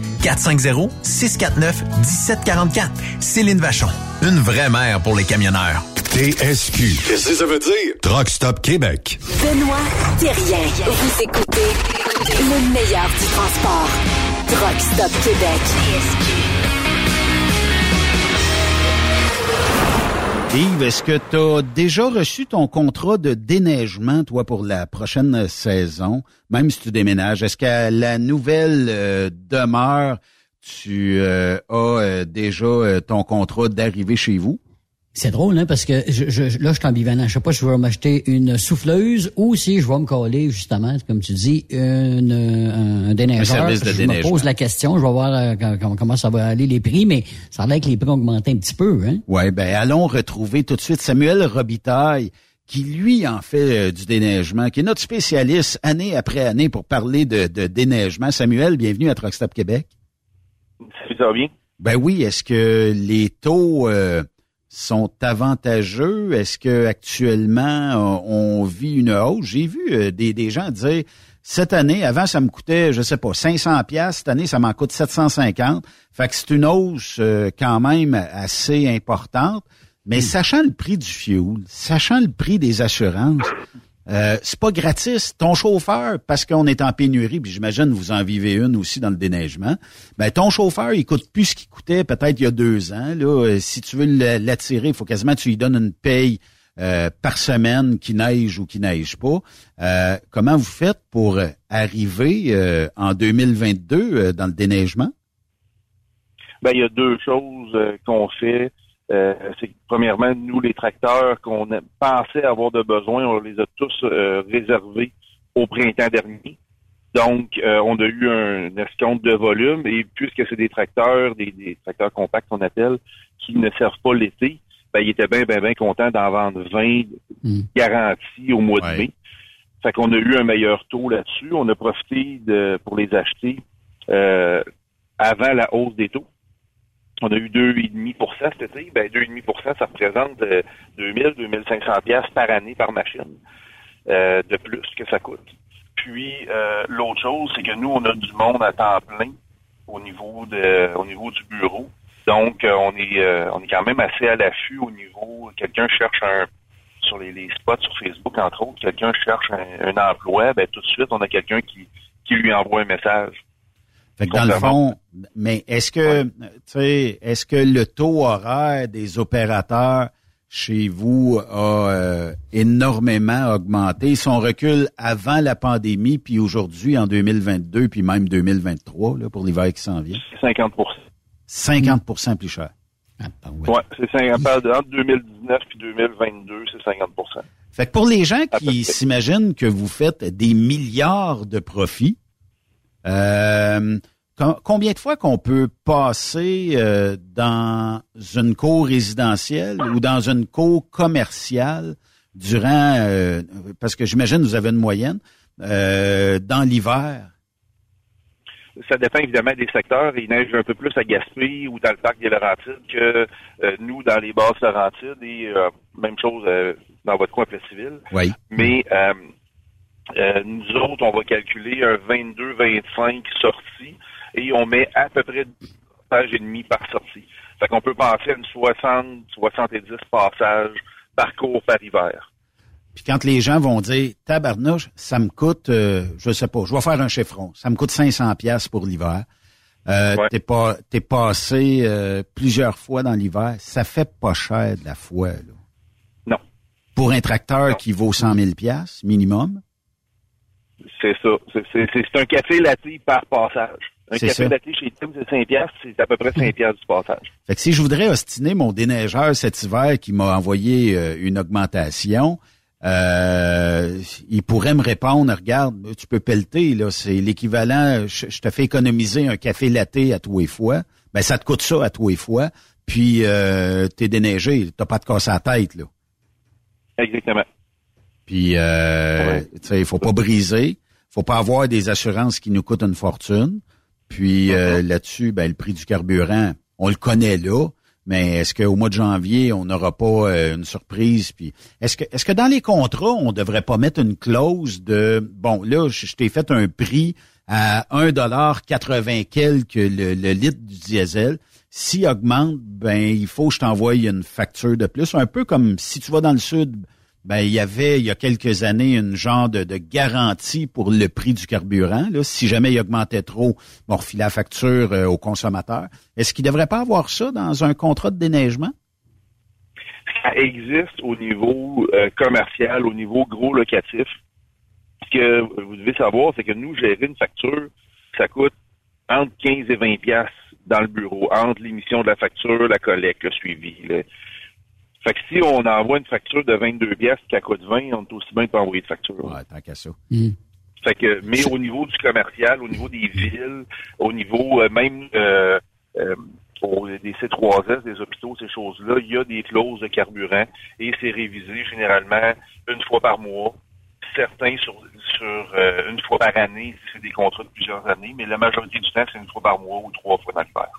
450-649-1744. Céline Vachon. Une vraie mère pour les camionneurs. TSQ. Qu'est-ce que ça veut dire? Truck Stop Québec. Benoît Thérien. Vous écoutez le meilleur du transport. Truck Stop Québec. Est-ce que tu as déjà reçu ton contrat de déneigement, toi, pour la prochaine saison, même si tu déménages? Est-ce qu'à la nouvelle euh, demeure, tu euh, as euh, déjà euh, ton contrat d'arrivée chez vous? C'est drôle, hein, parce que je, je, là, je suis ambivalent. Je sais pas si je vais m'acheter une souffleuse ou si je vais me coller, justement, comme tu dis, une, un, un déneigeur. service de je déneigement. me pose la question, je vais voir euh, comment, ça va aller les prix, mais ça a l'air que les prix ont augmenté un petit peu. Hein? Oui, ben allons retrouver tout de suite Samuel Robitaille, qui lui en fait euh, du déneigement, qui est notre spécialiste année après année pour parler de, de déneigement. Samuel, bienvenue à Truck Stop Québec. Ça va bien? Ben oui, est-ce que les taux euh, sont avantageux? Est-ce que actuellement euh, on vit une hausse? J'ai vu euh, des, des gens dire cette année, avant ça me coûtait, je sais pas, 500 pièces. Cette année, ça m'en coûte 750. Fait que c'est une hausse euh, quand même assez importante. Mais sachant le prix du fuel, sachant le prix des assurances, euh, c'est pas gratis. Ton chauffeur, parce qu'on est en pénurie, puis j'imagine vous en vivez une aussi dans le déneigement, ben ton chauffeur, il coûte plus ce qu'il coûtait peut-être il y a deux ans. Là, Euh, si tu veux l'attirer, il faut quasiment que tu lui donnes une paye euh, par semaine qui neige ou qui neige pas. Euh, comment vous faites pour arriver euh, en 2022 euh, dans le déneigement? Ben, il y a deux choses qu'on fait. Euh, c'est que, premièrement, nous, les tracteurs qu'on pensait avoir de besoin, on les a tous euh, réservés au printemps dernier. Donc, euh, on a eu un escompte de volume et puisque c'est des tracteurs, des, des tracteurs compacts qu'on appelle, qui ne servent pas l'été, ben, ils étaient bien, bien, bien contents d'en vendre 20 garantis au mois de mai. Fait qu'on a eu un meilleur taux là-dessus. On a profité de, pour les acheter euh, avant la hausse des taux. On a eu 2,5 cet été. Ben, 2,5% ça représente euh, 2000, 2500 pièces par année par machine euh, de plus que ça coûte. Puis, euh, l'autre chose, c'est que nous, on a du monde à temps plein au niveau de, au niveau du bureau. Donc, euh, on est, euh, on est quand même assez à l'affût au niveau. Quelqu'un cherche un sur les, les spots sur Facebook, entre autres, quelqu'un cherche un, un emploi, ben tout de suite, on a quelqu'un qui, qui lui envoie un message. Fait que dans le fond, mais est-ce que, tu sais, est-ce que le taux horaire des opérateurs chez vous a euh, énormément augmenté? Si on recule avant la pandémie, puis aujourd'hui, en 2022, puis même 2023, là, pour l'hiver qui s'en vient? 50% 50% plus cher. Ah, ouais, c'est 50 entre 2019 puis 2022, c'est 50% Fait que pour les gens qui s'imaginent que vous faites des milliards de profits, euh, combien de fois qu'on peut passer euh, dans une cour résidentielle ou dans une cour commerciale durant, euh, parce que j'imagine vous avez une moyenne, dans l'hiver? Ça dépend évidemment des secteurs. Il neige un peu plus à Gaspé ou dans le parc des Laurentides que nous dans les basses Laurentides et même chose dans votre coin civil. Oui. Mais euh, nous autres, on va calculer un 22-25 sorties et on met à peu près deux passages et demi par sortie. Fait qu'on peut passer à une 60-70 passages par cours par hiver. Puis quand les gens vont dire tabarnouche, ça me coûte, euh, je sais pas, je vais faire un chiffron, ça me coûte 500 pièces pour l'hiver. Euh, T'es pas, t'es passé euh, plusieurs fois dans l'hiver, ça fait pas cher de la fois là. Non. Pour un tracteur qui vaut 100 000 pièces minimum. C'est ça. C'est un café latte par passage. Un café latte chez Tim, c'est 5 piastres, c'est à peu près 5 piastres du passage. Fait que si je voudrais ostiner mon déneigeur cet hiver qui m'a envoyé euh, une augmentation, euh, il pourrait me répondre, regarde, tu peux pelleter, là, c'est l'équivalent, je, te fais économiser un café latte à tous les fois. Ben, ça te coûte ça à tous les fois. Puis, euh, t'es déneigé, t'as pas de casse à la tête, là. Exactement. Puis, euh, sais, il faut pas briser. faut pas avoir des assurances qui nous coûtent une fortune. Puis euh, là-dessus, ben, le prix du carburant, on le connaît là. Mais est-ce qu'au mois de janvier, on n'aura pas euh, une surprise? Puis est-ce que est-ce que dans les contrats, on devrait pas mettre une clause de bon, là, je, t'ai fait un prix à 1,80 quelques le, le litre du diesel. S'il augmente, ben il faut que je t'envoie une facture de plus. Un peu comme si tu vas dans le sud, ben il y avait il y a quelques années une genre de, garantie pour le prix du carburant. Là, si jamais il augmentait trop, on refilait la facture euh, aux consommateurs. Est-ce qu'il ne devrait pas avoir ça dans un contrat de déneigement? Ça existe au niveau euh, commercial, au niveau gros locatif. Ce que vous devez savoir, c'est que nous, gérer une facture, ça coûte entre 15 et 20 piastres dans le bureau, entre l'émission de la facture, la collecte, le suivi. Fait que si on envoie une facture de 22 pièces qui coûte 20, on est aussi bien de pas envoyer de facture. Ouais, tant qu'à ça. Hmm. Fait que, mais au niveau du commercial, au niveau des villes, au niveau euh, même euh, euh, des C3S, des hôpitaux, ces choses-là, il y a des clauses de carburant et c'est révisé généralement une fois par mois. Certains sur, sur une fois par année, c'est des contrats de plusieurs années, mais la majorité du temps, c'est une fois par mois ou trois fois dans l'hiver.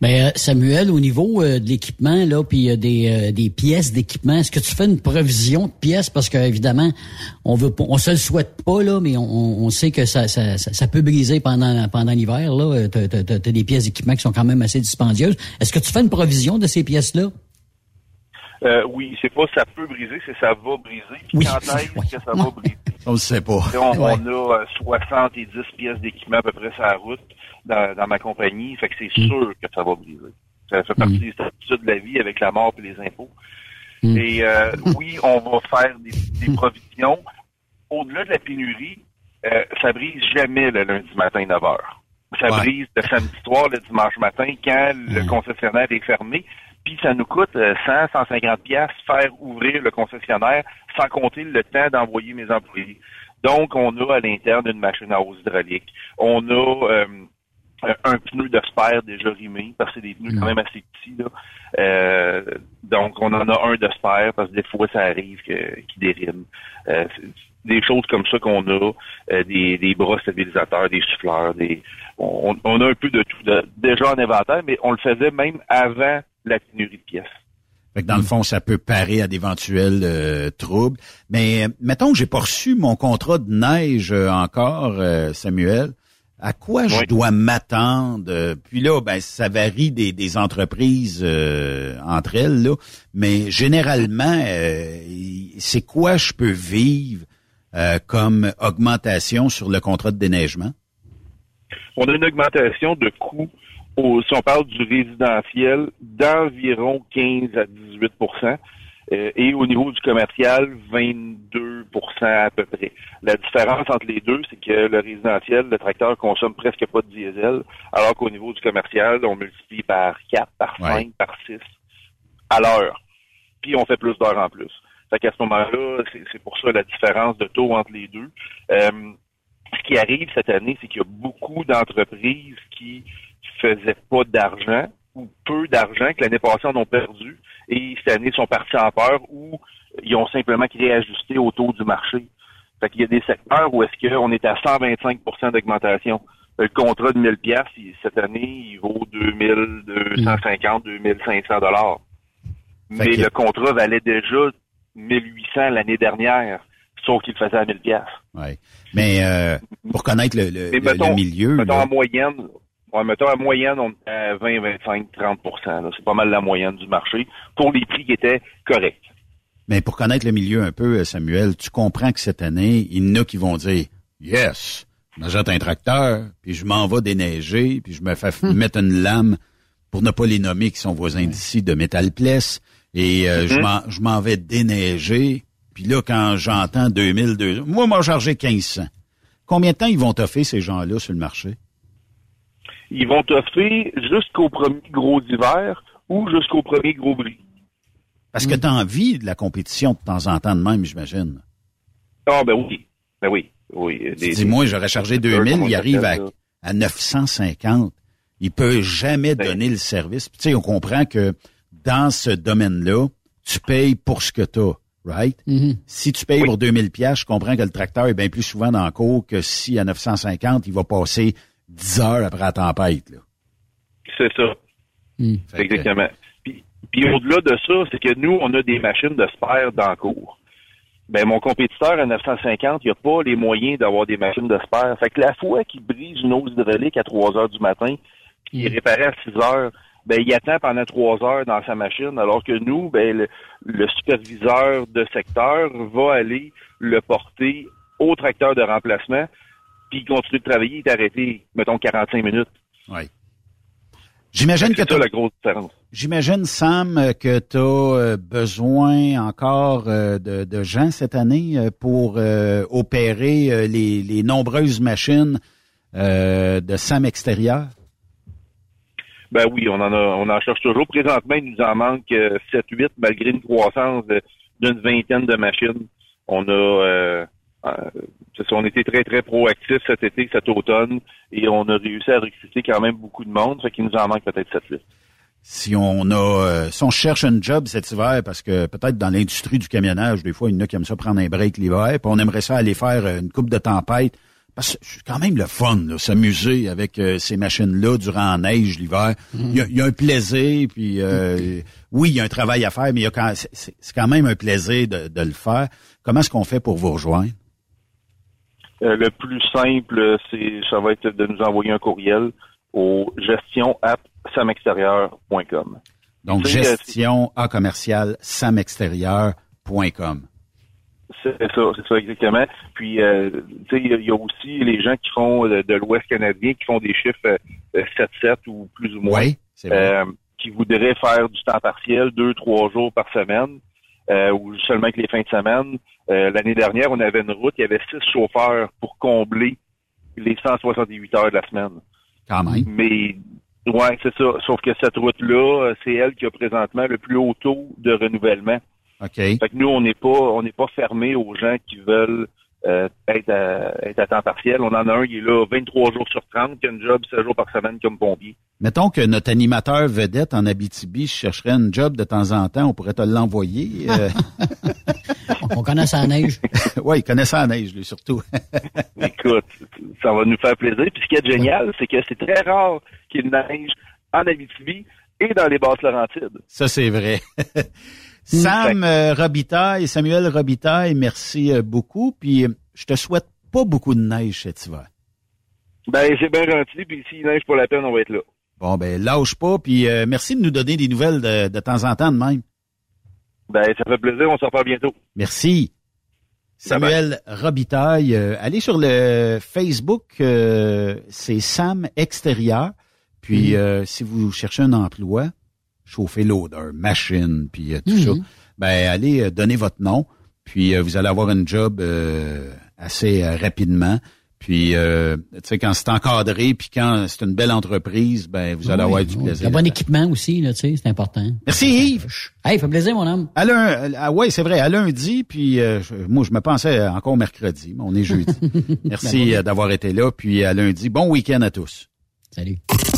Ben euh, Samuel, au niveau euh, de l'équipement là, puis euh, des, des pièces d'équipement, est-ce que tu fais une provision de pièces? Parce que évidemment, on veut on se le souhaite pas là, mais on, sait que ça, peut briser pendant pendant l'hiver là. T'as, as, des pièces d'équipement qui sont quand même assez dispendieuses. Est-ce que tu fais une provision de ces pièces là? Euh, oui, c'est pas ça peut briser, c'est ça va briser. Puis quand est-ce que ça va briser? On ne sait pas. On, on a 70 pièces d'équipement à peu près sur la route dans, ma compagnie, fait que c'est mm. sûr que ça va briser. Ça fait partie mm. des statuts de la vie avec la mort et les impôts. Mm. Et euh, oui, on va faire des, provisions. Au-delà de la pénurie, euh, ça brise jamais le lundi matin 9 h. Ça brise le samedi soir, le dimanche matin, quand le concessionnaire est fermé. Puis ça nous coûte 100, euh, 150 pièces faire ouvrir le concessionnaire, sans compter le temps d'envoyer mes employés. Donc, on a à l'interne une machine à hausse hydraulique. On a un pneu de spare déjà rimé, parce que c'est des pneus quand même assez petits. Là. Euh, donc, on en a un de spare, parce que des fois, ça arrive qu'il dérime. Euh, des choses comme ça qu'on a, euh, des, des bras stabilisateurs, des souffleurs, des on, a un peu de tout déjà en inventaire, mais on le faisait même avant la pénurie de pièces. Fait que dans le fond, ça peut parer à d'éventuels troubles. Mais mettons que j'ai pas reçu mon contrat de neige encore, Samuel. À quoi je dois m'attendre? Euh, Puis là, ben, ça varie des, des entreprises euh, entre elles, là. mais généralement, euh, c'est quoi je peux vivre euh, comme augmentation sur le contrat de déneigement? On a une augmentation de coûts, au, si on parle du résidentiel, d'environ 15 à 18% euh, et au niveau du commercial, 22% à peu près. La différence entre les deux, c'est que le résidentiel, le tracteur consomme presque pas de diesel, alors qu'au niveau du commercial, on multiplie par 4, par 5, par 6 à l'heure. Puis on fait plus d'heures en plus. Fait qu'à ce moment-là, c'est c'est pour ça la différence de taux entre les deux. Euh, ce qui arrive cette année, c'est qu'il y a beaucoup d'entreprises qui faisaient pas d'argent ou peu d'argent, que l'année passée en ont perdu, et cette année sont partis en peur ou ils ont simplement réajusté au taux du marché. Fait qu'il y a des secteurs où est-ce qu'on est à 125% d'augmentation. Le contrat de 1000 pièces cette année, il vaut 2250, 2500 dollars. Mais que- le contrat valait déjà 1800 l'année dernière, sauf qu'il le faisait à 1000 pièces. Ouais. Mais euh, pour connaître le, le- Mais le- mettons, le milieu, mettons en moyenne, ouais, mettons en moyenne, on est à 20, 25, 30 là. C'est pas mal la moyenne du marché pour les prix qui étaient corrects. mais pour connaître le milieu un peu, euh, Samuel, tu comprends que cette année, il y en a qui vont dire Yes, je un tracteur, puis je m'en vais déneiger, puis je me fais f- mettre une lame, pour ne pas les nommer, qui sont voisins d'ici, de Metal Place, et euh, je m'en- je m'en vais déneiger, puis là, quand j'entends 2000, 2000, moi, m'a chargé 1500. Combien de temps ils vont toffer, ces gens-là, sur le marché? Ils vont t'offrir jusqu'au premier gros hiver ou jusqu'au premier gros bris. Parce que tu as envie de la compétition de temps en temps de même, j'imagine. Ah, ben oui. Ben oui. Oui. Tu dis, moi, j'aurais chargé 2000, il arrive à, à 950. Il peut jamais Ben donner le service. Puis, Tu sais, on comprend que dans ce domaine-là, tu payes pour ce que tu as, right? Si tu payes pour 2000 pièces, je comprends que le tracteur est bien plus souvent dans le cours que si à 950, il va passer 10 heures après la tempête. C'est ça. Que- Exactement. Puis, puis au-delà de ça, c'est que nous, on a des machines de spare dans le cours. Ben, mon compétiteur à 950, il n'a pas les moyens d'avoir des machines de spare. Fait que la fois qu'il brise une hausse hydraulique à 3 heures du matin, puis il est réparé à 6 heures, ben, il attend pendant 3 heures dans sa machine, alors que nous, ben, le, le superviseur de secteur va aller le porter au tracteur de remplacement, puis il continue de travailler, il est arrêté, mettons, 45 minutes. Oui. J'imagine que C'est la grosse différence. J'imagine, Sam, euh, que tu as besoin encore euh, de, de gens cette année euh, pour euh, opérer euh, les, les nombreuses machines euh, de SAM extérieur? Ben oui, on en a, on en cherche toujours. Présentement, il nous en manque 7-8, malgré une croissance d'une vingtaine de machines. On a, euh, euh, on était très, très proactifs cet été, cet automne, et on a réussi à recruter quand même beaucoup de monde, fait qu'il nous en manque peut-être 7-8. Si on a, euh, si on cherche un job cet hiver, parce que peut-être dans l'industrie du camionnage, des fois, il y en a qui aiment ça prendre un break l'hiver, puis on aimerait ça aller faire euh, une coupe de tempête. Parce que c'est quand même le fun, là, s'amuser avec euh, ces machines-là durant la neige l'hiver. Il y, y a un plaisir, puis euh, oui, il y a un travail à faire, mais il y a quand, c'est- c'est c'est quand même un plaisir de, de le faire. Comment est-ce qu'on fait pour vous rejoindre? Euh, le plus simple, c'est, ça va être de nous envoyer un courriel au gestion@samextérieur.com. Donc, C'est, euh, gestion à commercial samextérieur.com. C'est ça, c'est ça exactement. Puis, euh, tu sais, il y a- il y a aussi les gens qui font de, de l'Ouest canadien, qui font des chiffres euh, euh, 7-7 ou plus ou moins, Oui, c'est vrai. euh, qui voudraient faire du temps partiel, deux, trois jours par semaine, euh, ou seulement que les fins de semaine. Euh, L'année dernière, on avait une route, il y avait six chauffeurs pour combler les 168 heures de la semaine. Quand même. Mais ouais, c'est ça. Sauf que cette route-là, euh, c'est elle qui a présentement le plus haut taux de renouvellement. OK. Fait que nous, on n'est pas, on n'est pas fermé aux gens qui veulent euh, être, à, être à temps partiel. On en a un, il est là 23 jours sur 30, qui a une job 7 jours par semaine comme pompier. Mettons que notre animateur vedette en Abitibi chercherait une job de temps en temps, on pourrait te l'envoyer. euh. On connaît sa neige. oui, il connaît ça en neige, lui, surtout. Écoute, ça va nous faire plaisir. Puis ce qui est génial, c'est que c'est très rare qu'il neige en Abitibi et dans les Basses-Laurentides. Ça, c'est vrai. Sam euh, Robitaille, Samuel Robitaille, merci euh, beaucoup. Puis euh, je te souhaite pas beaucoup de neige cet hiver. Ben, c'est bien gentil, puis s'il neige pas la peine, on va être là. Bon, ben, lâche pas, puis euh, merci de nous donner des nouvelles de, de temps en temps de même. Ben, ça fait plaisir, on s'en reparle bientôt. Merci. Samuel Robitaille, euh, allez sur le Facebook, euh, c'est Sam Extérieur. Puis euh, si vous cherchez un emploi, chauffer l'odeur, machine, puis euh, tout Mhm. ça, ben allez euh, donner votre nom, puis euh, vous allez avoir un job euh, assez rapidement. Puis, euh, tu sais, quand c'est encadré, puis quand c'est une belle entreprise, ben vous allez Oui, avoir du oui. plaisir. Le bon équipement aussi, là, tu sais, c'est important. Merci Yves. Hey, fait plaisir, mon homme. À ah ouais, c'est vrai, à lundi, puis euh, moi je me pensais encore mercredi, mais on est jeudi. Merci Ben, d'avoir été là, puis à lundi. Bon week-end à tous. Salut.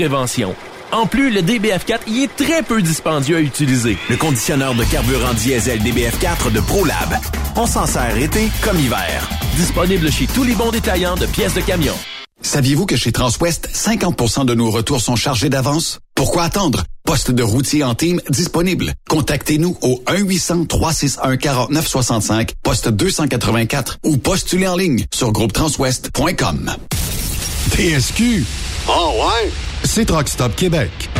prévention. En plus, le DBF4 y est très peu dispendieux à utiliser. Le conditionneur de carburant diesel DBF4 de ProLab. On s'en sert été comme hiver. Disponible chez tous les bons détaillants de pièces de camion. Saviez-vous que chez Transwest, 50% de nos retours sont chargés d'avance? Pourquoi attendre? Poste de routier en team disponible. Contactez-nous au 1-800-361-4965, poste 284 ou postulez en ligne sur groupetranswest.com. TSQ. Oh ouais? C'est Truck Stop Québec.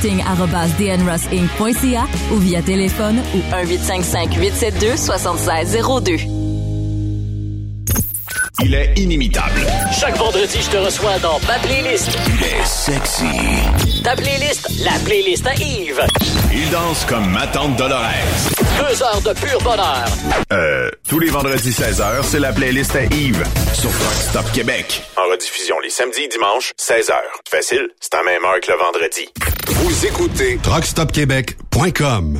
ou via téléphone ou 1-855-872-7602. Il est inimitable. Chaque vendredi, je te reçois dans ma playlist. Il est sexy. Ta playlist, la playlist à Yves. Il danse comme ma tante Dolores. Deux heures de pur bonheur. Euh, tous les vendredis 16h, c'est la playlist à Yves sur Truck Stop Québec. En rediffusion les samedis et dimanches, 16h. Facile, c'est à même heure que le vendredi. Vous écoutez truckstopquebec.com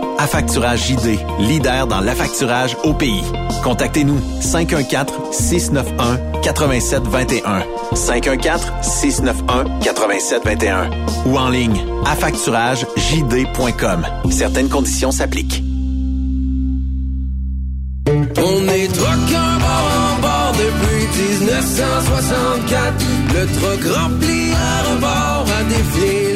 Affacturage JD, leader dans l'affacturage au pays. Contactez-nous 514-691-8721. 514-691-8721. Ou en ligne, affacturagejd.com. Certaines conditions s'appliquent. On est truckers bord en bord depuis 1964. Le truck rempli à rebord a défié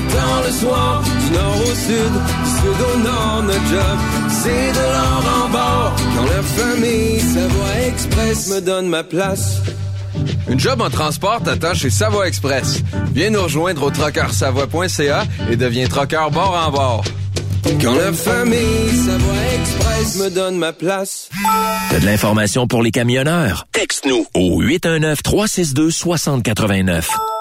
le soir. Du nord au sud, du sud au nord, notre job, c'est de l'or en bord. Quand la famille Savoie Express me donne ma place. Une job en transport t'attend chez Savoie Express. Viens nous rejoindre au trockeursavoie.ca et deviens trockeur bord en bord. Quand la famille Savoie Express me donne ma place. T'as de l'information pour les camionneurs? Texte-nous au 819-362-6089.